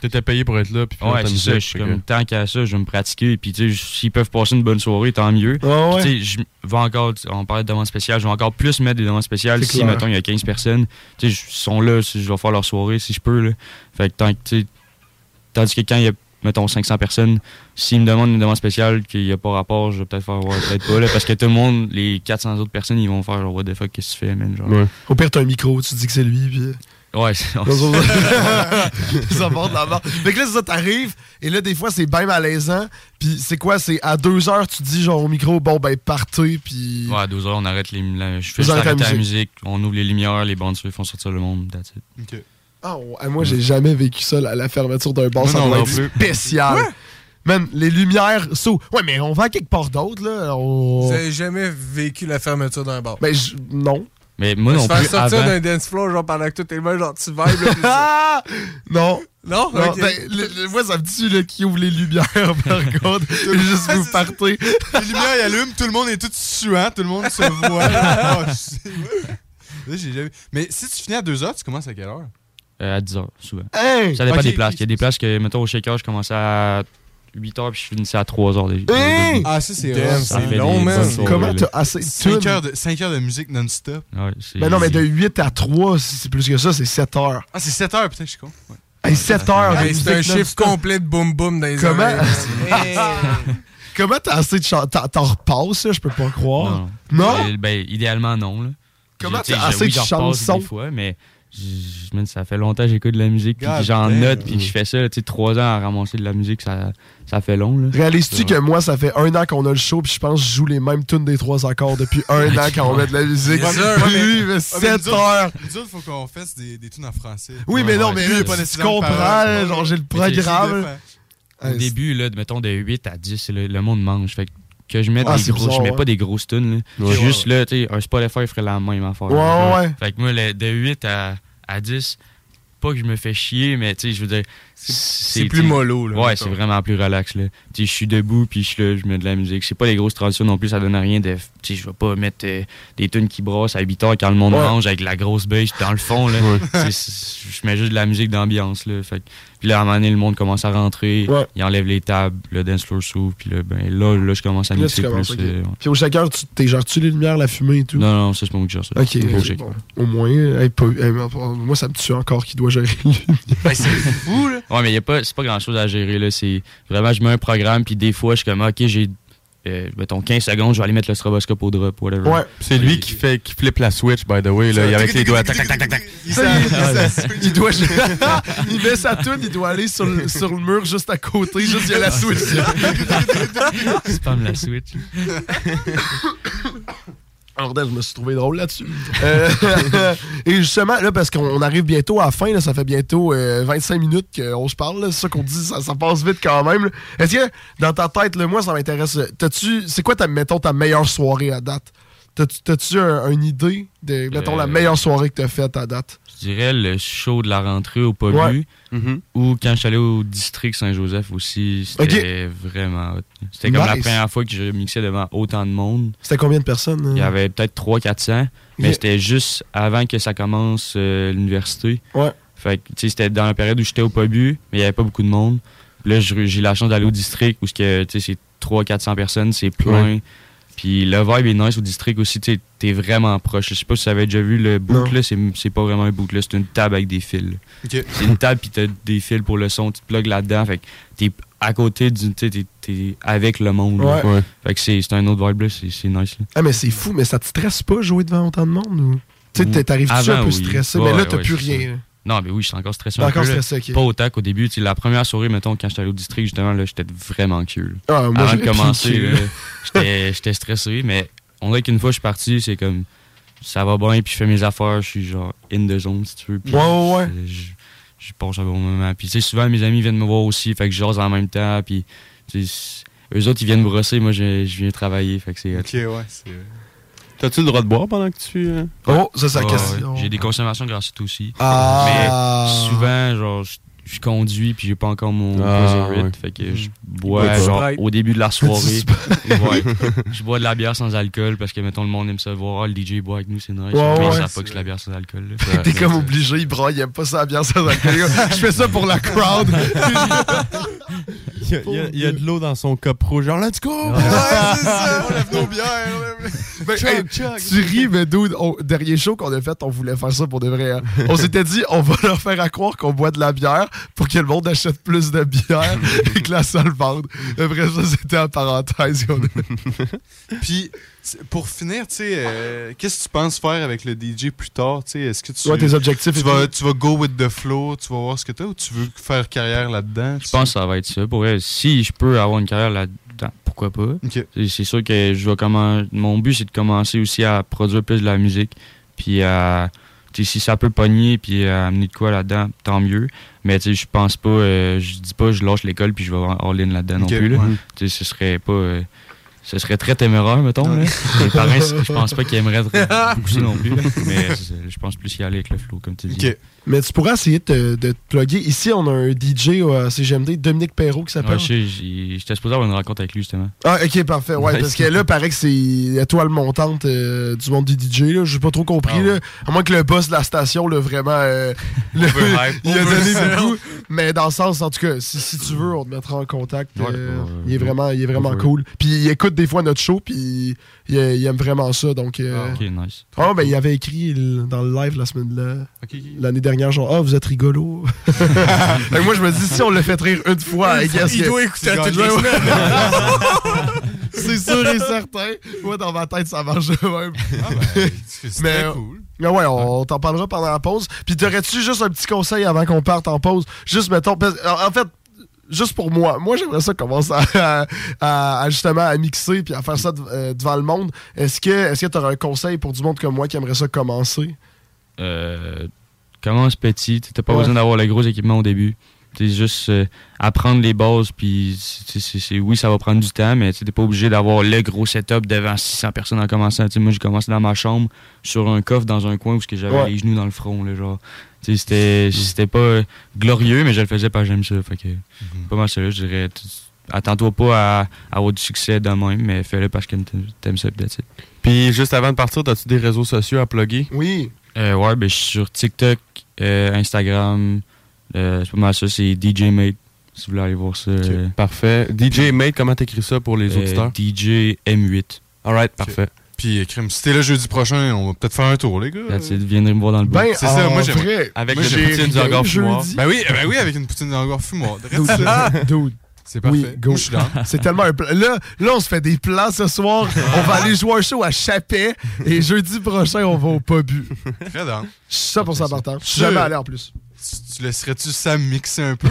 Speaker 2: T'étais payé pour être là. Puis
Speaker 18: Ouais, c'est ça. Je suis comme,
Speaker 2: que-
Speaker 18: tant qu'à ça, je vais me pratiquer. Puis, tu sais, s'ils peuvent passer une bonne soirée, tant mieux.
Speaker 5: Ouais, ouais.
Speaker 18: Tu sais, je vais encore, on parlait de demandes spéciales, je vais encore plus mettre des demandes spéciales si,
Speaker 5: clair.
Speaker 18: mettons, il y a 15 personnes. Tu sais, ils sont là, si je vais faire leur soirée si je peux. Là. Fait que tant que, tu sais, tandis que quand il y a, mettons, 500 personnes, s'ils me demandent une demande spéciale qu'il n'y a pas rapport, je vais peut-être faire, ouais, peut-être pas, là, parce que tout le monde, les 400 autres personnes, ils vont faire, genre, what the fuck, qu'est-ce que tu fais, man? Genre.
Speaker 2: Ouais.
Speaker 5: Au pire, t'as un micro, tu dis que c'est lui, puis...
Speaker 18: Ouais, c'est- (laughs)
Speaker 5: ça porte la barre. Fait que là, c'est ça, t'arrives, et là, des fois, c'est bien malaisant. Puis c'est quoi? C'est à deux heures, tu dis, genre, au micro, bon, ben, partez, puis...
Speaker 18: Ouais, à 12 heures, on arrête les, la- je fais
Speaker 5: arrêtez la
Speaker 18: arrêter la
Speaker 5: musique.
Speaker 18: musique, on ouvre les lumières, les bandes font sortir le monde, that's it.
Speaker 5: Ah, ouais, moi, j'ai jamais vécu ça, la, la fermeture d'un bar. Ça doit spécial. Man, les lumières... so- Ouais, mais on va à quelque part d'autre, là. On...
Speaker 4: Vous avez jamais vécu la fermeture d'un bar?
Speaker 5: Ben, non.
Speaker 18: Mais moi non plus,
Speaker 4: sortir
Speaker 18: avant...
Speaker 4: d'un dance floor, genre, pendant que tout est mains, genre, tu vibes, là, puis! (laughs)
Speaker 5: Non.
Speaker 4: Non?
Speaker 5: Non, ben, le- le- moi, ça me tue là, qui ouvre les lumières, (laughs) par (laughs) contre. Juste vous partez.
Speaker 3: Les lumières y allument, tout le monde est tout suant, tout le monde se voit. là. Là, jamais- Mais si tu finis à 2h, tu commences à quelle heure?
Speaker 18: Euh, à 10 heures, souvent.
Speaker 5: Hey!
Speaker 18: Ça dépend des places. Il y a des places que, mettons, au shaker, je commençais à 8 heures puis je finissais à 3 heures déjà.
Speaker 5: Hey!
Speaker 3: Ah, ça, c'est
Speaker 4: long, man.
Speaker 5: Comment t'as assez de
Speaker 3: 5
Speaker 5: tunes?
Speaker 3: heures, de, 5 heures de musique non-stop.
Speaker 18: Ouais,
Speaker 5: Ben non, mais de 8 à 3, si c'est plus que ça, c'est 7 heures.
Speaker 3: Ah, c'est 7 heures, putain, je suis con. Ouais.
Speaker 5: Hey, 7 heures.
Speaker 4: Hey, c'est un chiffre complet de boum boum dans les
Speaker 5: Comment?
Speaker 4: Hey. (laughs)
Speaker 5: Comment t'as assez de chansons? T'en repasses, là, je peux pas croire.
Speaker 18: Non.
Speaker 5: Non?
Speaker 18: Ben, ben, idéalement, non. Là.
Speaker 5: Comment t'as assez
Speaker 18: oui,
Speaker 5: de chansons?
Speaker 18: des fois, mais man, ça fait longtemps que j'écoute de la musique puis j'en note puis que je fais ça. Tu sais, 3 ans à ramasser de la musique, ça, ça fait long. Là.
Speaker 5: Réalises-tu que moi, ça fait un an qu'on a le show, puis je pense que je joue les mêmes tunes des trois accords depuis un (laughs) an quand on met de la musique. Lui,
Speaker 3: Ah, mais
Speaker 5: 7
Speaker 3: nous autres-
Speaker 5: heures.
Speaker 3: Nous autres, faut qu'on fasse des, des tunes en français.
Speaker 5: Oui, mais non, mais
Speaker 3: Lui,
Speaker 5: tu comprends, genre, j'ai le programme.
Speaker 18: Au début, là, de- mettons de 8 à 10, le, le monde mange. Fait que, je mette
Speaker 5: Ah,
Speaker 18: des
Speaker 5: c'est
Speaker 18: gros,
Speaker 5: bizarre,
Speaker 18: je mets
Speaker 5: ouais.
Speaker 18: pas des grosses tunes. Là.
Speaker 5: Ouais,
Speaker 18: Juste là, tu sais, un Spotify ferait la même affaire.
Speaker 5: Ouais, ouais, ouais.
Speaker 18: Fait que moi, le- de 8 à, à 10, pas que je me fais chier, mais tu sais, je veux dire, c'est
Speaker 4: plus mollo, là,
Speaker 18: Ouais, c'est vraiment plus relax. là. Je suis debout, puis je suis là, je mets de la musique. C'est pas les grosses traditions non plus, ça donne rien de. Je vais pas mettre euh, des tunes qui brassent à 8 heures quand le monde
Speaker 2: Ouais.
Speaker 18: mange avec la grosse bass dans le fond. Là.
Speaker 2: Ouais.
Speaker 18: Je mets juste de la musique d'ambiance. Là. Fait Puis là, à un moment donné, le monde commence à rentrer, il enlève les tables, le dance floor s'ouvre, puis là, ben, là, là, je commence à
Speaker 5: Là,
Speaker 18: mixer plus. euh.
Speaker 5: Puis au shaker, tu t'es gères-tu les lumières, la fumée et tout?
Speaker 18: Non, non, ça, c'est pas moi qui gère ça.
Speaker 5: Ok, bon. au moins, hey, pas- hey, moi ça me tue encore qu'il doit gérer les lumières.
Speaker 4: c'est fou, là. (laughs)
Speaker 18: Ouais, mais y a pas, c'est pas grand chose à gérer, là. C'est vraiment, je mets un programme, puis des fois, je suis comme, ok, j'ai, euh, mettons, 15 secondes, je vais aller mettre le stroboscope au drop, whatever.
Speaker 2: Ouais, c'est lui qui fait qui flippe la switch, by the way, là, avec les doigts. Tac, tac, tac, tac, tac.
Speaker 5: Il, il- il- il doit, (laughs) il met sa toune, il doit aller sur le, sur le mur juste à côté, juste il y a la switch.
Speaker 18: Spam (laughs) la switch. (laughs)
Speaker 5: Bordel, je me suis trouvé drôle là-dessus. Euh, (laughs) et justement, là, parce qu'on arrive bientôt à la fin, là, ça fait bientôt euh, 25 minutes qu'on se parle, c'est ça qu'on dit, ça, ça passe vite quand même. Est-ce que, dans ta tête, là, moi, ça m'intéresse, euh, t'as-tu, c'est quoi, ta, mettons, ta meilleure soirée à date? T'as-tu, t'as-tu un- une idée de, mettons, la
Speaker 18: Euh,
Speaker 5: meilleure soirée que t'as faite à date?
Speaker 18: Je dirais le show de la rentrée au Pobu.
Speaker 5: Ouais.
Speaker 18: Ou quand je suis allé au district Saint-Joseph aussi, c'était vraiment hot. C'était comme la première fois que je mixais devant autant de monde.
Speaker 5: C'était combien de personnes? euh?
Speaker 18: Il y avait peut-être 300-400, mais c'était juste avant que ça commence euh, l'université.
Speaker 5: Ouais.
Speaker 18: Fait que, tu sais, c'était dans la période où j'étais au Pobu, mais il n'y avait pas beaucoup de monde. Puis là, j'ai j'ai la chance d'aller au district où ce que, tu sais, c'est 300-400 personnes, c'est plein.
Speaker 2: Ouais.
Speaker 18: Puis le vibe est nice au district aussi, tu sais, t'es vraiment proche. Je sais pas si tu avais déjà vu le book, là, c'est c'est pas vraiment un book, là, c'est une table avec des fils. C'est une table, puis t'as des fils pour le son, tu te plugues là-dedans, fait que t'es à côté du, tu sais, t'es- t'es avec le monde. là.
Speaker 5: Ouais. Ouais.
Speaker 18: Fait que c'est c'est un autre vibe, là, c'est c'est nice. là.
Speaker 5: Ah, mais c'est fou, mais ça te stresse pas jouer devant autant de monde? Ou... Tu sais, t'arrives-tu un peu
Speaker 18: oui.
Speaker 5: stressé,
Speaker 18: Ouais,
Speaker 5: mais là, t'as
Speaker 18: ouais,
Speaker 5: plus rien.
Speaker 18: Non, mais oui, je suis encore stressé un
Speaker 5: encore
Speaker 18: peu,
Speaker 5: stressé.
Speaker 18: Pas autant qu'au début. Tu sais, la première soirée, mettons, quand j'étais allé au district, justement, là, j'étais vraiment cul.
Speaker 5: Ah, moi,
Speaker 18: Avant (laughs) de commencer, j'étais stressé, mais on dirait qu'une fois que je suis parti, c'est comme ça va bien, puis je fais mes affaires, je suis genre in the zone, si tu veux. puis
Speaker 5: Ouais, ouais, ouais.
Speaker 18: Je, je, je passe un bon moment. Puis, tu sais, souvent, mes amis viennent me voir aussi, fait que je jase en même temps, puis, tu sais, eux autres, ils viennent brosser, moi, je, je viens travailler, fait que c'est.
Speaker 3: Ok, ouais, c'est.
Speaker 2: T'as-tu le droit de boire pendant que tu. euh?
Speaker 5: Oh, ça, c'est la question.
Speaker 18: ouais. J'ai des consommations gratuites aussi.
Speaker 5: Ah.
Speaker 18: Mais souvent, genre, je, je conduis puis j'ai pas encore mon
Speaker 2: Ah, ouais.
Speaker 18: Fait que je bois,
Speaker 2: Ouais,
Speaker 18: genre,
Speaker 2: Sprite.
Speaker 18: au début de la soirée. Ouais. Je bois de la bière sans alcool parce que, mettons, le monde aime ça voir. Ah, le DJ boit avec nous, c'est nice.
Speaker 5: Ouais,
Speaker 18: mais savent pas que c'est de la bière sans alcool.
Speaker 5: T'es comme obligé, il braille, il aime pas ça la bière sans alcool. Je fais ça pour la crowd. (laughs)
Speaker 2: Il y a, il y a- il y a de l'eau dans son cup rouge. Genre, let's go!
Speaker 5: Ouais, c'est ça, on lève nos bières. on lève- Ben,
Speaker 2: Chug,
Speaker 5: hey,
Speaker 2: chug.
Speaker 5: Tu ris, mais dude, on- dernier show qu'on a fait, on voulait faire ça pour de vrai. hein. On s'était dit, on va leur faire à croire qu'on boit de la bière pour que le monde achète plus de bière (laughs) et que la salle vende. Après ça, c'était en parenthèse. (laughs)
Speaker 3: Puis, pour finir, tu sais, euh, qu'est-ce que tu penses faire avec le DJ plus tard? tu sais? Est-ce que tu,
Speaker 5: Ouais, tes objectifs
Speaker 3: tu vas, tu vas go with the flow, tu vas voir ce que t'as ou tu veux faire carrière là-dedans?
Speaker 18: Je pense que ça va être ça. Pour vrai, si je peux avoir une carrière là-dedans, pourquoi pas? C'est- sûr que je vais commen- Mon but, c'est de commencer aussi à produire plus de la musique. Puis à. tu si ça peut pogner puis à amener de quoi là-dedans, tant mieux. Mais tu sais, je pense pas. euh, je dis pas je lâche l'école puis je vais all-in là-dedans non plus. là.
Speaker 3: ouais.
Speaker 18: Tu sais, ce serait pas. euh, ce serait très téméraire, mettons. là. Les parents, je pense pas qu'ils aimeraient (laughs) ça non plus. Mais c'est- je pense plus y aller avec le flow, comme tu dis.
Speaker 5: Mais tu pourrais essayer de te, de te plugger. Ici, on a un DJ au CGMD, Dominique Perrault, qui s'appelle.
Speaker 18: Ouais, j'étais supposé avoir une rencontre avec lui, justement.
Speaker 5: Ah, ok, parfait. Ouais,
Speaker 18: Ouais,
Speaker 5: parce que là, paraît que c'est l'étoile montante euh, du monde du DJ. J'ai pas trop compris.
Speaker 18: Ah
Speaker 5: là. À moins que le boss de la station, là, vraiment. euh, (laughs) le- il a donné beaucoup. Mais dans le sens, en tout cas, si, si tu veux, on te mettra en contact. Euh, il est vraiment, il est vraiment cool. Puis il écoute des fois notre show, puis il, il aime vraiment ça. Donc, euh,
Speaker 18: Ok, nice.
Speaker 5: Ah, ben, il avait écrit dans le live la semaine là, l'année dernière, genre, ah, vous êtes rigolo. (laughs) Moi, je me dis, si on le fait rire une fois,
Speaker 4: Il il
Speaker 5: que-
Speaker 4: doit écouter à toutes
Speaker 5: Ouais,
Speaker 4: les
Speaker 5: ouais.
Speaker 4: semaines.
Speaker 5: C'est sûr et certain. Moi, dans ma tête, ça marche de même.
Speaker 3: c'est
Speaker 5: Mais,
Speaker 3: très cool.
Speaker 5: mais ouais, on t'en parlera pendant la pause. Puis, t'aurais-tu juste un petit conseil avant qu'on parte en pause? Juste, mettons, en fait, juste pour moi. Moi, j'aimerais ça commencer à, à- à, justement à mixer puis à faire ça de- euh, devant le monde. Est-ce que est-ce que tu aurais un conseil pour du monde comme moi qui aimerait ça commencer?
Speaker 18: Euh, commence petit. T'as pas
Speaker 5: Ouais.
Speaker 18: besoin d'avoir le gros équipement au début. C'est juste euh, apprendre les bases, puis c'est- oui, ça va prendre du temps, mais tu n'es pas obligé d'avoir le gros setup devant 600 personnes en commençant. Moi, j'ai commencé dans ma chambre, sur un coffre, dans un coin où j'avais
Speaker 5: Ouais.
Speaker 18: les genoux dans le front. Là, genre. C'était c'était pas glorieux, mais je le faisais parce que j'aime ça. Fait que, Pas mal ça, je dirais. Attends-toi pas à, à avoir du succès de même, mais fais-le parce que t'aimes- ça, peut-être.
Speaker 2: Puis juste avant de partir, as-tu des réseaux sociaux à plugger?
Speaker 5: Oui.
Speaker 18: Euh, ouais, ben, je suis sur TikTok, euh, Instagram. euh, c'est pas mal ça, c'est DJ Mate. Si vous voulez aller voir ça.
Speaker 2: Parfait. DJ Mate, comment t'écris ça pour les
Speaker 18: euh,
Speaker 2: auditeurs?
Speaker 18: DJ M8.
Speaker 2: Alright, parfait.
Speaker 3: Puis, euh, crème, si t'es là jeudi prochain, on va peut-être faire un tour, les gars.
Speaker 18: It, viendrez me voir dans le
Speaker 5: Ben,
Speaker 18: bout.
Speaker 3: C'est ça, moi j'aimerais.
Speaker 2: Avec
Speaker 5: moi, j'ai
Speaker 2: poutine hangar fumoir.
Speaker 3: Ben oui, ben oui, avec une poutine d'angor fumoir.
Speaker 5: Dude, dude.
Speaker 3: C'est parfait.
Speaker 5: Oui, go.
Speaker 3: Moi, je suis down.
Speaker 5: C'est tellement un plan. Là, là, on se fait des plans ce soir. On va aller jouer un show à Chapet et jeudi prochain, on va au Pabu.
Speaker 3: Très down.
Speaker 5: Je suis 100% partant. Je suis jamais allé en plus.
Speaker 3: Tu, tu laisserais-tu Sam mixer un peu?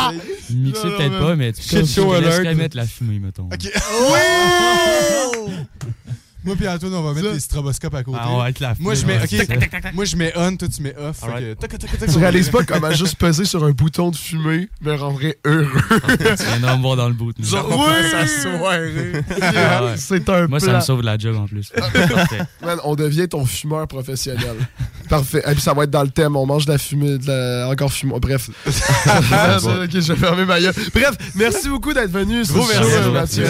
Speaker 3: (laughs)
Speaker 18: Mixer peut-être pas, mais tu
Speaker 3: alert.
Speaker 18: mettre la fumée, mettons.
Speaker 3: Ok. (laughs) Moi puis Antoine, on va mettre des stroboscopes à côté.
Speaker 11: Ah, on va être la
Speaker 3: Moi je
Speaker 11: fumée,
Speaker 3: mets
Speaker 11: ouais.
Speaker 3: ok. Moi je mets on, toi tu mets off.
Speaker 5: Tu réalises pas comment juste peser sur un bouton de fumée me rendrait heureux.
Speaker 18: Tu viendras me voir dans le bout.
Speaker 3: Oui! (laughs)
Speaker 18: Ah.
Speaker 5: C'est un
Speaker 18: Moi, ça me sauve la job en plus. (laughs)
Speaker 5: On devient ton fumeur professionnel. (laughs) Parfait. Et puis ça va être dans le thème. On mange de la fumée, de la... encore fumoir. Bref. ok, je vais fermer ma gueule. Bref, merci beaucoup d'être venu.
Speaker 3: Gros merci, Mathieu.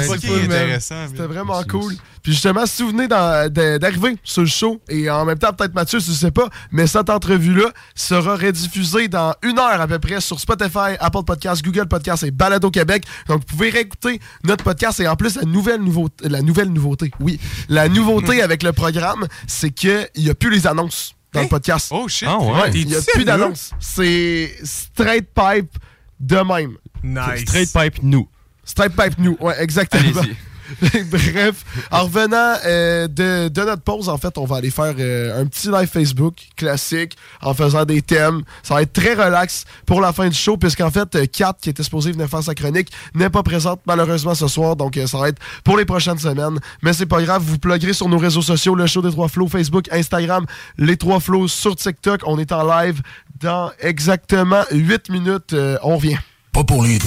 Speaker 5: C'était vraiment cool. Puis justement, si vous venez dans- de- d'arriver sur le show, et en même temps, peut-être Mathieu, je sais pas, mais cette entrevue-là sera rediffusée dans une heure à peu près sur Spotify, Apple Podcasts, Google Podcasts et Balado Québec. Donc, vous pouvez réécouter notre podcast et en plus, la nouvelle, nouveauté, la nouvelle nouveauté, oui, la nouveauté (laughs) avec le programme, c'est qu'il n'y a plus les annonces dans le podcast.
Speaker 3: Oh shit.
Speaker 2: Ah ouais.
Speaker 5: Il n'y a plus d'annonces. C'est straight pipe de même.
Speaker 4: Nice.
Speaker 2: Straight pipe nous.
Speaker 5: Straight pipe new, ouais, exactement. (laughs) Bref, en revenant euh, de, de notre pause, en fait, on va aller faire euh, un petit live Facebook classique en faisant des thèmes. Ça va être très relax pour la fin du show, puisqu'en fait, euh, Kat, qui était supposée venir faire sa chronique, n'est pas présente malheureusement ce soir, donc euh, ça va être pour les prochaines semaines. Mais c'est pas grave, vous pluguerez sur nos réseaux sociaux, le show des trois flots, Facebook, Instagram, les trois flots sur TikTok. On est en live dans exactement 8 minutes. Euh, on revient.
Speaker 8: Pas pour les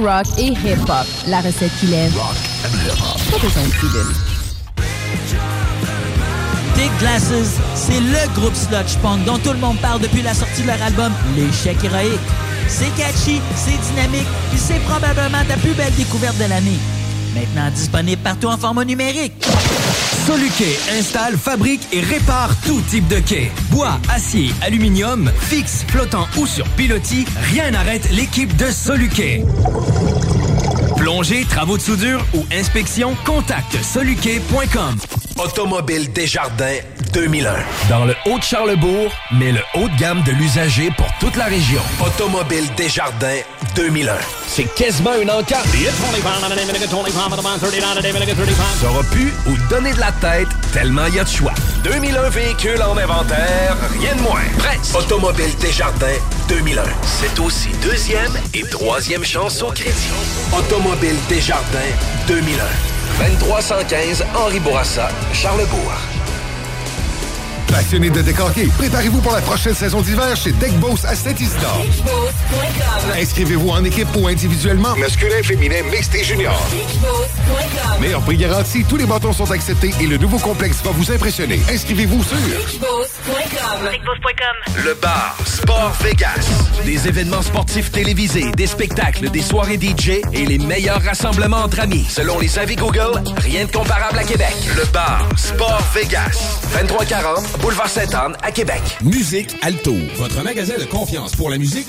Speaker 7: rock et hip-hop. La recette qui lève. Pas besoin de pilule.
Speaker 19: Big Glasses, c'est le groupe sludge punk dont tout le monde parle depuis la sortie de leur album L'échec héroïque. C'est catchy, c'est dynamique, puis c'est probablement ta plus belle découverte de l'année. Maintenant disponible partout en format numérique.
Speaker 15: Soluquet installe, fabrique et répare tout type de quai. Bois, acier, aluminium, fixe, flottant ou sur pilotis, rien n'arrête l'équipe de Soluquet. Plongée, travaux de soudure ou inspection, contacte soluquet.com.
Speaker 16: Automobile Desjardins 2001. Dans le Haut-de-Charlebourg, mais le haut de gamme de l'usager pour toute la région. Automobile Desjardins 2001. C'est quasiment une encarte. Saura plus où donner de la tête tellement il y a de choix. 2001 véhicules en inventaire, rien de moins. Presse. Automobile Desjardins 2001. C'est aussi deuxième et troisième chance au crédit. Automobile Desjardins 2001. 2315 Henri Bourassa, Charlebourg.
Speaker 20: Passionné de décorquer, préparez-vous pour la prochaine saison d'hiver chez Deck Boss à Saint-Isidore. Inscrivez-vous en équipe ou individuellement, masculin, féminin, mixte et junior. Meilleur prix garanti, tous les bâtons sont acceptés et le nouveau complexe va vous impressionner. Inscrivez-vous sur
Speaker 16: Le bar Sport Vegas. Des événements sportifs télévisés, des spectacles, des soirées DJ et les meilleurs rassemblements entre amis. Selon les avis Google, rien de comparable à Québec. Le bar Sport Vegas. 2340 Boulevard Sainte-Anne à Québec.
Speaker 14: Musique Alto, votre magasin de confiance pour la musique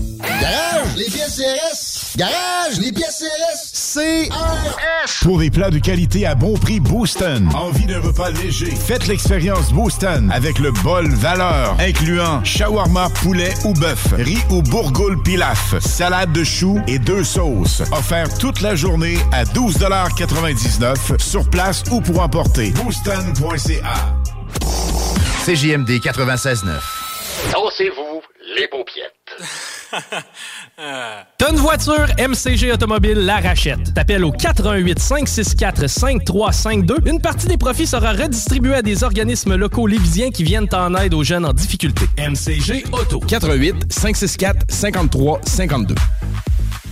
Speaker 17: Garage, les pièces CRS. Garage, les pièces CRS. CRS.
Speaker 21: Pour des plats de qualité à bon prix, Booston. Envie d'un repas léger? Faites l'expérience Booston avec le bol valeur, incluant shawarma, poulet ou bœuf, riz ou bourgoule pilaf, salade de choux et deux sauces. Offert toute la journée à 12,99 sur place ou pour emporter. Booston.ca.
Speaker 22: CJMD 96.9.
Speaker 23: Dansez-vous les paupiètes. (laughs)
Speaker 24: T'as une voiture, MCG Automobile la rachète. T'appelles au 418 564 5352. Une partie des profits sera redistribuée à des organismes locaux lévisiens qui viennent en aide aux jeunes en difficulté. MCG Auto.
Speaker 14: 88 564 53 52.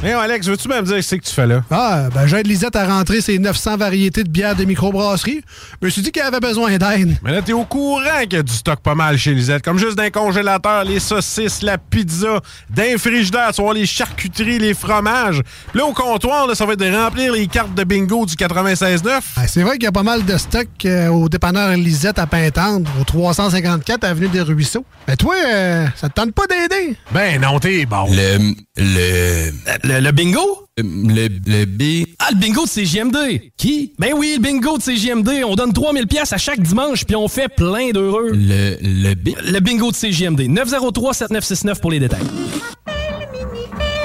Speaker 25: Mais Alex, veux-tu même dire ce que tu fais là?
Speaker 26: Ah, ben j'aide Lisette à rentrer ses 900 variétés de bières de microbrasserie. Je me suis dit qu'elle avait besoin d'aide.
Speaker 25: Mais là, t'es au courant qu'il y a du stock pas mal chez Lisette. Comme juste d'un congélateur, les saucisses, la pizza, d'un frigidaire, tu voir les charcuteries, les fromages. Puis là, au comptoir, là, ça va être de remplir les cartes de bingo du 96.9.
Speaker 26: Ah, C'est vrai qu'il y a pas mal de stock euh, au dépanneur Lisette à Pintendre, au 354 Avenue des Ruisseaux. Mais toi, euh, ça te tente pas d'aider?
Speaker 25: Ben non, t'es bon.
Speaker 26: Le... le...
Speaker 24: Le, le bingo?
Speaker 26: Le, le B...
Speaker 24: Ah, le bingo de CJMD. Qui? Ben oui, le bingo de CJMD. On donne 3000 pièces à chaque dimanche, puis on fait plein d'heureux.
Speaker 26: Le, le B...
Speaker 24: Le bingo de CJMD. 903-7969 pour les détails.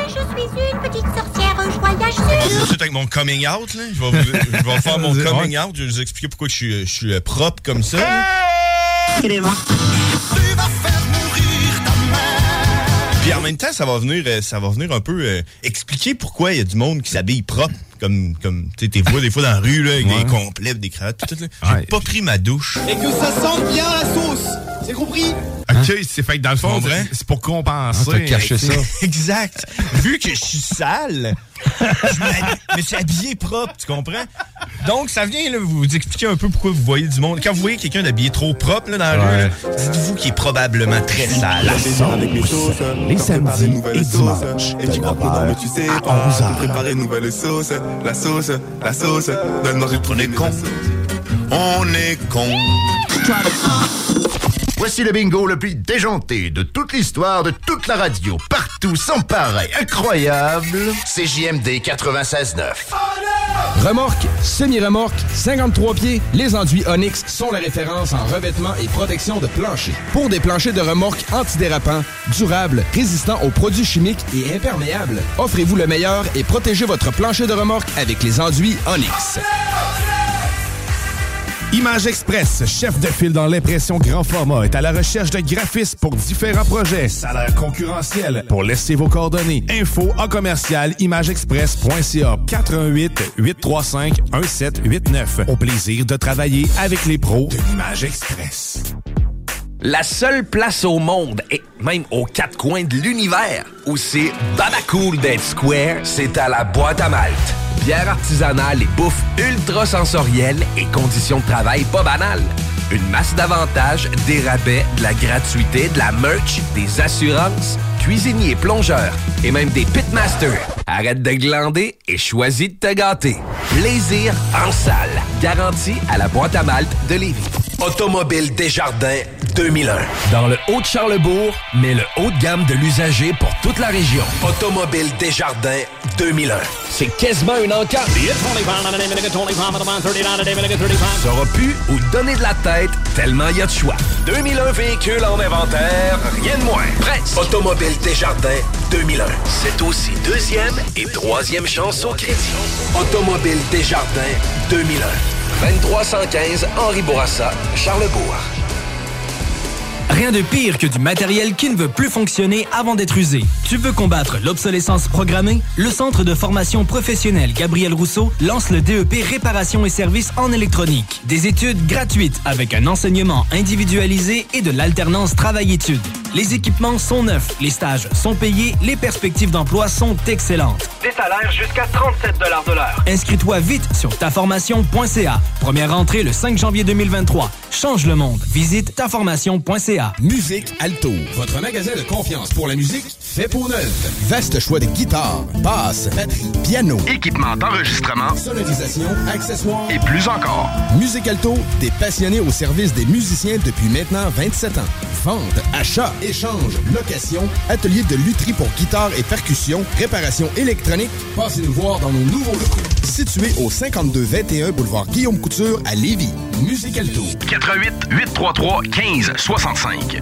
Speaker 27: Je suis une petite sorcière joyeuse.
Speaker 10: Tout de suite avec mon coming out, là. Je vais, vous- je vais faire mon (laughs) coming out. Je vais vous expliquer pourquoi je suis, je suis euh, propre comme ça. Même temps, ça va venir, euh, ça va venir un peu euh, expliquer pourquoi il y a du monde qui s'habille propre. Comme, comme tu sais, t'es vois des fois dans la rue, là, avec
Speaker 25: Ouais.
Speaker 10: des complets, des cravates, tout, tout, là. J'ai pas pris ma douche.
Speaker 17: Et que ça sente bien la sauce. C'est compris?
Speaker 25: OK, c'est fait que dans le fond, c'est pour compenser.
Speaker 10: Ah, t'as caché ça. (laughs) exact. Vu que je suis sale, je me suis habillé propre, tu comprends?
Speaker 28: Donc, ça vient là, vous expliquer un peu pourquoi vous voyez du monde. Quand vous voyez quelqu'un d'habillé trop propre là, dans la rue, dites-vous qu'il est probablement très sale.
Speaker 29: La sauce, les samedis et dimanches, de 9h à 11h. Préparer une nouvelle sauce, la sauce, la sauce, donne manger On est con. On est con.
Speaker 22: Voici le bingo le plus déjanté de toute l'histoire de toute la radio, partout, sans pareil, incroyable. CJMD 96.9.
Speaker 14: Remorque, semi-remorque, 53 pieds, les enduits Onyx sont la référence en revêtement et protection de plancher. Pour des planchers de remorque antidérapants, durables, résistants aux produits chimiques et imperméables, offrez-vous le meilleur et protégez votre plancher de remorque avec les enduits Onyx.
Speaker 21: Image Express, chef de file dans l'impression grand format, est à la recherche de graphistes pour différents projets. Salaire concurrentiel. Pour laisser vos coordonnées. Info en commercial imageexpress.ca 88 835 1789. Au plaisir de travailler avec les pros de l'Image Express.
Speaker 16: La seule place au monde, et même aux quatre coins de l'univers, où c'est Babacool d'être square, c'est à la boîte à Malte. Bière artisanale et bouffe ultra sensorielle et conditions de travail pas banales. Une masse d'avantages, des rabais, de la gratuité, de la merch, des assurances, cuisiniers, plongeurs et même des pitmasters. Arrête de glander et choisis de te gâter. Plaisir en salle. Garantie à la boîte à malte de Lévis. Automobile Desjardins 2001. Dans le Haut-de-Charlebourg, mais le haut de gamme de l'usager pour toute la région. Automobile Desjardins 2001. C'est quasiment une encarte. Saura plus où donner de la tête tellement il y a de choix. 2001 véhicules en inventaire, rien de moins. Presse. Automobile Desjardins 2001. C'est aussi deuxième et troisième chance au crédit. Automobile Desjardins 2001. 2315 Henri Bourassa, Charlebourg.
Speaker 15: Rien de pire que du matériel qui ne veut plus fonctionner avant d'être usé. Tu veux combattre l'obsolescence programmée? Le Centre de formation professionnelle Gabriel Rousseau lance le DEP Réparation et services en électronique. Des études gratuites avec un enseignement individualisé et de l'alternance travail-études. Les équipements sont neufs, les stages sont payés, les perspectives d'emploi sont excellentes.
Speaker 30: Des salaires jusqu'à 37 de l'heure.
Speaker 15: Inscris-toi vite sur taformation.ca. Première entrée le 5 janvier 2023. Change le monde. Visite taformation.ca.
Speaker 14: Musique Alto, votre magasin de confiance pour la musique fait pour Vaste choix de guitares, basses, batteries, piano,
Speaker 22: Équipement d'enregistrement
Speaker 14: sonorisation, accessoires
Speaker 22: et plus encore.
Speaker 14: Musique Alto, des passionnés au service des musiciens depuis maintenant 27 ans. Vente, achat, échange, location, atelier de lutherie pour guitare et percussion, réparation électronique. Passez nous voir dans nos nouveaux locaux. Situé au 5221 boulevard Guillaume Couture à Lévis. Musique Alto.
Speaker 22: 88 833 15 65.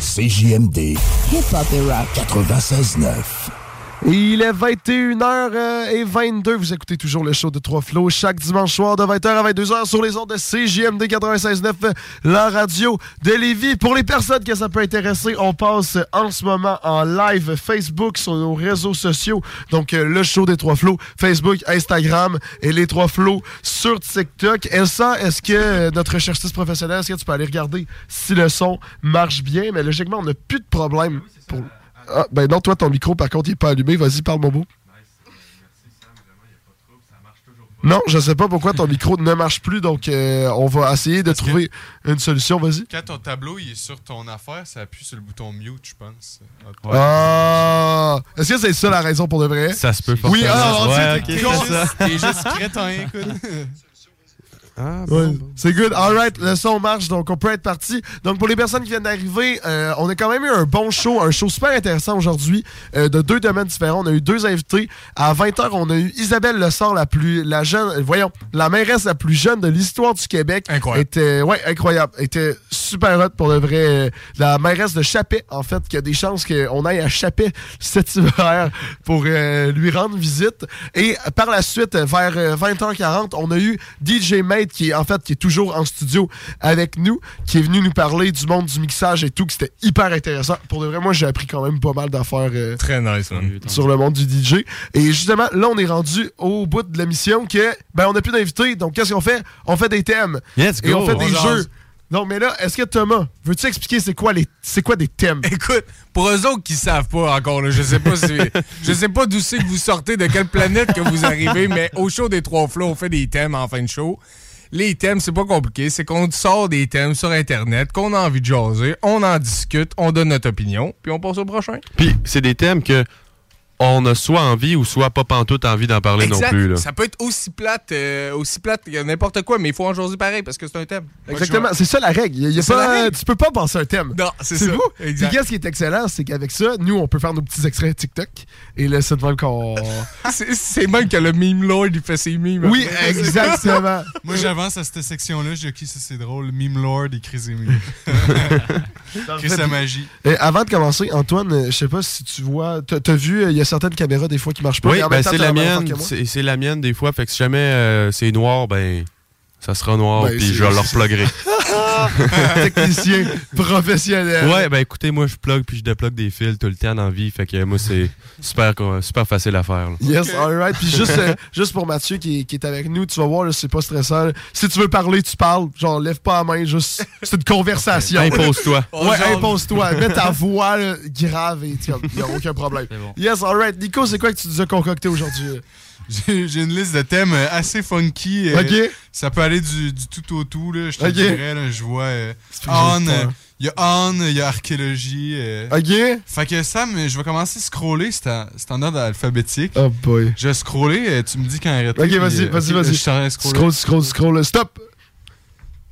Speaker 8: CJMD. Hip-hop et rock. 96.9.
Speaker 5: Et il est 21h22. Vous écoutez toujours le show de Trois Flots chaque dimanche soir de 20h à 22h sur les ondes de CJMD 96.9, la radio de Lévis. Pour les personnes que ça peut intéresser, on passe en ce moment en live Facebook sur nos réseaux sociaux. Donc, euh, le show des Trois Flots, Facebook, Instagram et les Trois Flots sur TikTok. Elsa, est-ce que euh, notre recherchiste professionnelle, est-ce que tu peux aller regarder si le son marche bien? Mais logiquement, on n'a plus de problème pour... Ah, ben non, toi, ton micro, par contre, il n'est pas allumé. Vas-y, parle, Momo. Non, je sais pas pourquoi ton micro ne marche plus, donc euh, on va essayer de trouver une solution. Vas-y.
Speaker 4: Quand ton tableau il est sur ton affaire, ça appuie sur le bouton mute, je pense.
Speaker 5: Ah! Est-ce que c'est ça la raison pour de vrai?
Speaker 2: Ça se peut
Speaker 5: Oui,
Speaker 2: forcément.
Speaker 5: ah, on
Speaker 2: Ouais,
Speaker 5: dit,
Speaker 2: ok,
Speaker 5: t'es con.
Speaker 2: c'est ça.
Speaker 4: T'es juste crétin, écoute. (laughs)
Speaker 2: Ah,
Speaker 5: Ouais, C'est good. All right, le son marche, donc on peut être parti. Donc pour les personnes qui viennent d'arriver, euh, on a quand même eu un bon show, un show super intéressant aujourd'hui, euh, de deux domaines différents. On a eu deux invités. À 20h, on a eu Isabelle Lessard, la plus, la jeune, euh, voyons, la mairesse la plus jeune de l'histoire du Québec.
Speaker 4: Incroyable.
Speaker 5: Était, ouais, incroyable. Était super hot pour le vrai. euh, La mairesse de Chapet, en fait, qui a des chances qu'on aille à Chapet (laughs) cet hiver pour euh, lui rendre visite. Et par la suite, vers euh, 20h40, on a eu DJ Mate qui est en fait qui est toujours en studio avec nous, qui est venu nous parler du monde du mixage et tout, que c'était hyper intéressant. Pour de vrai, moi j'ai appris quand même pas mal d'affaires euh,
Speaker 4: Très nice, man.
Speaker 5: sur le monde du DJ. Et justement, là on est rendu au bout de l'émission que ben on n'a plus d'invités, donc qu'est-ce qu'on fait? On fait des thèmes et on fait des
Speaker 2: On
Speaker 5: jeux. Non, mais là, est-ce que Thomas, veux-tu expliquer c'est quoi les c'est quoi des thèmes?
Speaker 4: Écoute, pour eux autres qui savent pas encore, là, je sais pas si, (laughs) je sais pas d'où c'est que vous sortez, de quelle planète que vous arrivez, mais au show des trois flots, on fait des thèmes en fin de show. Les thèmes, c'est pas compliqué, c'est qu'on sort des thèmes sur Internet, qu'on a envie de jaser, on en discute, on donne notre opinion, puis on passe au prochain.
Speaker 2: Puis c'est des thèmes que on a soit envie ou soit pas pantoute envie d'en parler
Speaker 4: Exact.
Speaker 2: non plus. Là.
Speaker 4: Ça peut être aussi plate, euh, aussi plate que n'importe quoi, mais il faut en jaser pareil parce que c'est un thème.
Speaker 5: Exactement, c'est ça la règle. Y a- y a pas-
Speaker 4: la règle.
Speaker 5: Tu peux pas penser un thème.
Speaker 4: Non, c'est ça.
Speaker 5: vous.
Speaker 4: Exact.
Speaker 5: Puis qu'est-ce qui est excellent, c'est qu'avec ça, nous, on peut faire nos petits extraits TikTok. Et là, (laughs) c'est de même qu'on.
Speaker 4: C'est- même que le meme lord, il fait ses memes.
Speaker 5: Oui,
Speaker 4: après.
Speaker 5: exactement. (laughs)
Speaker 3: Moi, j'avance à cette section-là. Je dis, ok, ça c'est drôle. Meme Lord et Chris et Meme. Chris sa magie.
Speaker 5: Et avant de commencer, Antoine, je sais pas si tu vois. T'as t'as vu, euh, il y a certaines caméras des fois qui marchent pas.
Speaker 2: Oui, ben c'est la mienne. c'est la mienne des fois. Fait que si jamais euh, c'est noir, ben ça sera noir.
Speaker 5: Ben,
Speaker 2: puis je leur pluggerai. (laughs)
Speaker 5: Technicien professionnel.
Speaker 2: Ouais, ben écoutez, moi je plug puis je déplugue des fils tout le temps dans la vie. Fait que moi c'est super, super facile à faire. là.
Speaker 5: Yes, alright. Puis juste, euh, juste pour Mathieu qui, qui est avec nous, tu vas voir, c'est pas stressant. là. Si tu veux parler, tu parles. Genre, lève pas la main, juste. C'est une conversation.
Speaker 2: Impose-toi. (laughs)
Speaker 5: Ouais, impose-toi. Mets ta voix là, grave et il n'y a aucun problème. (laughs) Yes, alright. Nico, c'est quoi que tu nous as concocté aujourd'hui?
Speaker 3: J'ai une liste de thèmes euh, assez funky. euh,
Speaker 5: Ok.
Speaker 3: Ça peut aller du, du tout au tout. Là, je te
Speaker 5: Ok.
Speaker 3: dirais, là, je vois euh, On, euh, il y a On, il y a archéologie. euh.
Speaker 5: Ok.
Speaker 3: Fait que Sam, je vais commencer à scroller, c'est en, en ordre alphabétique.
Speaker 5: Oh boy.
Speaker 3: Je vais scroller, tu me dis quand arrêter.
Speaker 5: Ok, vas-y, vas-y, vas-y.
Speaker 3: Je suis en train de scroller.
Speaker 5: Scroll, scroll, scroll. Stop.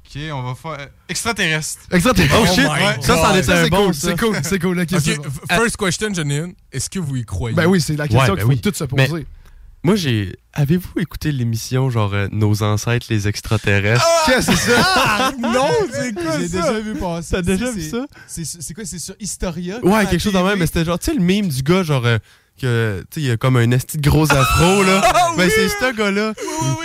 Speaker 3: Ok, on va faire. extraterrestre.
Speaker 5: Extraterrestre.
Speaker 4: Oh shit.
Speaker 3: Ouais.
Speaker 4: Ça,
Speaker 5: Ouais,
Speaker 4: était un
Speaker 5: c'est
Speaker 4: bon,
Speaker 5: cool,
Speaker 4: ça.
Speaker 5: C'est cool, c'est cool. Ok,
Speaker 4: Ok,
Speaker 5: c'est bon.
Speaker 4: f- first question, j'en ai une. Est-ce que vous y croyez?
Speaker 5: Ben oui, c'est la question
Speaker 2: Ouais,
Speaker 5: qu'il
Speaker 2: ben
Speaker 5: faut
Speaker 2: oui.
Speaker 5: toutes se
Speaker 2: Mais-
Speaker 5: poser.
Speaker 2: Moi j'ai. Avez-vous écouté l'émission genre euh, Nos ancêtres les extraterrestres?
Speaker 5: Qu'est-ce que c'est ça?
Speaker 4: Ah, non, c'est quoi
Speaker 3: J'ai déjà vu passer.
Speaker 2: T'as déjà
Speaker 3: C'est-
Speaker 2: vu ça?
Speaker 3: C'est quoi? C'est sur Historia
Speaker 2: Ouais, quelque chose de
Speaker 3: TV?
Speaker 2: même, mais c'était genre, tu sais, le meme du gars, genre, euh, que, tu sais, il a comme un esti de gros afro, là. ben, c'est ce gars-là.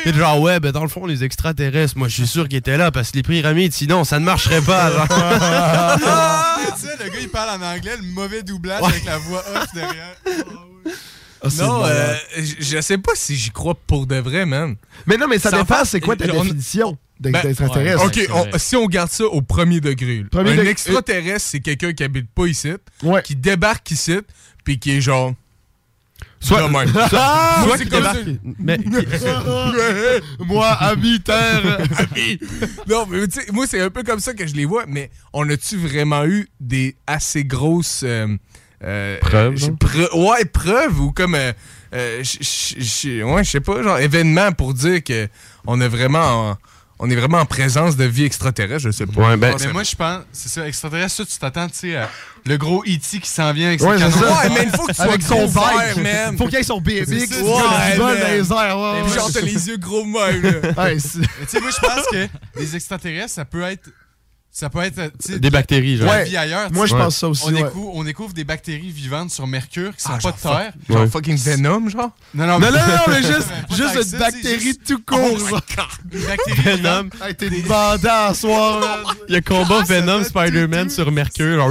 Speaker 2: Il est genre, ouais, ben, dans le fond, les extraterrestres, moi, je suis sûr qu'ils étaient là parce que les pyramides, sinon, ça ne marcherait pas, genre.
Speaker 3: Ah, (laughs) (laughs) tu sais, le gars, il parle en anglais, le mauvais doublage avec la voix off derrière.
Speaker 5: Ah, c'est
Speaker 4: Non, euh, je sais pas si j'y crois pour de vrai, man.
Speaker 5: Mais non, mais ça
Speaker 4: Sans
Speaker 5: dépend, c'est quoi ta
Speaker 4: on-
Speaker 5: définition
Speaker 4: Ben,
Speaker 5: d'extraterrestre?
Speaker 4: Ok, on- si on garde ça au premier degré.
Speaker 5: Premier
Speaker 4: un extraterrestre, c'est quelqu'un qui habite pas ici,
Speaker 5: Ouais.
Speaker 4: qui débarque ici, puis qui est genre.
Speaker 2: Soit-
Speaker 4: même. (laughs)
Speaker 2: soit-
Speaker 4: Moi,
Speaker 2: soit
Speaker 4: c'est
Speaker 2: qui
Speaker 4: comme
Speaker 2: débarque-
Speaker 4: ça.
Speaker 2: mais- (laughs)
Speaker 5: Moi, ami terre.
Speaker 4: Ami. (laughs) Non, mais tu sais, moi, c'est un peu comme ça que je les vois, mais on a-tu vraiment eu des assez grosses. euh, euh,
Speaker 2: Preuves,
Speaker 4: euh, pre- ouais, preuves ou comme. euh, euh, ouais, je sais pas, genre événement pour dire que on a vraiment. en- on est vraiment en présence de vie extraterrestre, je sais pas.
Speaker 2: Ouais, ben-
Speaker 3: Mais moi, je pense, c'est ça, extraterrestre, ça, tu t'attends, tu sais, à le gros E.T. qui s'en vient avec ses
Speaker 5: Ouais, c'est
Speaker 3: canons.
Speaker 4: Ouais, mais il faut que tu sois
Speaker 5: Avec son bike.
Speaker 4: vert, man.
Speaker 5: Faut qu'il ait son BMX.
Speaker 4: Ouais,
Speaker 5: dans les airs. ouais,
Speaker 4: Et puis genre, t'as les yeux gros même, là. (laughs)
Speaker 5: Ouais,
Speaker 3: tu sais, moi, je pense que les extraterrestres, ça peut être. Ça peut être.
Speaker 2: Des bactéries, genre.
Speaker 5: Ouais.
Speaker 3: vie ailleurs.
Speaker 5: Moi, je pense ça aussi.
Speaker 3: On,
Speaker 5: ouais.
Speaker 3: découvre, on découvre des bactéries vivantes sur Mercure qui sont
Speaker 4: Ah,
Speaker 3: pas de terre.
Speaker 4: Genre
Speaker 2: Ouais.
Speaker 4: fucking Venom, genre?
Speaker 3: Non, non,
Speaker 5: Non, non, non, (laughs) mais juste, juste
Speaker 3: que
Speaker 5: une bactérie
Speaker 3: juste-
Speaker 5: tout court.
Speaker 3: Oh
Speaker 2: Venom.
Speaker 5: Hey, t'es bandant à soir. (laughs)
Speaker 2: Il y a combat Venom Spider-Man sur Mercure,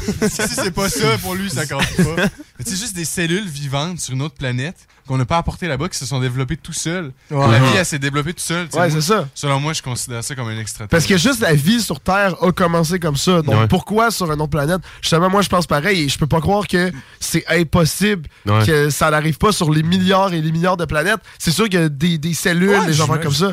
Speaker 2: (laughs)
Speaker 3: si c'est pas ça, pour lui, ça compte pas. Mais C'est juste des cellules vivantes sur une autre planète qu'on n'a pas apportées là-bas, qui se sont développées tout seuls.
Speaker 5: Ouais.
Speaker 3: La vie, elle s'est développée tout seul. tu sais.
Speaker 5: Ouais, c'est ça.
Speaker 3: Selon moi, je considère ça comme un extraterrestre.
Speaker 5: Parce que juste la vie sur Terre a commencé comme ça. Donc
Speaker 2: Ouais.
Speaker 5: pourquoi sur une autre planète? Justement, moi je pense pareil et je peux pas croire que c'est impossible
Speaker 2: Ouais.
Speaker 5: que ça n'arrive pas sur les milliards et les milliards de planètes. C'est sûr qu'il y a des, des cellules,
Speaker 4: Ouais,
Speaker 5: des enfants comme ça.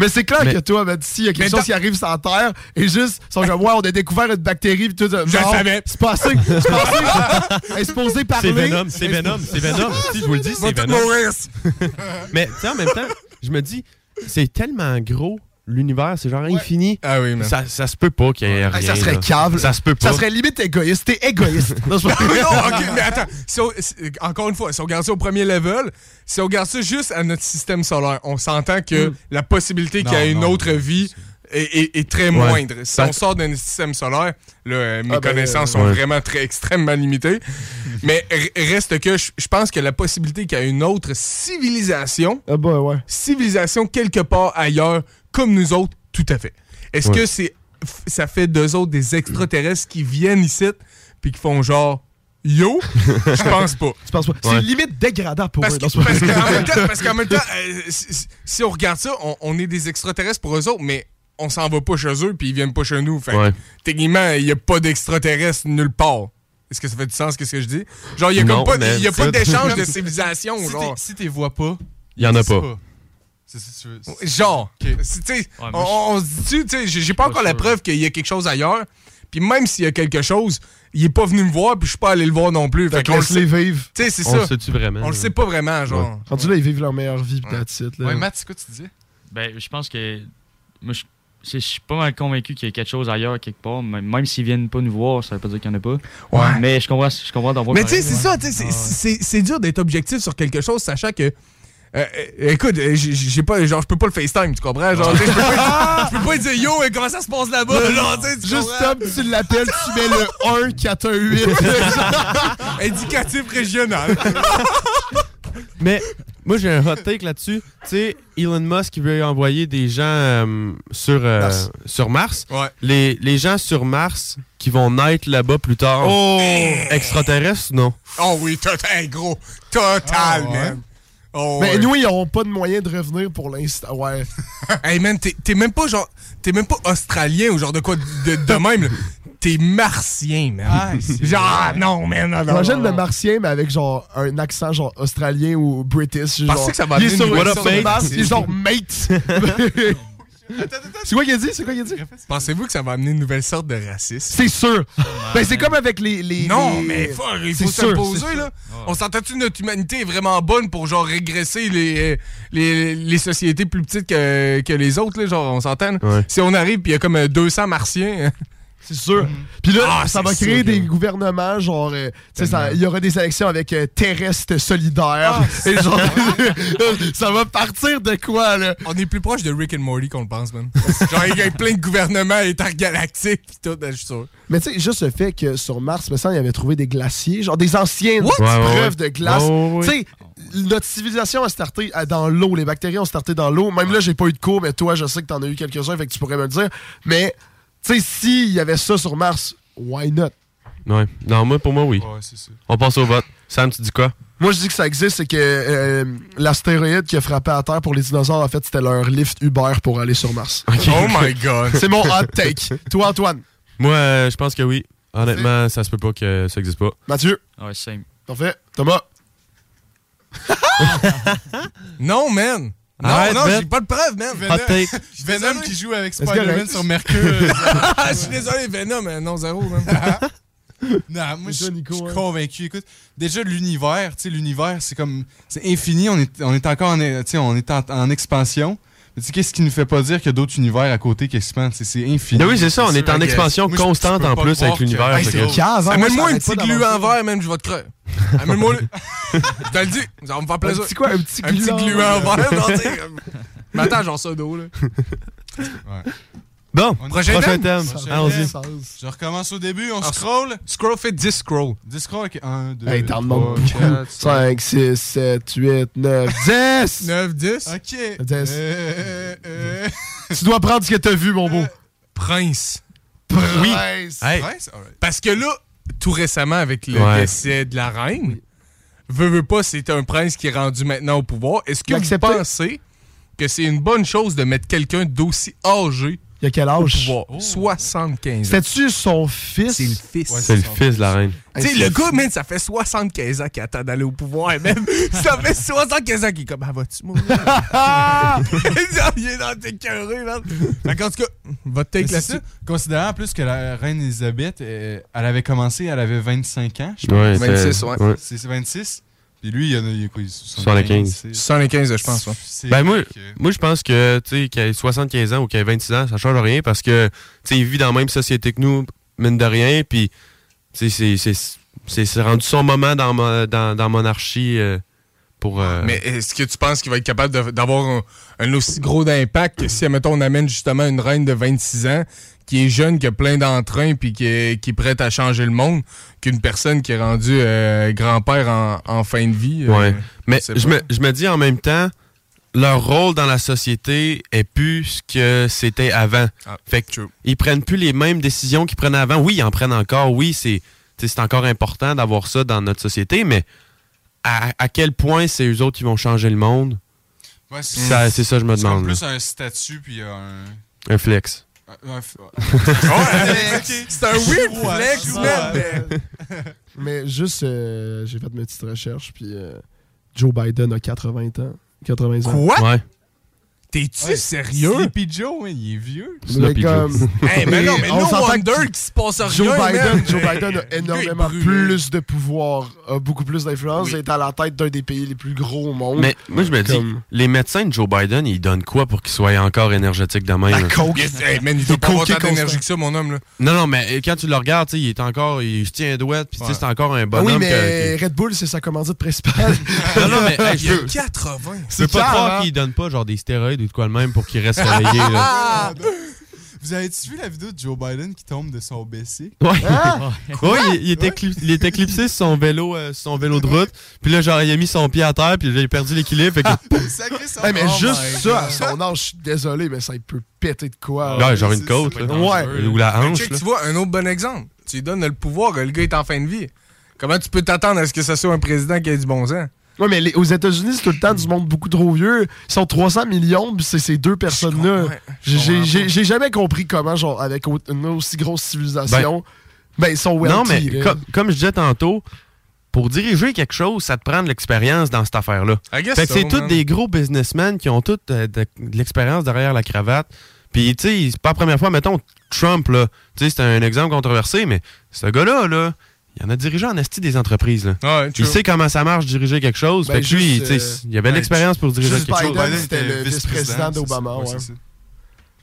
Speaker 5: Mais c'est clair
Speaker 2: Mais-
Speaker 5: que toi, ben, s'il y a quelque chose qui arrive sur Terre et juste, ils sont comme, ouais, on a découvert une bactérie pis tout ça.
Speaker 4: Je le savais.
Speaker 5: C'est passé. C'est passé. (laughs) Parler.
Speaker 2: C'est Venom, c'est Venom, c'est Venom. Si, je vous le dis, c'est
Speaker 4: Va mourir. (laughs)
Speaker 2: Mais tu sais, en même temps, je me dis, c'est tellement gros l'univers, c'est genre infini.
Speaker 4: Ah oui, man.
Speaker 2: Ça, ça se peut pas qu'il y ait rien.
Speaker 5: Hey, ça serait cave.
Speaker 2: Ça se peut pas.
Speaker 5: Ça serait limite égoïste. T'es égoïste. (laughs) Non, pas-
Speaker 4: non, (laughs) ok, mais attends. Si on- si- encore une fois, si on regarde ça au premier level, si on regarde ça juste à notre système solaire, on s'entend que la possibilité qu'il y ait une autre vie est, est- est très
Speaker 2: Ouais.
Speaker 4: moindre. Si on sort d'un système solaire, là, euh, mes
Speaker 5: Ah, ben,
Speaker 4: connaissances
Speaker 5: euh,
Speaker 4: sont
Speaker 2: ouais.
Speaker 4: vraiment très extrêmement limitées. (laughs) mais reste que je pense que la possibilité qu'il y ait une autre civilisation,
Speaker 5: Ah ouais.
Speaker 4: civilisation quelque part ailleurs, comme nous autres, tout à fait. Est-ce que c'est ça fait d'eux autres des extraterrestres qui viennent ici puis qui font genre yo? Je (laughs) pense pas.
Speaker 5: Pas? C'est
Speaker 2: Ouais.
Speaker 5: limite dégradant pour
Speaker 4: Parce
Speaker 5: eux.
Speaker 4: que- (laughs) parce qu'en même temps, même euh, si, si- si on regarde ça, on, on est des extraterrestres pour eux autres, mais on s'en va pas chez eux puis ils viennent pas chez nous. Fait que,
Speaker 2: Ouais.
Speaker 4: techniquement, il y a pas d'extraterrestres nulle part. Est-ce que ça fait du sens, qu'est-ce que je dis? Genre, il y a
Speaker 2: Non,
Speaker 4: comme pas, y a pas d'échange de (laughs) civilisation,
Speaker 31: Si
Speaker 4: genre.
Speaker 31: t'es- Si t'es vois pas,
Speaker 2: Il y en a
Speaker 31: c'est
Speaker 2: pas.
Speaker 31: C'est-
Speaker 4: Genre,
Speaker 31: Ok.
Speaker 4: c'est- tu sais,
Speaker 32: Ouais,
Speaker 4: on, on se dit-tu, tu sais, j'ai pas encore la preuve qu'il y a quelque chose ailleurs. Puis même s'il y a quelque chose, il est pas venu me voir, puis je suis pas allé le voir non plus. Fait
Speaker 5: Fait
Speaker 4: qu'on le sait.
Speaker 5: vivre.
Speaker 4: Tu sais, c'est
Speaker 2: On
Speaker 4: ça.
Speaker 2: le sait-tu vraiment?
Speaker 4: On le sait pas vraiment, genre.
Speaker 5: Rendu là, ils vivent leur meilleure vie, là.
Speaker 31: Ouais, Matt, c'est quoi tu disais?
Speaker 32: Ben, je pense que. Moi, je je suis pas mal convaincu qu'il y a quelque chose ailleurs, quelque part. Même, même s'ils viennent pas nous voir, ça veut pas dire qu'il y en a pas.
Speaker 4: Ouais.
Speaker 32: Mais je comprends, je comprends d'en voir
Speaker 4: Mais tu sais, c'est ça, c'est- dur d'être objectif sur quelque chose, sachant que. euh, euh, écoute, euh, j'ai- pas, genre, je peux pas le FaceTime, tu comprends? Genre, je peux pas, je peux pas dire yo, comment ça se passe là-bas?
Speaker 5: Juste? Tom, tu l'appelles, tu mets le 1 418. (laughs)
Speaker 4: Indicatif régional.
Speaker 2: Mais moi, j'ai un hot take là-dessus. Tu sais, Elon Musk il veut envoyer des gens euh, sur, euh,
Speaker 5: Mars.
Speaker 2: sur Mars.
Speaker 4: Ouais.
Speaker 2: Les, les gens sur Mars qui vont naître là-bas plus tard.
Speaker 4: Oh!
Speaker 2: Extraterrestres ou non?
Speaker 4: Oh oui, total, gros. Total,
Speaker 31: ouais.
Speaker 4: man. Oh,
Speaker 5: Mais
Speaker 4: ouais.
Speaker 5: nous, ils n'auront pas de moyen de revenir pour l'instant. Ouais. (laughs)
Speaker 4: Hey man, t'es même pas genre. T'es même pas australien ou genre de quoi de, de même. là. T'es martien, man.
Speaker 31: Ah, (laughs)
Speaker 4: genre, ah, non, man. Non, non,
Speaker 5: Imagine
Speaker 4: non,
Speaker 5: le martien, mais avec genre un accent genre australien ou british. Genre,
Speaker 4: que ça va
Speaker 5: il est sur,
Speaker 4: une
Speaker 5: sur il est genre (laughs) mate. C'est quoi qu'il a dit? C'est quoi qu'il a dit?
Speaker 4: Pensez-vous que ça va amener une nouvelle sorte de racisme?
Speaker 5: C'est sûr. Ben, c'est comme avec les. les
Speaker 4: Non,
Speaker 5: les-
Speaker 4: mais faut, il
Speaker 5: C'est
Speaker 4: faut
Speaker 5: sûr,
Speaker 4: s'imposer,
Speaker 5: c'est
Speaker 4: là. On s'entend-tu que notre humanité est vraiment bonne pour, genre, régresser les, euh, les, les sociétés plus petites que, que les autres, là? Genre, on s'entend?
Speaker 2: Ouais.
Speaker 4: Si on arrive pis il y a comme euh, 200 martiens.
Speaker 5: C'est sûr. Puis là,
Speaker 4: Ah,
Speaker 5: ça va créer des gouvernements, genre, euh, tu sais, il y aura des élections avec euh, terrestres solidaires.
Speaker 4: Ah,
Speaker 5: et genre, (laughs) ça va partir de quoi, là?
Speaker 4: On est plus proche de Rick and Morty qu'on le pense, man. Genre, il y a plein de gouvernements intergalactiques pis tout, je suis sûr.
Speaker 5: Mais tu sais, juste le fait que sur Mars, me semble, il avait trouvé des glaciers, genre des anciennes
Speaker 2: Ouais, ouais,
Speaker 5: preuves
Speaker 2: ouais.
Speaker 5: de glace.
Speaker 2: Ouais, ouais, ouais.
Speaker 5: Tu sais, notre civilisation a starté à- dans l'eau. Les bactéries ont starté dans l'eau. Même là, j'ai pas eu de cours, mais toi, je sais que t'en as eu quelques-uns, fait que tu pourrais me le dire. Mais, tu sais, s'il y avait ça sur Mars, why not?
Speaker 2: Ouais. Non, moi, pour moi, oui.
Speaker 31: Ouais, c'est ça.
Speaker 2: On passe au vote. Sam, tu dis quoi?
Speaker 5: Moi, je dis que ça existe, c'est que euh, l'astéroïde qui a frappé à Terre pour les dinosaures, en fait, c'était leur lift Uber pour aller sur Mars.
Speaker 4: Oh my god.
Speaker 5: C'est mon hot take. Toi, Antoine?
Speaker 2: Moi, euh, je pense que oui. Honnêtement, ça se peut pas que ça existe pas.
Speaker 5: Mathieu?
Speaker 32: Ouais, same.
Speaker 5: Parfait. Thomas? (laughs)
Speaker 4: Non, man. Non,
Speaker 2: Arrête,
Speaker 4: non,
Speaker 2: Ben.
Speaker 4: j'ai pas de preuve, man.
Speaker 2: Take.
Speaker 31: Venom qui joue avec Spider-Man sur Mercure. (laughs)
Speaker 4: Je suis désolé, Venom, mais non, zéro, man. (laughs)
Speaker 31: non, moi, je suis
Speaker 5: ouais.
Speaker 31: convaincu. Écoute, déjà, l'univers, tu sais, l'univers, c'est comme. C'est infini. On est, on est encore en, tu sais, on est en, en expansion. Mais tu sais, qu'est-ce qui nous fait pas dire qu'il y a d'autres univers à côté qui expandent? C'est- C'est infini.
Speaker 2: Ben oui, c'est ça. On est en expansion
Speaker 31: Moi,
Speaker 2: constante en plus avec l'univers.
Speaker 31: que-
Speaker 5: Hey,
Speaker 2: fait
Speaker 5: c'est hein?
Speaker 4: Amène-moi un petit glu en verre, même, je vais te crever. Amène-moi le. (laughs) Je te le dis, ça va me faire
Speaker 5: Un
Speaker 4: plaisir.
Speaker 5: petit quoi? Un petit
Speaker 4: Un petit
Speaker 5: gluant.
Speaker 4: glu en verre, genre, tu sais, comme- Mais attends, genre ça d'eau, là.
Speaker 2: Bon,
Speaker 31: On-
Speaker 2: prochain,
Speaker 4: Prochain
Speaker 2: thème. Allons-y.
Speaker 31: Je recommence au début, on scroll.
Speaker 4: Scroll fait 10 scroll.
Speaker 31: 10 scroll, ok. 1, 2,
Speaker 5: Hey, t'en demandes
Speaker 31: 3,
Speaker 5: beaucoup. 5, 6, 7, 8, 9, 10!
Speaker 4: 9, 10.
Speaker 31: Ok.
Speaker 5: Dix.
Speaker 31: Euh, euh,
Speaker 5: Tu dois prendre ce que t'as vu, mon beau.
Speaker 4: Prince.
Speaker 5: Oui.
Speaker 2: Hey,
Speaker 31: Prince?
Speaker 4: Parce que là, tout récemment, avec le
Speaker 2: Ouais.
Speaker 4: décès de la reine, veut, veut pas, c'est un prince qui est rendu maintenant au pouvoir. Est-ce que vous pensez que c'est une bonne chose de mettre quelqu'un d'aussi âgé
Speaker 5: Il y a quel âge?
Speaker 4: pouvoir? 75 ans.
Speaker 5: C'était-tu son fils?
Speaker 4: C'est le fils.
Speaker 31: Ouais,
Speaker 2: c'est le fils de la reine.
Speaker 4: Tu sais, le gars, man, ça fait 75 ans qu'il attend d'aller au pouvoir, (laughs) même. ça fait 75 ans qu'il est comme, ah, vas-tu mourir? (laughs) il est dans tes cœurés, man. Fait qu'en tout cas, votre take là-dessus.
Speaker 31: Considérant en plus que la reine Elisabeth, euh, elle avait commencé, elle avait 25 ans, je pense.
Speaker 2: Ouais,
Speaker 4: 26,
Speaker 2: c'est-
Speaker 4: ouais.
Speaker 31: C'est c'est 26. Puis lui, il y en a, il y a quoi,
Speaker 2: 75.
Speaker 31: c'est-
Speaker 4: 75, je pense. ouais.
Speaker 2: Ben moi,
Speaker 31: que-
Speaker 2: moi je pense que tu sais qu'il ait 75 ans ou qu'il ait 26 ans, ça change rien parce que tu sais il vit dans la même société que nous, mine de rien, puis tu sais c'est- c'est c'est c'est rendu son moment dans ma- dans, dans monarchie euh, pour euh,
Speaker 4: Mais est-ce que tu penses qu'il va être capable d'avoir un, un aussi gros d'impact que si, mettons, on amène justement une reine de 26 ans qui est jeune, qui a plein d'entrain puis qui est, qui est prête à changer le monde, qu'une personne qui est rendue euh, grand-père en, en fin de vie? euh,
Speaker 2: Ouais. Mais je me, je me dis en même temps, leur rôle dans la société est plus ce que c'était avant.
Speaker 4: Ah,
Speaker 2: fait que ils prennent plus les mêmes décisions qu'ils prenaient avant. Oui, ils en prennent encore. Oui, c'est c'est encore important d'avoir ça dans notre société, mais à, à quel point c'est eux autres qui vont changer le monde?
Speaker 31: Ouais,
Speaker 2: Ça, c'est ça, je me
Speaker 31: c'est
Speaker 2: demande.
Speaker 31: plus
Speaker 2: là.
Speaker 31: un statut, puis un.
Speaker 2: Un flex. (laughs)
Speaker 5: Ouais, (laughs) c'est un weird flex, man. Mais, (laughs) mais juste, euh, j'ai fait mes petites recherches, puis euh, Joe Biden a 80 ans. 80 ans.
Speaker 4: Quoi?
Speaker 2: Ouais.
Speaker 4: T'es-tu
Speaker 31: Ouais,
Speaker 4: sérieux?
Speaker 31: Sleepy Joe, hein, il est vieux.
Speaker 5: Mais comme- (laughs)
Speaker 4: Hey, mais non, mais
Speaker 5: On
Speaker 4: no wonder qu'il se passe rien,
Speaker 5: Joe Biden. Joe Biden a (laughs) énormément plus de pouvoir, a beaucoup plus d'influence, est à la tête d'un des pays les plus gros au monde.
Speaker 2: Mais moi, je me dis,
Speaker 5: Comme-
Speaker 2: les médecins de Joe Biden, ils donnent quoi pour qu'ils soient encore énergétiques de même? là?
Speaker 4: Yes, hey, man, il pas avoir
Speaker 5: coqué
Speaker 4: tant d'énergie que ça, mon homme. Là.
Speaker 2: Non, non, mais quand tu le regardes, tu sais, il est encore, il se tient un douette, puis tu sais,
Speaker 4: Ouais.
Speaker 2: c'est encore un
Speaker 5: Ah
Speaker 2: bonhomme.
Speaker 5: oui, mais
Speaker 2: que-
Speaker 5: Red Bull, c'est sa commandite principale.
Speaker 2: Non, non, mais (laughs) hey, je
Speaker 4: Il a
Speaker 2: peux,
Speaker 4: 80.
Speaker 2: je peux
Speaker 5: C'est
Speaker 2: pas croire
Speaker 5: hein?
Speaker 2: qu'il donne pas genre des stéroïdes ou de quoi de même pour qu'il reste réveillé. là.
Speaker 31: Ah! (laughs) Vous avez-tu vu la vidéo de Joe Biden qui tombe de son BC?
Speaker 2: Ouais.
Speaker 5: Ah!
Speaker 2: Ouais, il, il était clip- il était clipsé sur son vélo, euh, sur son vélo de route. Puis là, genre, il a mis son pied à terre, puis là, il a perdu l'équilibre. Fait que,
Speaker 31: Sacré son
Speaker 5: Hey, mais
Speaker 31: Oh
Speaker 5: juste ça, à son âge, je suis désolé, mais ça il peut péter de quoi.
Speaker 2: Ouais, genre une côte, là.
Speaker 5: Ouais.
Speaker 2: ou la hanche.
Speaker 4: check,
Speaker 2: là.
Speaker 4: tu vois, un autre bon exemple. Tu lui donnes le pouvoir, le gars est en fin de vie. Comment tu peux t'attendre à ce que ce soit un président qui ait du bon sens?
Speaker 5: Ouais, mais les- aux États-Unis, c'est tout le temps du monde beaucoup trop vieux. Ils sont 300 millions, puis c'est ces deux personnes-là. J'ai- jamais compris comment, genre, avec une aussi grosse civilisation, ben, ils sont wealthy.
Speaker 2: Non, mais comme, comme je disais tantôt, pour diriger quelque chose, ça te prend de l'expérience dans cette affaire-là.
Speaker 4: I guess
Speaker 2: Fait que
Speaker 4: so,
Speaker 2: c'est tous des gros businessmen qui ont toutes euh, de, de l'expérience derrière la cravate. Puis, tu sais, c'est pas la première fois, mettons, Trump, là, tu sais, c'est un exemple controversé, mais ce gars-là, là, il en a dirigé en esti des entreprises, là.
Speaker 4: Ouais,
Speaker 2: Il sait comment ça marche, diriger quelque chose.
Speaker 5: Ben,
Speaker 2: fait que lui,
Speaker 5: euh,
Speaker 2: il avait de
Speaker 5: ben,
Speaker 2: l'expérience pour diriger quelque chose.
Speaker 5: Biden,
Speaker 31: Biden
Speaker 5: c'était
Speaker 31: était
Speaker 5: le
Speaker 31: vice-président,
Speaker 5: d'Obama.
Speaker 31: Ouais,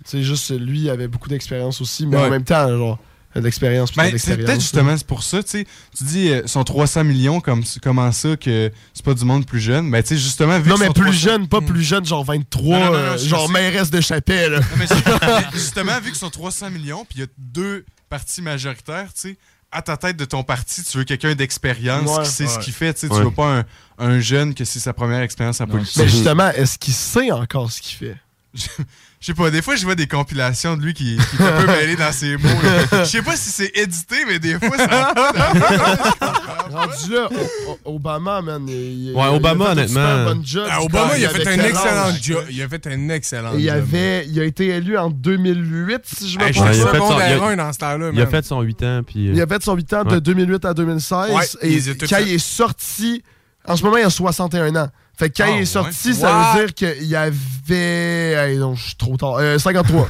Speaker 31: c'est
Speaker 5: juste, lui, il avait beaucoup d'expérience aussi, mais
Speaker 4: Ouais.
Speaker 5: en même temps, genre, de l'expérience, puis de
Speaker 31: Ben, c'est
Speaker 5: l'expérience.
Speaker 31: peut-être justement c'est pour ça, tu sais. Tu dis, euh, sont 300 millions, comme, comment ça, que c'est pas du monde plus jeune? Ben, tu sais, justement, vu
Speaker 5: Non, mais plus
Speaker 31: 300
Speaker 5: jeune, pas plus jeune, genre 23,
Speaker 31: Non, non, non,
Speaker 5: euh, genre
Speaker 31: sais.
Speaker 5: mairesse de chapelle. (laughs)
Speaker 31: Mais justement, vu qu'ils sont 300 millions, puis il y a deux partis majoritaires, tu sais, à ta tête de ton parti, tu veux quelqu'un d'expérience
Speaker 5: Ouais,
Speaker 31: qui sait ce qu'il fait, tu sais.
Speaker 2: Ouais.
Speaker 31: Tu veux pas un, un jeune que c'est sa première expérience en politique.
Speaker 5: Mais justement, est-ce qu'il sait encore ce qu'il fait? (laughs)
Speaker 31: Je sais pas, des fois, je vois des compilations de lui qui, qui est un peu mêlé dans ses mots. Je sais pas si c'est édité, mais des fois, ça.
Speaker 5: Rendu là, Obama, man. il-
Speaker 2: Ouais,
Speaker 5: il a
Speaker 2: Obama,
Speaker 5: fait un
Speaker 2: honnêtement.
Speaker 4: Ah, Obama, il a fait un excellent job. Il a fait un excellent
Speaker 5: il,
Speaker 4: job.
Speaker 5: avait, il a été élu en 2008, si je me trompe
Speaker 2: Ouais, il a fait son-
Speaker 4: dans ce temps-là,
Speaker 2: Il a fait son 8 ans, puis... euh,
Speaker 5: Il a fait son 8 ans de
Speaker 2: Ouais.
Speaker 5: 2008 à 2016.
Speaker 4: Ouais,
Speaker 5: et quand il est sorti, en ce moment, il a 61 ans. Fait que quand
Speaker 31: Ah,
Speaker 5: il est
Speaker 31: ouais.
Speaker 5: sorti, ça
Speaker 4: What?
Speaker 5: veut dire qu'il y avait. Hey, non, je suis trop tard. Euh, 53.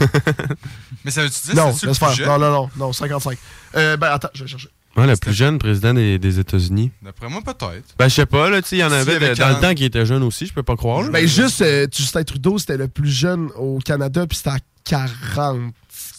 Speaker 5: (laughs)
Speaker 31: mais ça veut-tu dire
Speaker 5: non, laisse
Speaker 31: plus
Speaker 5: faire.
Speaker 31: jeune?
Speaker 5: Non, non, non, non, 55. Euh, ben, attends, je vais chercher.
Speaker 2: ouais, le plus jeune président des, des États-Unis.
Speaker 31: D'après moi, peut-être.
Speaker 2: Ben, je sais pas, là, tu sais, il y en avait
Speaker 31: avait
Speaker 2: de- dans le
Speaker 31: 40.
Speaker 2: temps qui était jeune aussi, je peux pas croire. là.
Speaker 5: Ben, juste, euh, Justin Trudeau, c'était le plus jeune au Canada, puis c'était à 40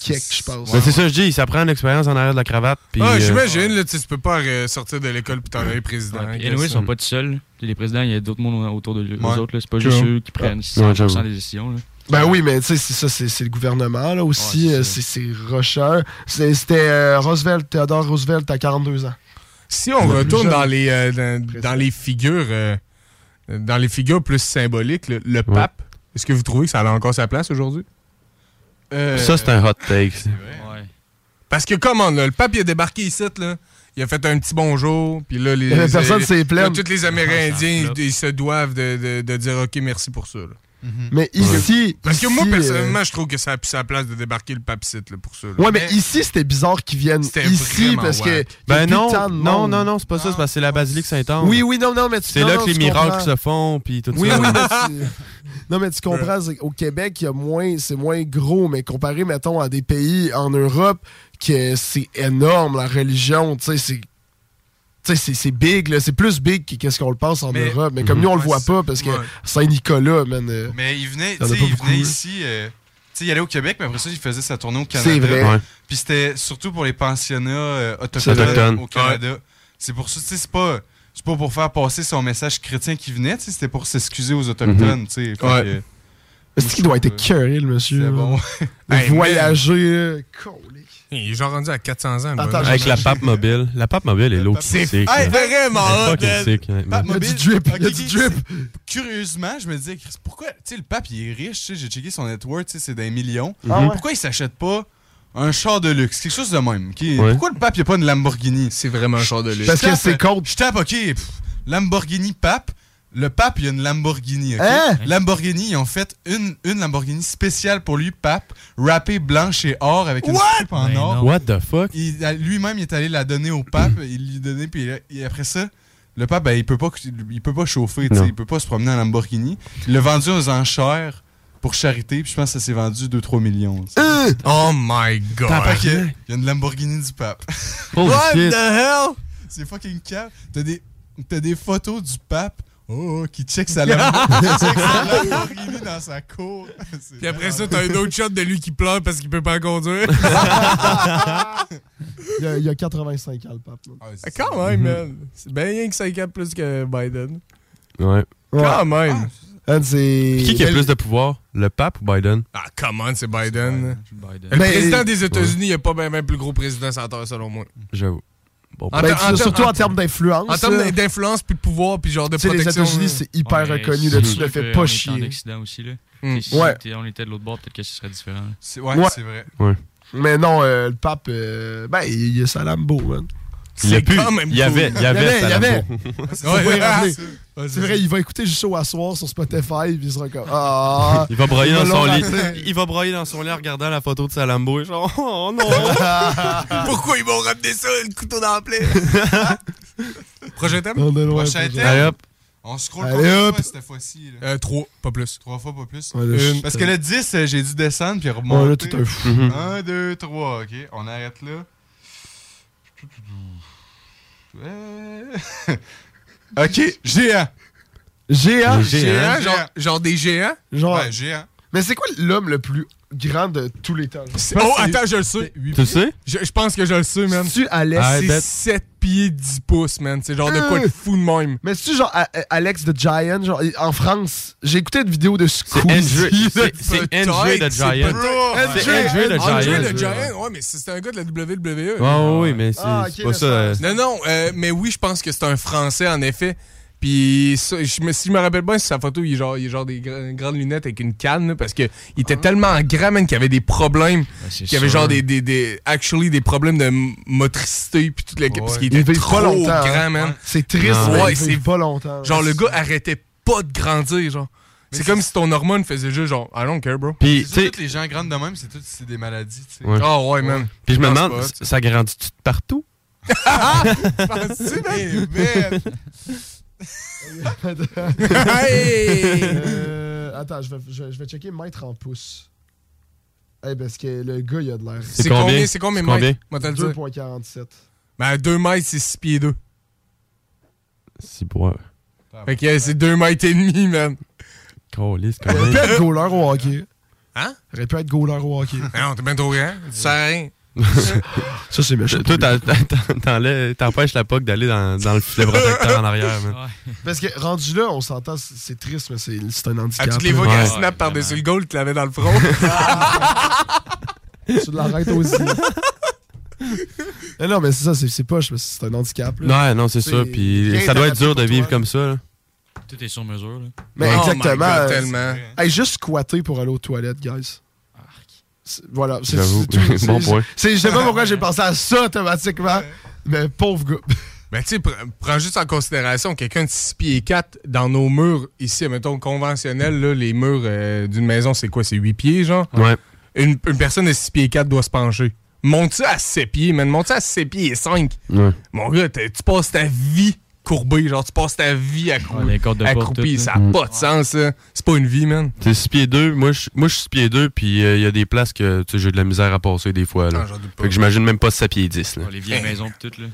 Speaker 5: quelques, je pense.
Speaker 2: C'est ça, je dis, ça prend l'expérience en arrière de la cravate. Puis,
Speaker 4: Ah,
Speaker 2: euh,
Speaker 4: j'imagine, tu peux pas euh, sortir de l'école puis t'en aller président. Guess.
Speaker 32: anyway, ils sont pas tout seuls. Les présidents, il y a d'autres mondes autour de eux
Speaker 31: Ouais.
Speaker 32: autres. C'est pas
Speaker 4: True.
Speaker 32: juste eux qui prennent
Speaker 2: Ouais,
Speaker 32: 100%
Speaker 2: j'avoue.
Speaker 32: des décisions. là.
Speaker 5: Ben oui, mais tu sais, c'est ça, c'est le gouvernement, là, aussi.
Speaker 32: Ouais, c'est
Speaker 5: euh, c'est rocheur. C'était euh, Roosevelt, Theodore Roosevelt à 42 ans.
Speaker 4: Si on
Speaker 5: Le
Speaker 4: retourne dans les, euh, dans, dans les figures euh, dans les figures plus symboliques, le, le pape, est-ce que vous trouvez que ça a encore sa place aujourd'hui?
Speaker 31: Euh,
Speaker 2: Ça, c'est un hot take. ça.
Speaker 32: Ouais.
Speaker 4: Parce que, comment, là, le pape, il a débarqué ici, là. Il a fait un petit bonjour, puis là, les, (laughs) les-
Speaker 5: c'est plein.
Speaker 4: là, tous les Amérindiens,
Speaker 32: Ah,
Speaker 4: ils, ils se doivent de, de- de dire OK, merci pour ça. là.
Speaker 5: Mais ici.
Speaker 4: Parce que
Speaker 5: ici,
Speaker 4: moi,
Speaker 5: euh,
Speaker 4: personnellement, je trouve que ça a plus sa place de débarquer le pape ici, là, pour ça. là.
Speaker 5: Ouais, mais ici, c'était bizarre qu'ils viennent ici parce que.
Speaker 2: Ben non, non, non, non, c'est pas ça, c'est parce que c'est la basilique Saint-Anne.
Speaker 5: Oui, oui, non, non, mais tu
Speaker 2: C'est là
Speaker 5: non,
Speaker 2: que les miracles
Speaker 5: comprends.
Speaker 2: se font, puis tout
Speaker 5: Oui,
Speaker 2: ça.
Speaker 5: oui, mais (laughs) tu... (laughs) Non, mais tu comprends, c'est- au Québec, il y a moins, c'est moins gros, mais comparé, mettons, à des pays en Europe, que c'est énorme, la religion, tu sais, c'est... Tu sais, c'est- c'est big, là. C'est plus big que qu'est-ce qu'on le pense en
Speaker 3: Mais-
Speaker 5: Europe. Mais comme nous, on le voit pas parce que
Speaker 3: ouais.
Speaker 5: Saint-Nicolas, man. euh,
Speaker 3: Mais il venait, tu il venait ici. euh, tu sais, il allait au Québec, mais après ça, il faisait sa tournée au Canada.
Speaker 5: C'est vrai. Ouais.
Speaker 3: Puis c'était surtout pour les pensionnats euh, autochtones au Canada. C'est pour ça, tu sais, c'est pas. C'est pas pour faire passer son message chrétien qui venait, tu sais, c'était pour s'excuser aux Autochtones, tu sais.
Speaker 5: Ouais.
Speaker 3: que-
Speaker 5: Est-ce qu'il doit être écœuré, le monsieur?
Speaker 3: C'est bon. (laughs)
Speaker 5: Voyager. là.
Speaker 4: Il est genre rendu à 400 ans.
Speaker 5: Attends,
Speaker 2: Avec la pape mobile. La pape mobile est low
Speaker 4: C'est
Speaker 2: sick.
Speaker 4: hey,
Speaker 2: là.
Speaker 4: vraiment hot,
Speaker 2: sick, ouais,
Speaker 3: Pape mobile.
Speaker 5: du drip, il y a
Speaker 3: Ok,
Speaker 5: du
Speaker 3: ok,
Speaker 5: drip.
Speaker 3: c'est- Curieusement, je me disais, Chris, pourquoi, tu sais, le pape, il est riche, tu sais, j'ai checké son net worth, tu sais, c'est des millions.
Speaker 5: Ah?
Speaker 3: Pourquoi il s'achète pas un char de luxe, quelque chose de même? qui-
Speaker 2: Ouais.
Speaker 3: Pourquoi le pape, il a pas une Lamborghini?
Speaker 4: C'est vraiment un char de luxe.
Speaker 5: Parce que c'est contre.
Speaker 3: Je tape, ok, pff, Lamborghini pape. Le pape, il a une Lamborghini, ok?
Speaker 5: Hein?
Speaker 3: Lamborghini, ils ont fait une, une Lamborghini spéciale pour lui, pape, wrappée blanche et or avec une
Speaker 5: What?
Speaker 3: en
Speaker 18: Ben
Speaker 3: or.
Speaker 18: non.
Speaker 2: What the fuck?
Speaker 3: Il- lui-même, il est allé la donner au pape, il lui donnait, puis et après ça, le pape, ben, il peut pas, il peut pas chauffer, tu sais,
Speaker 2: Non.
Speaker 3: il peut pas se promener en Lamborghini. Il l'a vendu aux enchères pour charité, puis je pense que ça s'est vendu 2-3 millions.
Speaker 5: Euh,
Speaker 4: Oh my god.
Speaker 3: Il y a une Lamborghini du pape.
Speaker 2: Holy
Speaker 4: What
Speaker 2: shit.
Speaker 4: the hell?
Speaker 3: C'est fucking cap. T'as des, t'as des photos du pape oh, oh, qui check sa Lamborghini, (laughs) (laughs) dans sa cour. (laughs)
Speaker 4: Puis après ça, t'as un autre shot de lui qui pleure parce qu'il peut pas conduire.
Speaker 5: Il y a, il y a 85 ans, le pape. là.
Speaker 3: Ah c'est
Speaker 4: Quand même, man. C'est bien rien que 5 ans plus que Biden.
Speaker 2: Ouais.
Speaker 4: Quand même.
Speaker 5: C'est.
Speaker 2: Qui qui a plus de pouvoir? Le pape ou Biden?
Speaker 4: Ah, come on, c'est Biden.
Speaker 18: Biden.
Speaker 4: Le
Speaker 5: Ben,
Speaker 4: président des États-Unis, il n'y a pas bien bien plus gros président sur la Terre, selon moi.
Speaker 2: J'avoue. Bon,
Speaker 4: En
Speaker 5: Ben,
Speaker 4: en
Speaker 5: surtout en termes d'influence.
Speaker 4: En termes
Speaker 5: là.
Speaker 4: d'influence, puis de pouvoir, puis genre de
Speaker 5: Tu sais, les
Speaker 4: protection.
Speaker 5: États-Unis,
Speaker 4: là.
Speaker 5: c'est hyper
Speaker 18: Ouais,
Speaker 5: reconnu
Speaker 18: sûr
Speaker 5: Ne fait
Speaker 18: qu'on
Speaker 5: pas
Speaker 18: est En
Speaker 5: chier.
Speaker 18: Occident aussi, là.
Speaker 4: Mm.
Speaker 18: Si
Speaker 5: Ouais.
Speaker 18: on était de l'autre bord, peut-être que ce serait différent. là.
Speaker 3: C'est, ouais,
Speaker 5: Ouais.
Speaker 3: c'est vrai.
Speaker 5: Mais non, euh, le pape, euh, ben, il, il a sa Lambo, man.
Speaker 2: Il y a
Speaker 4: C'est
Speaker 2: plus.
Speaker 4: quand même
Speaker 2: Il y avait,
Speaker 4: cool.
Speaker 2: il y avait,
Speaker 5: il y avait. (laughs) C'est vrai, il va écouter juste show à soir sur Spotify, puis il sera comme. Ah!
Speaker 2: Il va broyer dans son lit. Il va broyer dans son lit en regardant la photo de sa Lambo et genre, oh non! (laughs)
Speaker 4: Pourquoi ils m'ont ramené ça, le couteau dans la plaie? (laughs) Prochain thème?
Speaker 5: On est loin.
Speaker 3: Prochain thème?
Speaker 2: Allez hop.
Speaker 3: On scroll combien de
Speaker 5: hop.
Speaker 3: fois cette fois-ci? là?
Speaker 4: Euh, trois, pas plus.
Speaker 3: Trois fois, pas plus?
Speaker 5: Ouais, là, je-
Speaker 3: Parce que le 10, euh, j'ai dû descendre puis
Speaker 5: Ouais, là,
Speaker 3: remonter.
Speaker 5: un fou.
Speaker 2: Mhm.
Speaker 3: 1, 2, 3, ok. On arrête là. (laughs) Ok, géant.
Speaker 5: Géant.
Speaker 2: Les géants.
Speaker 4: Géant,
Speaker 3: Géant.
Speaker 4: genre, genre des géants?
Speaker 5: Genre.
Speaker 3: Ouais, géant.
Speaker 5: Mais c'est quoi l'homme le plus grand de tous les temps?
Speaker 4: C'est- Oh, attends, je le sais.
Speaker 2: Tu le sais?
Speaker 4: Je, je pense que je le sais, man.
Speaker 5: Tu Alex?
Speaker 2: Ah,
Speaker 4: C'est
Speaker 2: bet.
Speaker 4: 7 pieds 10 pouces, man. C'est genre de quoi de
Speaker 5: Euh.
Speaker 4: fou de même.
Speaker 5: Mais c'est-tu genre A- A- Alex the Giant? Genre, en France, j'ai écouté une vidéo de
Speaker 2: C'est
Speaker 5: Squeezie.
Speaker 2: Andrew, (laughs) c'est- c'est Andrew the
Speaker 4: c'est
Speaker 2: Giant. C'est Andrew the
Speaker 4: André
Speaker 2: Giant.
Speaker 4: le Giant, ouais, mais c'était un gars de la WWE.
Speaker 2: Ouais, oui, mais c'est
Speaker 5: Ah,
Speaker 2: c'est
Speaker 5: ok,
Speaker 2: pas ça. euh,
Speaker 4: Non, non, euh, mais oui, je pense que c'est un Français, en effet. Puis, ça, je me, si je me rappelle bien, sur sa photo, il est genre, il est genre des gra- grandes lunettes avec une canne, là, parce que il était tellement grand, man, qu'il avait des problèmes.
Speaker 18: Ben, c'est
Speaker 4: qu'il avait
Speaker 18: sûr.
Speaker 4: genre des, des, des, actually, des problèmes de motricité, puis tout le, parce qu'il
Speaker 5: Il
Speaker 4: était trop
Speaker 5: pas longtemps. hein.
Speaker 4: grand, man.
Speaker 5: C'est triste,
Speaker 2: Non.
Speaker 4: Ouais, c'est-
Speaker 5: pas longtemps.
Speaker 4: Genre, le gars arrêtait pas de grandir, genre. C'est
Speaker 3: c'est-
Speaker 4: comme si ton hormone faisait juste genre, I don't care, bro.
Speaker 2: Puis,
Speaker 3: C'est
Speaker 2: tu
Speaker 3: sûr,
Speaker 2: sais,
Speaker 3: tous les gens grands de même, c'est tout c'est des maladies, tu sais.
Speaker 2: Ouais.
Speaker 4: Ah ouais, man.
Speaker 2: puis je me demande, ça grandit-tu de partout? (laughs)
Speaker 4: Penses-tu, man? Hey!
Speaker 5: Euh, attends, je vais, je, vais- je vais checker mètre en pouces. Eh, parce que le gars, il a de l'air.
Speaker 4: C'est
Speaker 2: combien?
Speaker 4: c'est combien
Speaker 2: C'est
Speaker 4: mètres?
Speaker 2: combien?
Speaker 4: Moi, te le dire.
Speaker 5: 2,47.
Speaker 4: Ben, 2 mètres, c'est 6 pieds 2.
Speaker 2: C'est pour.
Speaker 4: Fait que euh, c'est 2 mètres et demi, man.
Speaker 2: Calisse, quand
Speaker 5: Il aurait pu
Speaker 2: même.
Speaker 5: être goaler au hockey.
Speaker 4: Hein?
Speaker 5: Il aurait pu être goaler au hockey.
Speaker 4: Non, t'es bien trop grand. Tu sers rien.
Speaker 5: Ça, c'est méchant.
Speaker 2: Toi, t'empêches la POC d'aller dans, dans le filet protecteur en arrière.
Speaker 18: Ouais.
Speaker 5: Parce que rendu là, on s'entend, c'est- triste, mais c'est c'est un handicap.
Speaker 4: Ah, tu les vois
Speaker 2: Ouais.
Speaker 4: snap par-dessus le goal qu'il avait dans le front. (laughs)
Speaker 5: Tu l'arrêtes aussi. Non, mais c'est ça, c'est c'est poche, mais c'est un handicap. Là.
Speaker 2: Ouais, non, c'est ça. Puis ça doit être dur de vivre
Speaker 5: toi.
Speaker 2: comme ça, là.
Speaker 18: Tout est sur mesure, là.
Speaker 5: Mais
Speaker 4: Oh
Speaker 5: exactement.
Speaker 4: God,
Speaker 5: euh,
Speaker 4: tellement.
Speaker 5: Hey, juste squatter pour aller aux toilettes, guys. Voilà, c'est
Speaker 2: J'avoue.
Speaker 5: c'est tout.
Speaker 2: Bon
Speaker 5: Je sais pas pourquoi j'ai pensé à ça automatiquement, mais pauvre gars. (laughs)
Speaker 4: Ben, tu sais, pr- prends juste en considération quelqu'un de 6 pieds 4 dans nos murs, ici, mettons, conventionnels, là, les murs euh, d'une maison, c'est quoi? C'est 8 pieds, genre?
Speaker 2: Ouais.
Speaker 4: Une, une personne de 6 pieds 4 doit se pencher. Monte ça à 7 pieds, man? Monte ça à 7 pieds et 5.
Speaker 2: Ouais.
Speaker 4: Mon gars, tu passes ta vie courbé. Genre, tu passes ta vie
Speaker 32: Ouais, cordes de porte,
Speaker 4: accroupi. Ça n'a pas de sens, ça. C'est pas une vie, man.
Speaker 2: T'es 6 pieds 2, moi je moi, je suis 6 pieds 2, puis il y a des places que tu sais, j'ai de la misère à passer des fois. Là.
Speaker 4: Ah, j'en doute pas.
Speaker 2: fait que j'imagine même pas 7 pieds 10. Là.
Speaker 32: Les vieilles maisons pis tout, là.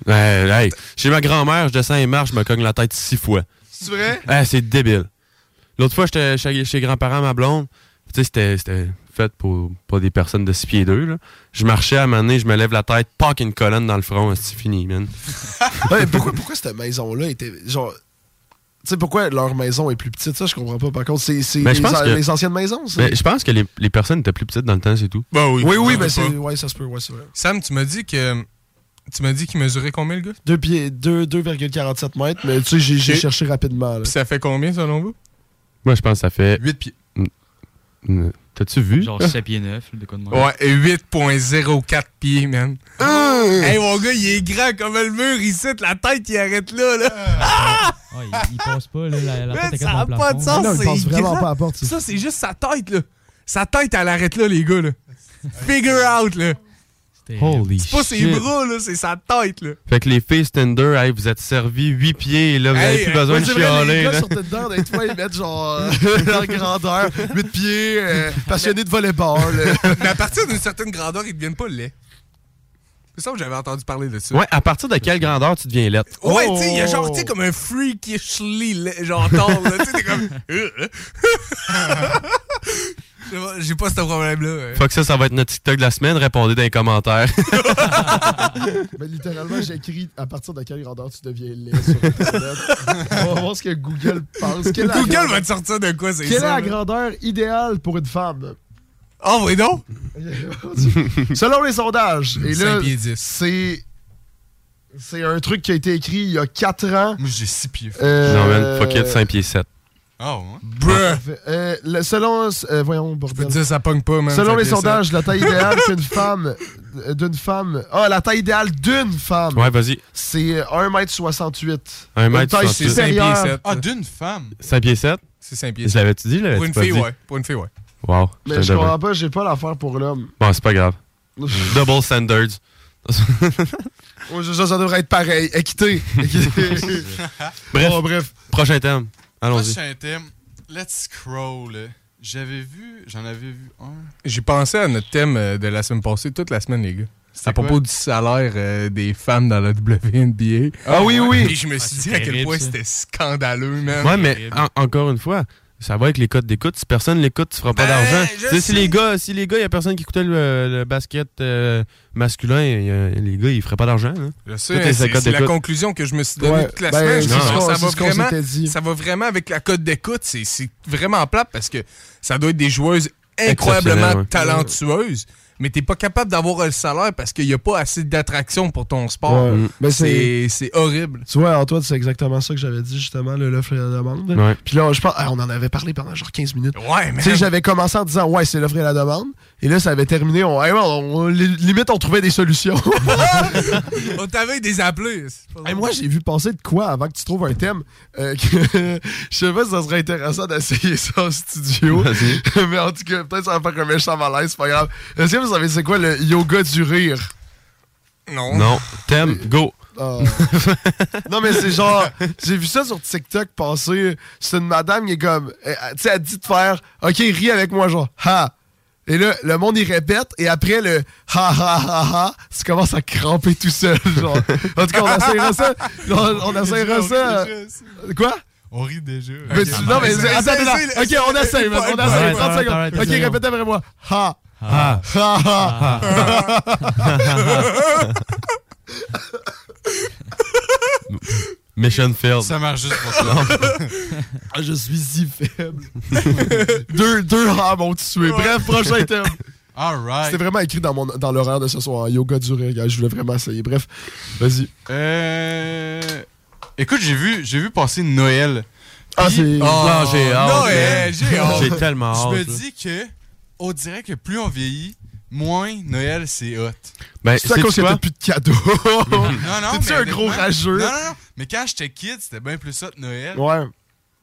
Speaker 2: Ouais, hey, chez ma grand-mère, je descends et marche, je me cogne la tête six fois.
Speaker 5: C'est vrai?
Speaker 2: Ah, c'est débile. L'autre fois, j'étais chez, chez grands-parents, ma blonde. Tu sais, c'était- pour pas des personnes de 6 pieds 2. Là. Je marchais à un moment donné, je me lève la tête, pack une colonne dans le front, c'est fini, man. (laughs)
Speaker 5: Ouais, pourquoi, pourquoi cette maison-là était. Genre. Tu sais, pourquoi leur maison est plus petite? Ça, je comprends pas. Par contre, c'est c'est
Speaker 2: Ben,
Speaker 5: les,
Speaker 2: que-
Speaker 5: anciennes maisons? c'est-
Speaker 2: Mais je pense que les, les personnes étaient plus petites dans le temps, c'est tout.
Speaker 4: Bah oui.
Speaker 5: oui, oui, mais
Speaker 4: doute
Speaker 5: c'est. Ouais, ça se peut, ouais, c'est vrai.
Speaker 4: Sam, tu m'as dit que. Tu m'as dit qu'il mesurait combien, le gars?
Speaker 5: 2 pieds, deux- 2,47 mètres, mais tu sais, j'ai cherché rapidement. là.
Speaker 4: Ça fait combien, selon vous?
Speaker 2: Moi, je pense que ça fait.
Speaker 31: 8 pieds.
Speaker 2: T'as-tu vu?
Speaker 32: Genre 7 pieds 9, de quoi de.
Speaker 4: Ouais, 8.04 pieds, man.
Speaker 5: Euh!
Speaker 4: Hey, mon gars, il est grand comme le mur, ici, la tête, il arrête là, là. Ah!
Speaker 32: Ouais, il, il passe pas, là, la, tête
Speaker 4: ça n'a pas de sens,
Speaker 5: Non, il passe vraiment
Speaker 4: grand.
Speaker 5: pas à la porte, ça.
Speaker 4: Ça, c'est juste sa tête, là. Sa tête, elle arrête là, les gars, là. Figure out, là.
Speaker 2: Holy
Speaker 4: C'est pas ses
Speaker 2: shit.
Speaker 4: bras, là, c'est sa tête, là.
Speaker 2: Fait que les filles Tinder, hey, vous êtes servis 8 pieds et là, vous
Speaker 4: Hey,
Speaker 2: avez plus besoin de
Speaker 5: vrai, les
Speaker 2: chialer.
Speaker 5: gars
Speaker 2: là.
Speaker 5: sur Tinder, des fois, ils mettent genre (laughs) euh, leur grandeur, 8 pieds, euh, passionné de volleyball. là. (laughs)
Speaker 4: Mais à partir d'une certaine grandeur, ils deviennent pas laids. C'est ça que j'avais entendu parler de ça.
Speaker 2: Ouais, à partir de quelle grandeur tu deviens lettre?
Speaker 4: Ouais, tu sais, il y a genre, tu sais, comme un freakishly, genre tall. Tu sais, t'es comme. (laughs) Je sais pas, J'ai pas ce problème-là. ouais.
Speaker 2: Fait que ça, ça va être notre TikTok de la semaine. Répondez dans les commentaires. (laughs)
Speaker 5: Mais littéralement, j'ai écrit à partir de quelle grandeur tu deviens laid sur Internet. On va voir ce que Google pense. Quelle
Speaker 4: Google
Speaker 5: grandeur-
Speaker 4: va te sortir de quoi, c'est
Speaker 5: Quelle est la
Speaker 4: là?
Speaker 5: grandeur idéale pour une femme?
Speaker 4: Oh, oui, non? (laughs)
Speaker 5: Selon les sondages. Et là,
Speaker 4: 5 pieds 10.
Speaker 5: c'est. C'est un truc qui a été écrit il y a 4 ans.
Speaker 31: Moi, j'ai 6 pieds.
Speaker 5: Euh,
Speaker 2: Non, man, fuck it, 5 pieds 7.
Speaker 31: Ah ouais?
Speaker 4: Bruh!
Speaker 5: Euh, le- selon. euh, voyons,
Speaker 4: Je peux te dire, ça pogne pas, man.
Speaker 5: Selon les
Speaker 4: ça.
Speaker 5: sondages, la taille idéale (laughs) d'une femme. euh, D'une femme. Ah, la taille idéale d'une femme.
Speaker 2: Ouais, vas-y.
Speaker 5: C'est euh, 1m68.
Speaker 2: 1m68.
Speaker 5: Une taille
Speaker 2: C'est
Speaker 4: cinq pieds
Speaker 5: supérieure.
Speaker 4: sept.
Speaker 31: Ah, d'une femme?
Speaker 2: 5 pieds 7?
Speaker 4: C'est 5 pieds.
Speaker 2: Je l'avais-tu dit? Je
Speaker 4: Pour une fille,
Speaker 2: dit?
Speaker 4: ouais. Pour une fille, ouais.
Speaker 2: Wow.
Speaker 5: Mais je comprends pas, j'ai pas l'affaire pour l'homme.
Speaker 2: Bon, c'est pas grave. (laughs) Double standards.
Speaker 5: Ça, ça devrait être pareil. Équité. (laughs) Équité.
Speaker 2: Bref.
Speaker 5: Oh, bref.
Speaker 2: Prochain thème. Allons-y.
Speaker 31: Prochain thème. Let's scroll. J'avais vu, j'en avais vu un.
Speaker 4: J'ai pensé à notre thème euh, de la semaine passée, toute la semaine, les gars.
Speaker 31: C'était
Speaker 4: À propos du salaire euh, des femmes dans la (laughs) WNBA.
Speaker 5: Ah oui, oui.
Speaker 4: Puis je me suis
Speaker 32: Ah,
Speaker 4: dit à quel point
Speaker 32: ça.
Speaker 4: c'était scandaleux, man.
Speaker 2: Ouais, mais en- encore une fois, ça va avec les codes d'écoute. Si personne l'écoute, tu feras pas
Speaker 4: Ben,
Speaker 2: d'argent.
Speaker 4: je
Speaker 2: Tu sais, Si les gars, si les gars, il y a personne qui écoutait le, le basket euh, masculin, y a- les gars, ils feraient pas d'argent. hein.
Speaker 4: C'est la conclusion que je me suis donnée
Speaker 5: Ouais,
Speaker 4: toute la
Speaker 5: ben,
Speaker 4: semaine. Ça, va vraiment,
Speaker 5: s'était dit.
Speaker 4: ça va vraiment avec la cote d'écoute. C'est vraiment plate parce que ça doit être des joueuses incroyablement
Speaker 2: ouais.
Speaker 4: talentueuses, mais t'es pas capable d'avoir le salaire parce qu'il n'y a pas assez d'attraction pour ton sport.
Speaker 5: Ouais. Ben, c'est-
Speaker 4: C'est c'est horrible.
Speaker 5: Tu vois, Antoine, c'est exactement ça que j'avais dit, justement, le l'offre et la demande.
Speaker 2: Ouais.
Speaker 5: Puis là, je pense, ah, on en avait parlé pendant genre 15 minutes.
Speaker 4: Ouais, mais
Speaker 5: Tu sais, j'avais commencé en disant, ouais, c'est l'offre et la demande. Et là, ça avait terminé. On, hey, on- on- li- limite, on trouvait des solutions. (laughs)
Speaker 4: on t'avait des appelés.
Speaker 5: Hey, moi, j'ai vu passer de quoi avant que tu trouves un thème. euh, que- (laughs) je sais pas si ça serait intéressant d'essayer ça en studio. (laughs) Mais en tout cas, peut-être ça va faire un méchant malaise, c'est pas grave. Est-ce que vous savez c'est quoi le yoga du rire?
Speaker 4: Non.
Speaker 2: Non. Thème, go.
Speaker 5: Ah. non, mais c'est genre, j'ai vu ça sur TikTok passer. C'est une madame qui est comme, elle- tu sais, elle dit de faire, OK, ris avec moi, genre, ha. Et là, le monde y répète, et après le ha ha ha ha, ça commence à cramper tout seul, (laughs) genre. En tout cas, on essaiera ça. On, on essaiera ça. Quoi?
Speaker 31: On rit déjà.
Speaker 5: Mais tu- non, mais attends, attends. Ok, on
Speaker 4: essaye,
Speaker 5: on essaye.
Speaker 2: Arrête,
Speaker 5: 30
Speaker 2: arrête,
Speaker 5: secondes. Ok, répétez après moi. Ha.
Speaker 2: Ah. (laughs)
Speaker 5: Ha ha. (laughs)
Speaker 2: Mission failed.
Speaker 31: Ça marche juste pour ça. (laughs)
Speaker 5: Ah, je suis si faible. (laughs) deux, deux ha m'ont tué. Bref, prochain thème.
Speaker 31: Alright.
Speaker 5: C'était vraiment écrit dans, mon, dans l'horaire de ce soir. Yoga du rire, gars. Je voulais vraiment essayer. Bref, vas-y.
Speaker 31: Euh... Écoute, j'ai vu, j'ai vu passer Noël.
Speaker 5: Ah,
Speaker 31: Puis-
Speaker 5: c'est.
Speaker 2: Non, j'ai hâte.
Speaker 4: Noël, j'ai hâte.
Speaker 2: J'ai tellement hâte.
Speaker 31: Je me dis que on dirait que plus on vieillit, moins Noël c'est hot.
Speaker 2: Ben,
Speaker 5: C'est à cause que
Speaker 2: quoi?
Speaker 5: t'as plus de cadeaux. (laughs)
Speaker 31: Non, non,
Speaker 5: T'es-tu un gros rageux?
Speaker 31: Non, non, non. Mais quand j'étais kid, c'était bien plus hot Noël
Speaker 5: Ouais.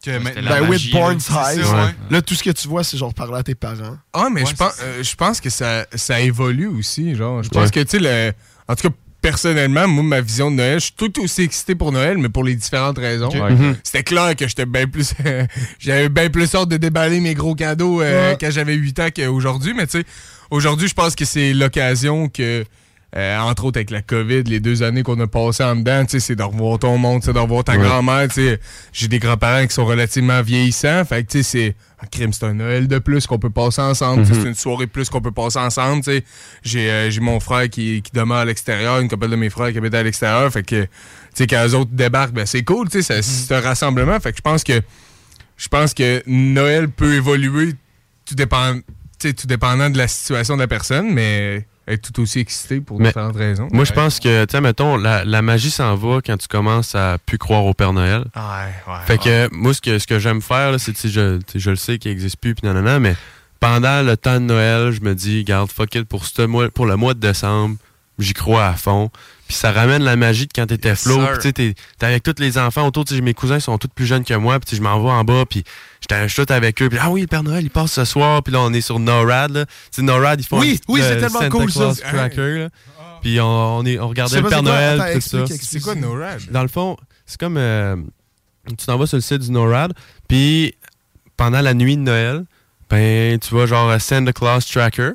Speaker 31: que
Speaker 32: c'était
Speaker 31: maintenant.
Speaker 32: la
Speaker 5: Ben,
Speaker 32: magie,
Speaker 5: with Born's
Speaker 31: ça, ouais.
Speaker 5: Là, tout ce que tu vois, c'est genre parler à tes parents.
Speaker 4: Ah, mais
Speaker 31: Ouais,
Speaker 4: je pense, euh, je pense que ça, ça évolue aussi. Genre, je pense
Speaker 2: Ouais.
Speaker 4: que, tu sais, le- en tout cas, personnellement, moi, ma vision de Noël, je suis tout aussi excité pour Noël, mais pour les différentes raisons.
Speaker 2: Ouais. Mhm.
Speaker 4: C'était clair que j'étais bien plus. (laughs) J'avais bien plus hâte de déballer mes gros cadeaux euh,
Speaker 5: Ouais.
Speaker 4: quand j'avais 8 ans qu'aujourd'hui, mais tu sais, aujourd'hui, je pense que c'est l'occasion que. euh, entre autres avec la COVID, les deux années qu'on a passées en dedans, c'est de revoir ton monde, c'est de revoir ta
Speaker 2: Ouais.
Speaker 4: grand-mère. J'ai des grands-parents qui sont relativement vieillissants. Fait que tu sais, c'est un crime, c'est un Noël de plus qu'on peut passer ensemble.
Speaker 2: Mhm.
Speaker 4: C'est une soirée de plus qu'on peut passer ensemble. J'ai euh, j'ai mon frère qui, qui demeure à l'extérieur, une couple de mes frères qui habitent à l'extérieur. Fait que, tu sais, quand les autres débarquent, ben, c'est cool. tu sais, ça- C'est un rassemblement. Fait que je pense que je pense que Noël peut évoluer tout, dépend, sais, tout dépendant de la situation de la personne, mais être tout aussi excité pour différentes raisons.
Speaker 2: Moi, je pense que, tu sais, mettons, la, la magie s'en va quand tu commences à plus croire au Père Noël.
Speaker 4: Ouais, ouais.
Speaker 2: Fait que moi, ce que, ce que j'aime faire, c'est, tu sais, je, je le sais qu'il n'existe plus, puis nanana, mais pendant le temps de Noël, je me dis, garde, fuck it, pour, ce mois, pour le mois de décembre, j'y crois à fond. Puis ça ramène la magie de quand t'étais
Speaker 4: Yes,
Speaker 2: flow. Puis tu sais, t'es t'es avec tous les enfants autour. Tu sais, mes cousins sont tous plus jeunes que moi. Puis je m'en vais en bas. Puis j'étais suis tout avec eux. Puis ah oui, le Père Noël, il passe ce soir. Puis là, on est sur NORAD. Là. Tu sais, NORAD, ils font
Speaker 5: Oui,
Speaker 2: un
Speaker 5: oui, c'est
Speaker 2: euh,
Speaker 5: tellement
Speaker 2: Santa
Speaker 5: cool, ça.
Speaker 2: Claus
Speaker 5: Hey.
Speaker 2: Cracker. là. Puis on, on, est, on
Speaker 5: Je
Speaker 2: regardait le Père
Speaker 5: quoi.
Speaker 2: Noël. Tout ça.
Speaker 4: C'est quoi NORAD?
Speaker 2: Dans le fond, c'est comme. euh, tu t'en vas sur le site du NORAD, puis pendant la nuit de Noël, ben, tu vois genre euh, Santa Claus Tracker.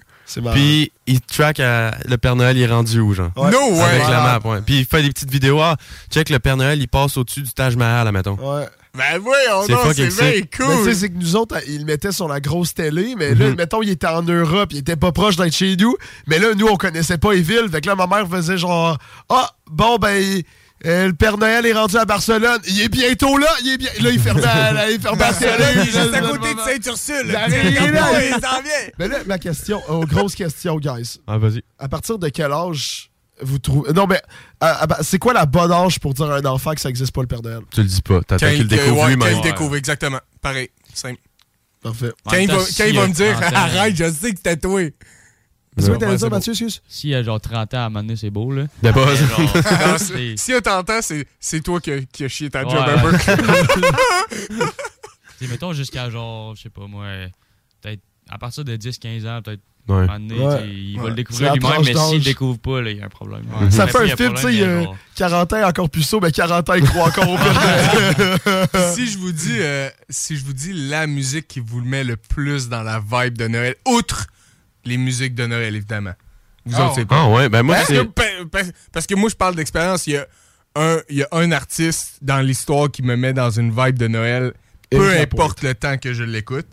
Speaker 2: Puis il track à- le Père Noël, il est rendu où, genre?
Speaker 5: Ouais. No way!
Speaker 2: Avec la map,
Speaker 5: Malade.
Speaker 2: ouais. Puis il fait des petites vidéos. Ah, check, le Père Noël, il passe au-dessus du Taj Mahal, admettons.
Speaker 5: Ouais.
Speaker 4: Ben donc,
Speaker 2: fucking
Speaker 4: c'est bien
Speaker 2: sick.
Speaker 5: Mais tu sais,
Speaker 4: cool.
Speaker 5: c'est que nous autres, ils le mettaient sur la grosse télé, mais là,
Speaker 2: Mhm.
Speaker 5: mettons, il était en Europe, il était pas proche d'être chez nous, mais là, nous, on connaissait pas les villes, fait que là, ma mère faisait genre, ah, bon, ben, euh, le Père Noël est rendu à Barcelone, il est bientôt là, il est bien, là, il fermait à, là, il fermait à
Speaker 4: Barcelone, il est juste à côté de Saint-Ursule.
Speaker 5: Il arrive,
Speaker 4: Regarde
Speaker 5: là,
Speaker 4: pas,
Speaker 5: il-
Speaker 4: il s'en vient.
Speaker 5: Mais là, ma question, oh, grosse question, guys.
Speaker 2: Ah, vas-y.
Speaker 5: À partir de quel âge vous trouvez. Non, mais à- à- c'est quoi la bonne âge pour dire à un enfant que ça existe pas le Père Noël?
Speaker 2: Tu le dis pas, t'attends
Speaker 4: Quand
Speaker 2: qu'il le découvre
Speaker 4: ouais, quand
Speaker 2: lui-même.
Speaker 4: il découvre, exactement. Pareil, simple.
Speaker 5: Parfait.
Speaker 4: Quand il va, quand il va me dire, arrête, je sais que c'était toi.
Speaker 5: C'est quoi t'allais dire. Mathieu, excuse?
Speaker 32: S'il y a genre 30 ans à un moment donné, c'est beau, là.
Speaker 2: De base. (laughs)
Speaker 32: Genre, c'est-
Speaker 4: Si on t'entend, c'est c'est toi qui a, qui a chié ta job un peu. (laughs) (laughs)
Speaker 32: Mettons jusqu'à genre, je sais pas moi, peut-être à partir de 10-15 ans, peut-être.
Speaker 2: Ouais.
Speaker 32: donné,
Speaker 5: Ouais.
Speaker 32: il va
Speaker 5: Ouais.
Speaker 32: le
Speaker 5: C'est
Speaker 32: découvrir lui-même, mais s'il le découvre pas, là, il y a un problème.
Speaker 5: Ça fait un film, tu sais,
Speaker 32: mais
Speaker 5: euh,
Speaker 32: genre-
Speaker 5: 40 ans encore plus saut, mais 40 ans, il croit encore au (laughs) Père
Speaker 4: si je vous dis euh, si je vous dis la musique qui vous met le plus dans la vibe de Noël, outre les musiques de Noël, évidemment. Vous
Speaker 2: Ah
Speaker 4: autres, c'est quoi?
Speaker 2: Ah ouais, ben moi,
Speaker 4: parce,
Speaker 2: c'est-
Speaker 4: que, pa- pa- parce que moi, je parle d'expérience. Il y a un, il y a un artiste dans l'histoire qui me met dans une vibe de Noël, peu importe le temps que je l'écoute.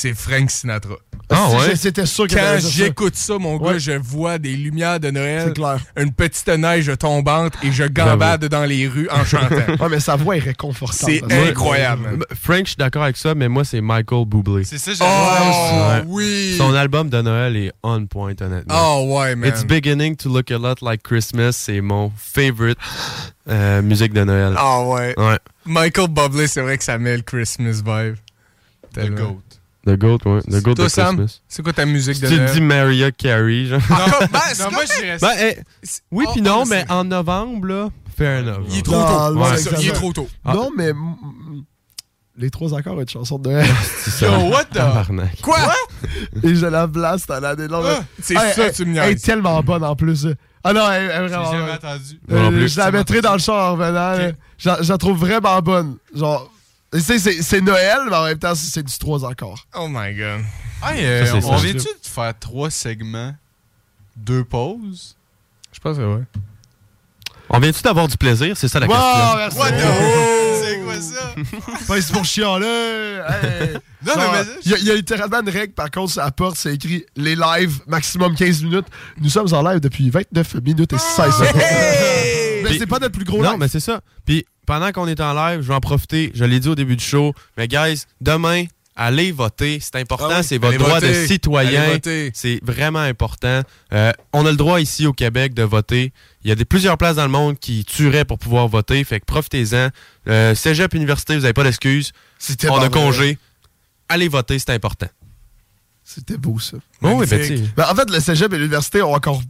Speaker 4: C'est Frank Sinatra.
Speaker 2: Ah ouais?
Speaker 5: C'était sûr que
Speaker 4: Quand
Speaker 5: ça.
Speaker 4: j'écoute ça, mon gars,
Speaker 5: Ouais.
Speaker 4: je vois des lumières de Noël,
Speaker 5: C'est clair.
Speaker 4: une petite neige tombante et je gambade dans les rues en chantant. (laughs)
Speaker 5: Ouais, mais sa voix est réconfortante.
Speaker 4: C'est incroyable. man.
Speaker 2: Frank, je suis d'accord avec ça, mais moi, c'est Michael Bublé.
Speaker 31: C'est ça, j'ai
Speaker 4: Oh,
Speaker 2: Ouais.
Speaker 4: oui!
Speaker 2: Son album de Noël est on point, honnêtement.
Speaker 4: Oh, ouais, man.
Speaker 2: It's beginning to look a lot like Christmas. C'est mon favorite euh, musique de Noël.
Speaker 4: Ah, ouais.
Speaker 2: Ouais.
Speaker 4: Michael Bublé, c'est vrai que ça met le Christmas vibe.
Speaker 31: The Goat.
Speaker 2: The Goat, ouais. The Goat
Speaker 4: Toi,
Speaker 2: de
Speaker 4: Sam,
Speaker 2: Christmas.
Speaker 4: c'est quoi ta musique
Speaker 2: Si
Speaker 4: de
Speaker 2: tu
Speaker 4: Noël?
Speaker 2: dis Mariah Carey, genre.
Speaker 4: Ah, (laughs) ben, c'est
Speaker 31: Non, moi,
Speaker 4: correct.
Speaker 31: je dirais
Speaker 2: Ben, eh, oui
Speaker 4: Oh,
Speaker 2: puis non,
Speaker 4: oh,
Speaker 2: mais en novembre, là, fair enough.
Speaker 4: Il est trop
Speaker 5: Non,
Speaker 4: tôt.
Speaker 5: non,
Speaker 4: Ouais,
Speaker 5: c'est
Speaker 4: ça, il est
Speaker 5: exact.
Speaker 4: trop tôt.
Speaker 2: Ah.
Speaker 5: Non, mais. Les trois accords, une chanson de Noël.
Speaker 31: Yo, what the-?
Speaker 4: Quoi?
Speaker 5: Et je la blast à l'année longue.
Speaker 4: Ah, c'est ça, tu me
Speaker 5: Elle est
Speaker 4: niaises.
Speaker 5: tellement bonne en plus. Ah non, elle, elle est
Speaker 31: J'ai
Speaker 5: vraiment
Speaker 31: jamais
Speaker 5: bonne.
Speaker 31: entendu.
Speaker 2: Non
Speaker 5: Euh, je la mettrai dans le char en revenant. Je la- trouve vraiment bonne. Genre, tu c'est c'est Noël, mais en même temps, c'est du trois accords.
Speaker 4: Oh my god.
Speaker 31: Hey, euh,
Speaker 2: Ça,
Speaker 31: on vient-tu de faire trois segments, deux pauses?
Speaker 4: Je pense que ouais.
Speaker 2: On vient-tu d'avoir du plaisir? C'est ça la
Speaker 5: Wow,
Speaker 2: question.
Speaker 5: merci.
Speaker 31: What the-
Speaker 5: Oh!
Speaker 31: C'est quoi ça?
Speaker 5: Pas c'est pour chiant là. Hey. (laughs)
Speaker 31: Non,
Speaker 5: Genre,
Speaker 31: mais.
Speaker 5: Il y, a- il y a littéralement une règle, par contre, sur la porte, c'est écrit les lives, maximum 15 minutes. Nous sommes en live depuis 29 minutes et 16 secondes. mais c'est pas notre plus gros
Speaker 2: Non,
Speaker 5: live.
Speaker 2: mais c'est ça. Puis pendant qu'on est en live, je vais en profiter. Je l'ai dit au début du show. Mais guys, demain, allez voter. C'est important.
Speaker 4: Ah oui,
Speaker 2: c'est votre droit de citoyen. C'est vraiment important. Euh, on a le droit ici au Québec de voter. Il y a des, plusieurs places dans le monde qui tueraient pour pouvoir voter. Fait que profitez-en. Euh, Cégep, université, vous n'avez pas d'excuses.
Speaker 5: C'était
Speaker 2: On a
Speaker 5: vrai.
Speaker 2: congé. Allez voter, c'est important.
Speaker 5: C'était beau, ça.
Speaker 2: Bon, oui, ben.
Speaker 5: Ben, en fait, le cégep et l'université ont encore.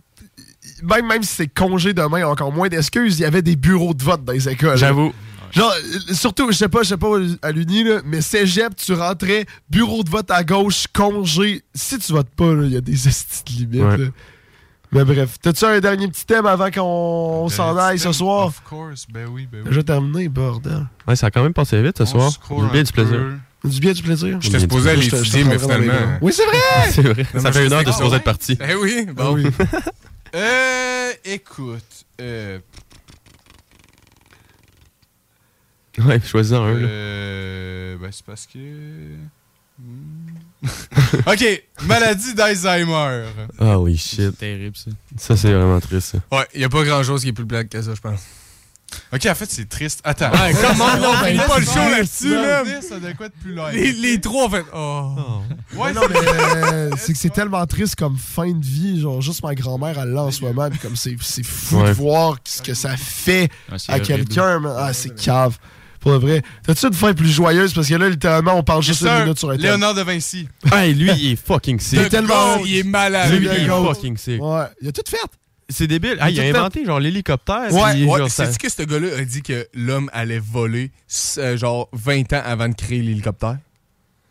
Speaker 5: Même, même si c'est congé demain, encore moins d'excuses. Il y avait des bureaux de vote dans les écoles.
Speaker 2: J'avoue.
Speaker 5: Genre, surtout, je sais pas, je sais pas à l'Uni, là, mais cégep, tu rentrais, bureau de vote à gauche, congé. Si tu votes pas, il y a des (laughs) estis de limites.
Speaker 2: Ouais.
Speaker 5: Mais bref, t'as-tu un dernier petit thème avant qu'on s'en aille ce soir?
Speaker 3: Of course, ben oui, ben oui.
Speaker 5: Déjà terminé, bordel.
Speaker 2: Ouais, ça a quand même passé vite ce soir. J'ai bien du plaisir.
Speaker 3: peu.
Speaker 5: Du bien du plaisir?
Speaker 4: J'étais supposé aller
Speaker 5: Je je
Speaker 4: étudier, mais finalement.
Speaker 5: Oui, c'est vrai! (laughs)
Speaker 2: C'est vrai.
Speaker 4: Non,
Speaker 2: Ça fait
Speaker 4: je
Speaker 2: une heure de
Speaker 4: sais
Speaker 2: supposé
Speaker 4: pas.
Speaker 2: être parti.
Speaker 4: Eh oui, bon. (laughs)
Speaker 3: Euh, écoute, euh,
Speaker 2: Ouais, choisis-en un. là.
Speaker 3: euh, ben c'est parce que... Hmm. (laughs) ok, maladie d'Alzheimer.
Speaker 2: Ah oui, shit.
Speaker 18: C'est terrible, ça.
Speaker 2: Ça, c'est vraiment triste. ça.
Speaker 4: Ouais, y a pas grand chose qui est plus blague que ça, je pense.
Speaker 3: Ok, en fait, c'est triste. Attends.
Speaker 4: Ouais, (laughs) comment on finit pas le show là-dessus, même?
Speaker 3: Ça doit quoi de plus light?
Speaker 4: Les, les trois, en fait. Oh.
Speaker 3: Ouais,
Speaker 5: non, mais euh, c'est que c'est tellement triste comme fin de vie. Genre, juste ma grand-mère, elle l'a en ce moment. puis comme c'est c'est fou
Speaker 2: Ouais.
Speaker 5: de voir ce que ça fait à quelqu'un. Ah, c'est cave. Pour de vrai. T'as-tu une fin plus joyeuse? Parce que là, littéralement, on parle juste une minute sur un thème.
Speaker 3: Léonard de Vinci.
Speaker 2: Hey, lui, il est fucking sick.
Speaker 5: Il est tellement.
Speaker 4: Il est malade.
Speaker 2: Lui,
Speaker 5: le
Speaker 2: il est fucking sick.
Speaker 5: Ouais, il a tout fait.
Speaker 2: C'est débile. Ah, il a inventé genre l'hélicoptère.
Speaker 4: Ouais, ouais.
Speaker 2: ça-
Speaker 4: C'est-tu que ce gars-là a dit que l'homme allait voler euh, genre 20 ans avant de créer l'hélicoptère?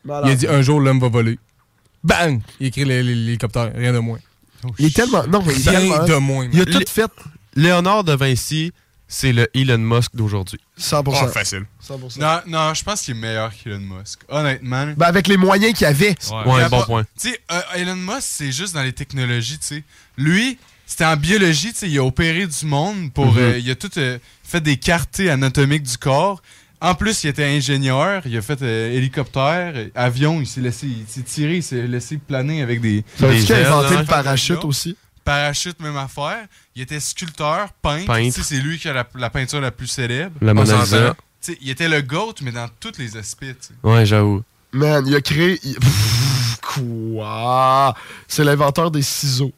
Speaker 4: Il a dit un jour l'homme va voler. Bang! Il écrit l'hélicoptère, rien de moins.
Speaker 5: Il est tellement. Non, mais il est
Speaker 4: Rien
Speaker 5: tellement-
Speaker 4: de moins.
Speaker 5: Il a tout fait.
Speaker 2: Léonard de Vinci, c'est le Elon Musk d'aujourd'hui.
Speaker 5: 100%.
Speaker 4: Oh, facile.
Speaker 5: 100%.
Speaker 3: Non, non, je pense qu'il est meilleur qu'Elon Musk. Honnêtement.
Speaker 5: Ben, avec les moyens qu'il avait.
Speaker 2: Ouais,
Speaker 3: a
Speaker 2: bon
Speaker 3: pas-
Speaker 2: point.
Speaker 3: Tu sais, euh, Elon Musk, c'est juste dans les technologies, tu sais. Lui, c'était en biologie, tu sais, il a opéré du monde pour...
Speaker 2: Mhm.
Speaker 3: euh, il a tout euh, fait des cartes anatomiques du corps. En plus, il était ingénieur, il a fait euh, hélicoptère, avion, il s'est laissé il s'est tiré, il s'est laissé planer avec des...
Speaker 5: Savais-tu qu'il a inventé le parachute aussi?
Speaker 3: Parachute, même affaire. Il était sculpteur, peintre.
Speaker 2: Peintre.
Speaker 3: Tu sais, C'est lui qui a la, la peinture la plus célèbre.
Speaker 2: La
Speaker 3: On
Speaker 2: Mona. Lisa.
Speaker 3: Tu sais, Il était le GOAT, mais dans tous les aspects. tu sais.
Speaker 2: Ouais, j'avoue.
Speaker 5: Man, il a créé. il- Pff, (laughs) Quoi? C'est l'inventeur des ciseaux.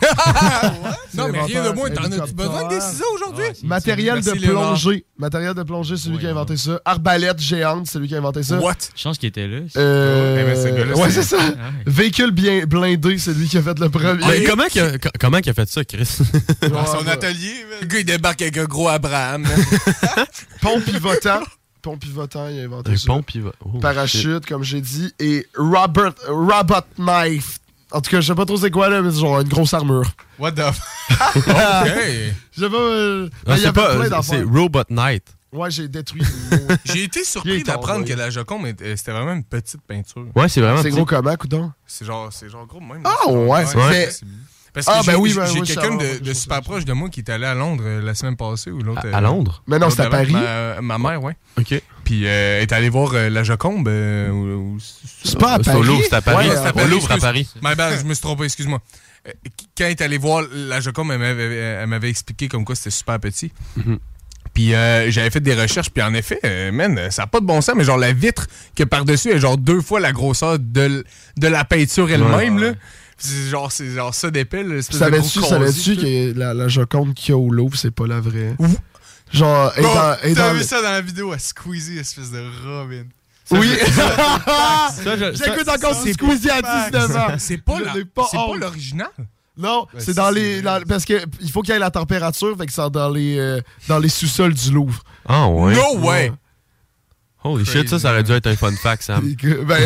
Speaker 5: (laughs)
Speaker 4: Non, mais rien de moins. T'en as-tu
Speaker 5: Hélicoptère.
Speaker 4: besoin des ciseaux aujourd'hui?
Speaker 5: Matériel de plongée. Matériel de plongée, c'est lui qui a inventé ça. Arbalète géante, c'est lui qui a inventé ça.
Speaker 4: What?
Speaker 18: Je pense qu'il était là.
Speaker 5: Euh,
Speaker 4: Eh ben,
Speaker 5: ouais,
Speaker 4: c'est-
Speaker 5: ça.
Speaker 18: ouais.
Speaker 5: Véhicule bien blindé, c'est lui qui a fait le premier.
Speaker 2: Mais comment qu'il a, co- comment qu'il a fait ça, Chris? (laughs)
Speaker 3: Dans son
Speaker 5: ouais.
Speaker 3: atelier.
Speaker 4: Le gars, il débarque avec un gros Abraham. (laughs)
Speaker 5: Pont pivotant. Pont pivotant, il a inventé
Speaker 2: Un
Speaker 5: ça.
Speaker 2: pont pivot. Oh, shit.
Speaker 5: Parachute, comme j'ai dit. Et Robert, Robot Knife. En tout cas, je sais pas trop c'est quoi là, mais c'est genre une grosse armure.
Speaker 3: What the f... (laughs) (laughs)
Speaker 4: OK.
Speaker 5: Je sais pas. euh,
Speaker 2: Non,
Speaker 5: y
Speaker 2: c'est
Speaker 5: avait
Speaker 2: pas.
Speaker 5: plein
Speaker 2: C'est
Speaker 5: d'affaires.
Speaker 2: Robot Knight.
Speaker 5: Ouais, j'ai détruit. (laughs)
Speaker 4: J'ai été surpris d'apprendre que la Joconde, était- c'était vraiment une petite peinture.
Speaker 2: Ouais, c'est vraiment.
Speaker 5: c'est gros comment, coudon?
Speaker 4: C'est genre, c'est genre gros même.
Speaker 5: Ah, ouais,
Speaker 2: Ouais.
Speaker 5: c'est-
Speaker 4: Parce que
Speaker 5: Ah, ben oui,
Speaker 4: j'ai-
Speaker 5: ben
Speaker 4: j'ai
Speaker 5: oui,
Speaker 4: quelqu'un de, super proche de moi qui est allé à Londres euh, la semaine passée ou l'autre.
Speaker 2: À, à Londres?
Speaker 5: Mais non, c'est à Paris.
Speaker 4: d'avant, Ma, ma mère, ouais.
Speaker 2: Ok.
Speaker 4: Puis euh, elle est allée voir euh, la Joconde. euh, ou- ou-
Speaker 5: C'est pas à
Speaker 2: C'est
Speaker 5: Paris?
Speaker 2: au Louvre, c'est à Paris.
Speaker 5: Ouais,
Speaker 2: C'est
Speaker 5: à
Speaker 2: au
Speaker 5: Paris,
Speaker 2: Louvre à
Speaker 4: excuse.
Speaker 2: Paris.
Speaker 4: My bad, je me suis trompé, excuse-moi. Euh, Quand elle est allée voir la Joconde, elle m'avait, elle m'avait expliqué comme quoi c'était super petit.
Speaker 2: Mhm.
Speaker 4: Puis euh, j'avais fait des recherches, puis en effet, euh, man, ça n'a pas de bon sens, mais genre la vitre que par-dessus est genre deux fois la grosseur de, l- de la peinture elle-même, là. Puis C'est genre, c'est genre ça d'épais, là. espèce de
Speaker 5: Savais-tu,
Speaker 4: gros
Speaker 5: savais-tu que la, la Joconde qu'il y a au Louvre, c'est pas la vraie? Genre, elle est dans- elle est
Speaker 3: T'as vu
Speaker 5: le-
Speaker 3: ça dans la vidéo à Squeezie, espèce de Robin.
Speaker 5: Oui! (laughs)
Speaker 2: Ça, ça-
Speaker 5: J'écoute encore du Squeezie à 19 ans.
Speaker 4: C'est pas, l'original.
Speaker 5: Non,
Speaker 3: Ben,
Speaker 5: c'est
Speaker 3: si,
Speaker 5: dans les. dans- parce que il faut qu'il y ait la température, fait que c'est dans les, euh, dans les sous-sols du Louvre.
Speaker 2: Ah, ouais.
Speaker 4: No way!
Speaker 2: Holy shit, ça, ça aurait dû être un fun fact, Sam.
Speaker 5: Que- (laughs) ben,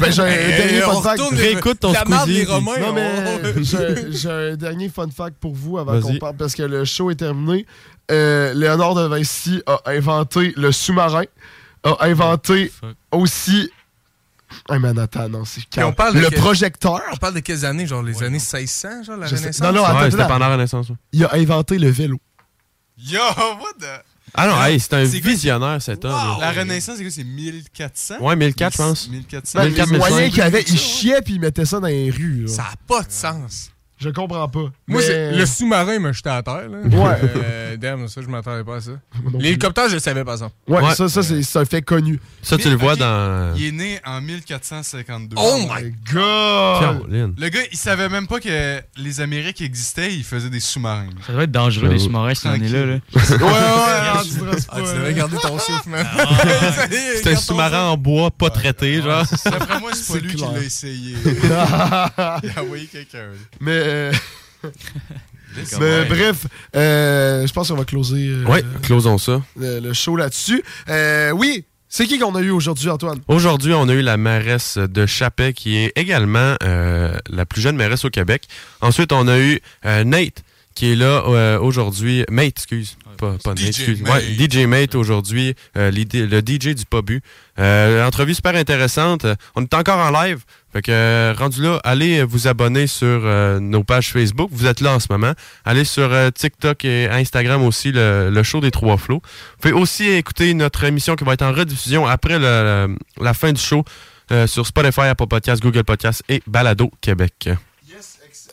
Speaker 5: ben, j'ai un (laughs) dernier fun fact.
Speaker 2: Réécoute ton Squeezie,
Speaker 4: des
Speaker 2: puis-
Speaker 4: Romains.
Speaker 5: Non,
Speaker 4: on-
Speaker 5: mais j'ai un dernier fun fact pour vous avant qu'on parle, parce que le show est terminé. Euh, Léonard de Vinci a inventé le sous-marin, a inventé
Speaker 18: Fuck.
Speaker 5: aussi. Ah, mais attends, non, c'est
Speaker 4: on parle de
Speaker 5: Le
Speaker 4: que-
Speaker 5: projecteur.
Speaker 4: On parle de quelles années? Genre les années 1600, genre la
Speaker 5: Je sais-
Speaker 4: Renaissance?
Speaker 5: Non, non, attends,
Speaker 2: Ouais, c'était pendant la Renaissance. ouais.
Speaker 5: Il a inventé le vélo.
Speaker 3: Yo, what the...
Speaker 2: Ah non, hey, c'est un
Speaker 3: C'est
Speaker 2: visionnaire, cet homme.
Speaker 3: La Renaissance, c'est quoi? C'est 1400?
Speaker 2: Ouais, 1004, je pense.
Speaker 3: 1400.
Speaker 5: Ben,
Speaker 2: 1400,
Speaker 5: les moyens
Speaker 2: 1500.
Speaker 5: qu'il avait, il chiait puis il mettait ça dans les rues. là.
Speaker 4: Ça n'a pas de sens.
Speaker 5: Je comprends pas.
Speaker 4: Moi,
Speaker 5: Mais-
Speaker 4: le sous-marin m'a jeté à terre. Là.
Speaker 5: Ouais.
Speaker 4: Euh, damn, ça, je m'attendais pas à ça. L'hélicoptère, je le savais pas ça.
Speaker 5: Ouais,
Speaker 2: Ouais.
Speaker 5: ça, ça c'est un fait connu.
Speaker 2: Ça, tu
Speaker 3: Mais,
Speaker 2: le vois dans.
Speaker 3: Il est né en 1452.
Speaker 4: Oh my
Speaker 5: God!
Speaker 2: Caroline.
Speaker 3: Le gars, il savait même pas que les Amériques existaient, il faisait des sous-marins.
Speaker 18: Ça doit être dangereux, les sous-marins, cette année-là. Là.
Speaker 5: Ouais, ouais, ouais, (laughs) stresses
Speaker 4: Ah,
Speaker 5: pas,
Speaker 4: tu devais
Speaker 5: là.
Speaker 4: garder ton souffle, man. (laughs)
Speaker 2: C'est un sous-marin en bois pas traité, genre.
Speaker 3: D'après moi, c'est pas lui qui l'a essayé. (laughs) il a envoyé quelqu'un. là.
Speaker 5: Mais, euh, mais bref, euh, je pense qu'on va closer euh,
Speaker 2: Ouais, closons ça.
Speaker 5: le, le show là-dessus. Euh, oui, C'est qui qu'on a eu aujourd'hui, Antoine?
Speaker 2: Aujourd'hui, on a eu la mairesse de Chapet, qui est également euh, la plus jeune mairesse au Québec. Ensuite, on a eu euh, Nate, qui est là euh, aujourd'hui. Mate, excuse. Pas, pas Nate, excuse.
Speaker 33: Mate.
Speaker 2: Ouais, DJ Mate aujourd'hui, euh, le DJ du Pobu. Euh, entrevue super intéressante. On est encore en live. Fait que, rendu là, allez vous abonner sur nos pages Facebook. Vous êtes là en ce moment. Allez sur TikTok et Instagram aussi, le, le show des Trois Flots. Vous pouvez aussi écouter notre émission qui va être en rediffusion après le- la fin du show sur Spotify, Apple Podcasts, Google Podcasts et Balado Québec.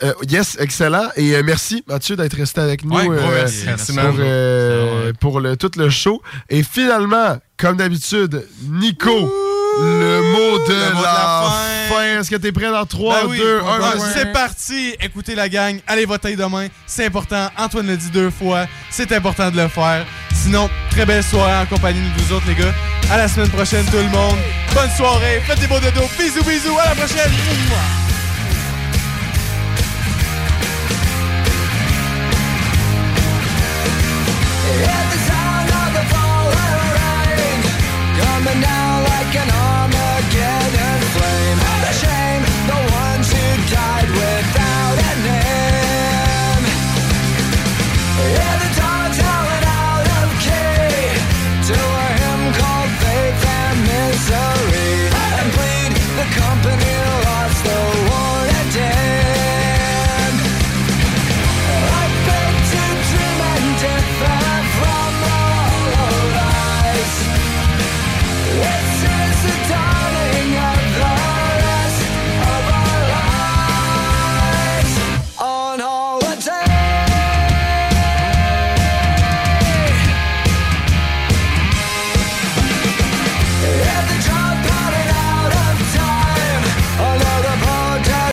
Speaker 5: Euh, yes, excellent. Et euh, merci, Mathieu, d'être resté avec nous
Speaker 18: Ouais,
Speaker 5: euh,
Speaker 18: merci. Merci,
Speaker 5: pour, pour le, tout le show. Et finalement, comme d'habitude, Nico, le mot de
Speaker 3: Le mot de
Speaker 5: la,
Speaker 3: la
Speaker 5: fin. Est-ce que t'es prêt dans 3,
Speaker 3: Ben oui,
Speaker 5: 2, 1?
Speaker 3: ah, c'est parti. Écoutez la gang, allez voter demain. C'est important. Antoine l'a dit deux fois. C'est important de le faire. Sinon, très belle soirée en compagnie de vous autres, les gars. À la semaine prochaine, tout le monde. Bonne soirée. Faites des beaux dodos. Bisous, bisous. À la prochaine.
Speaker 8: Coming down like an Armageddon.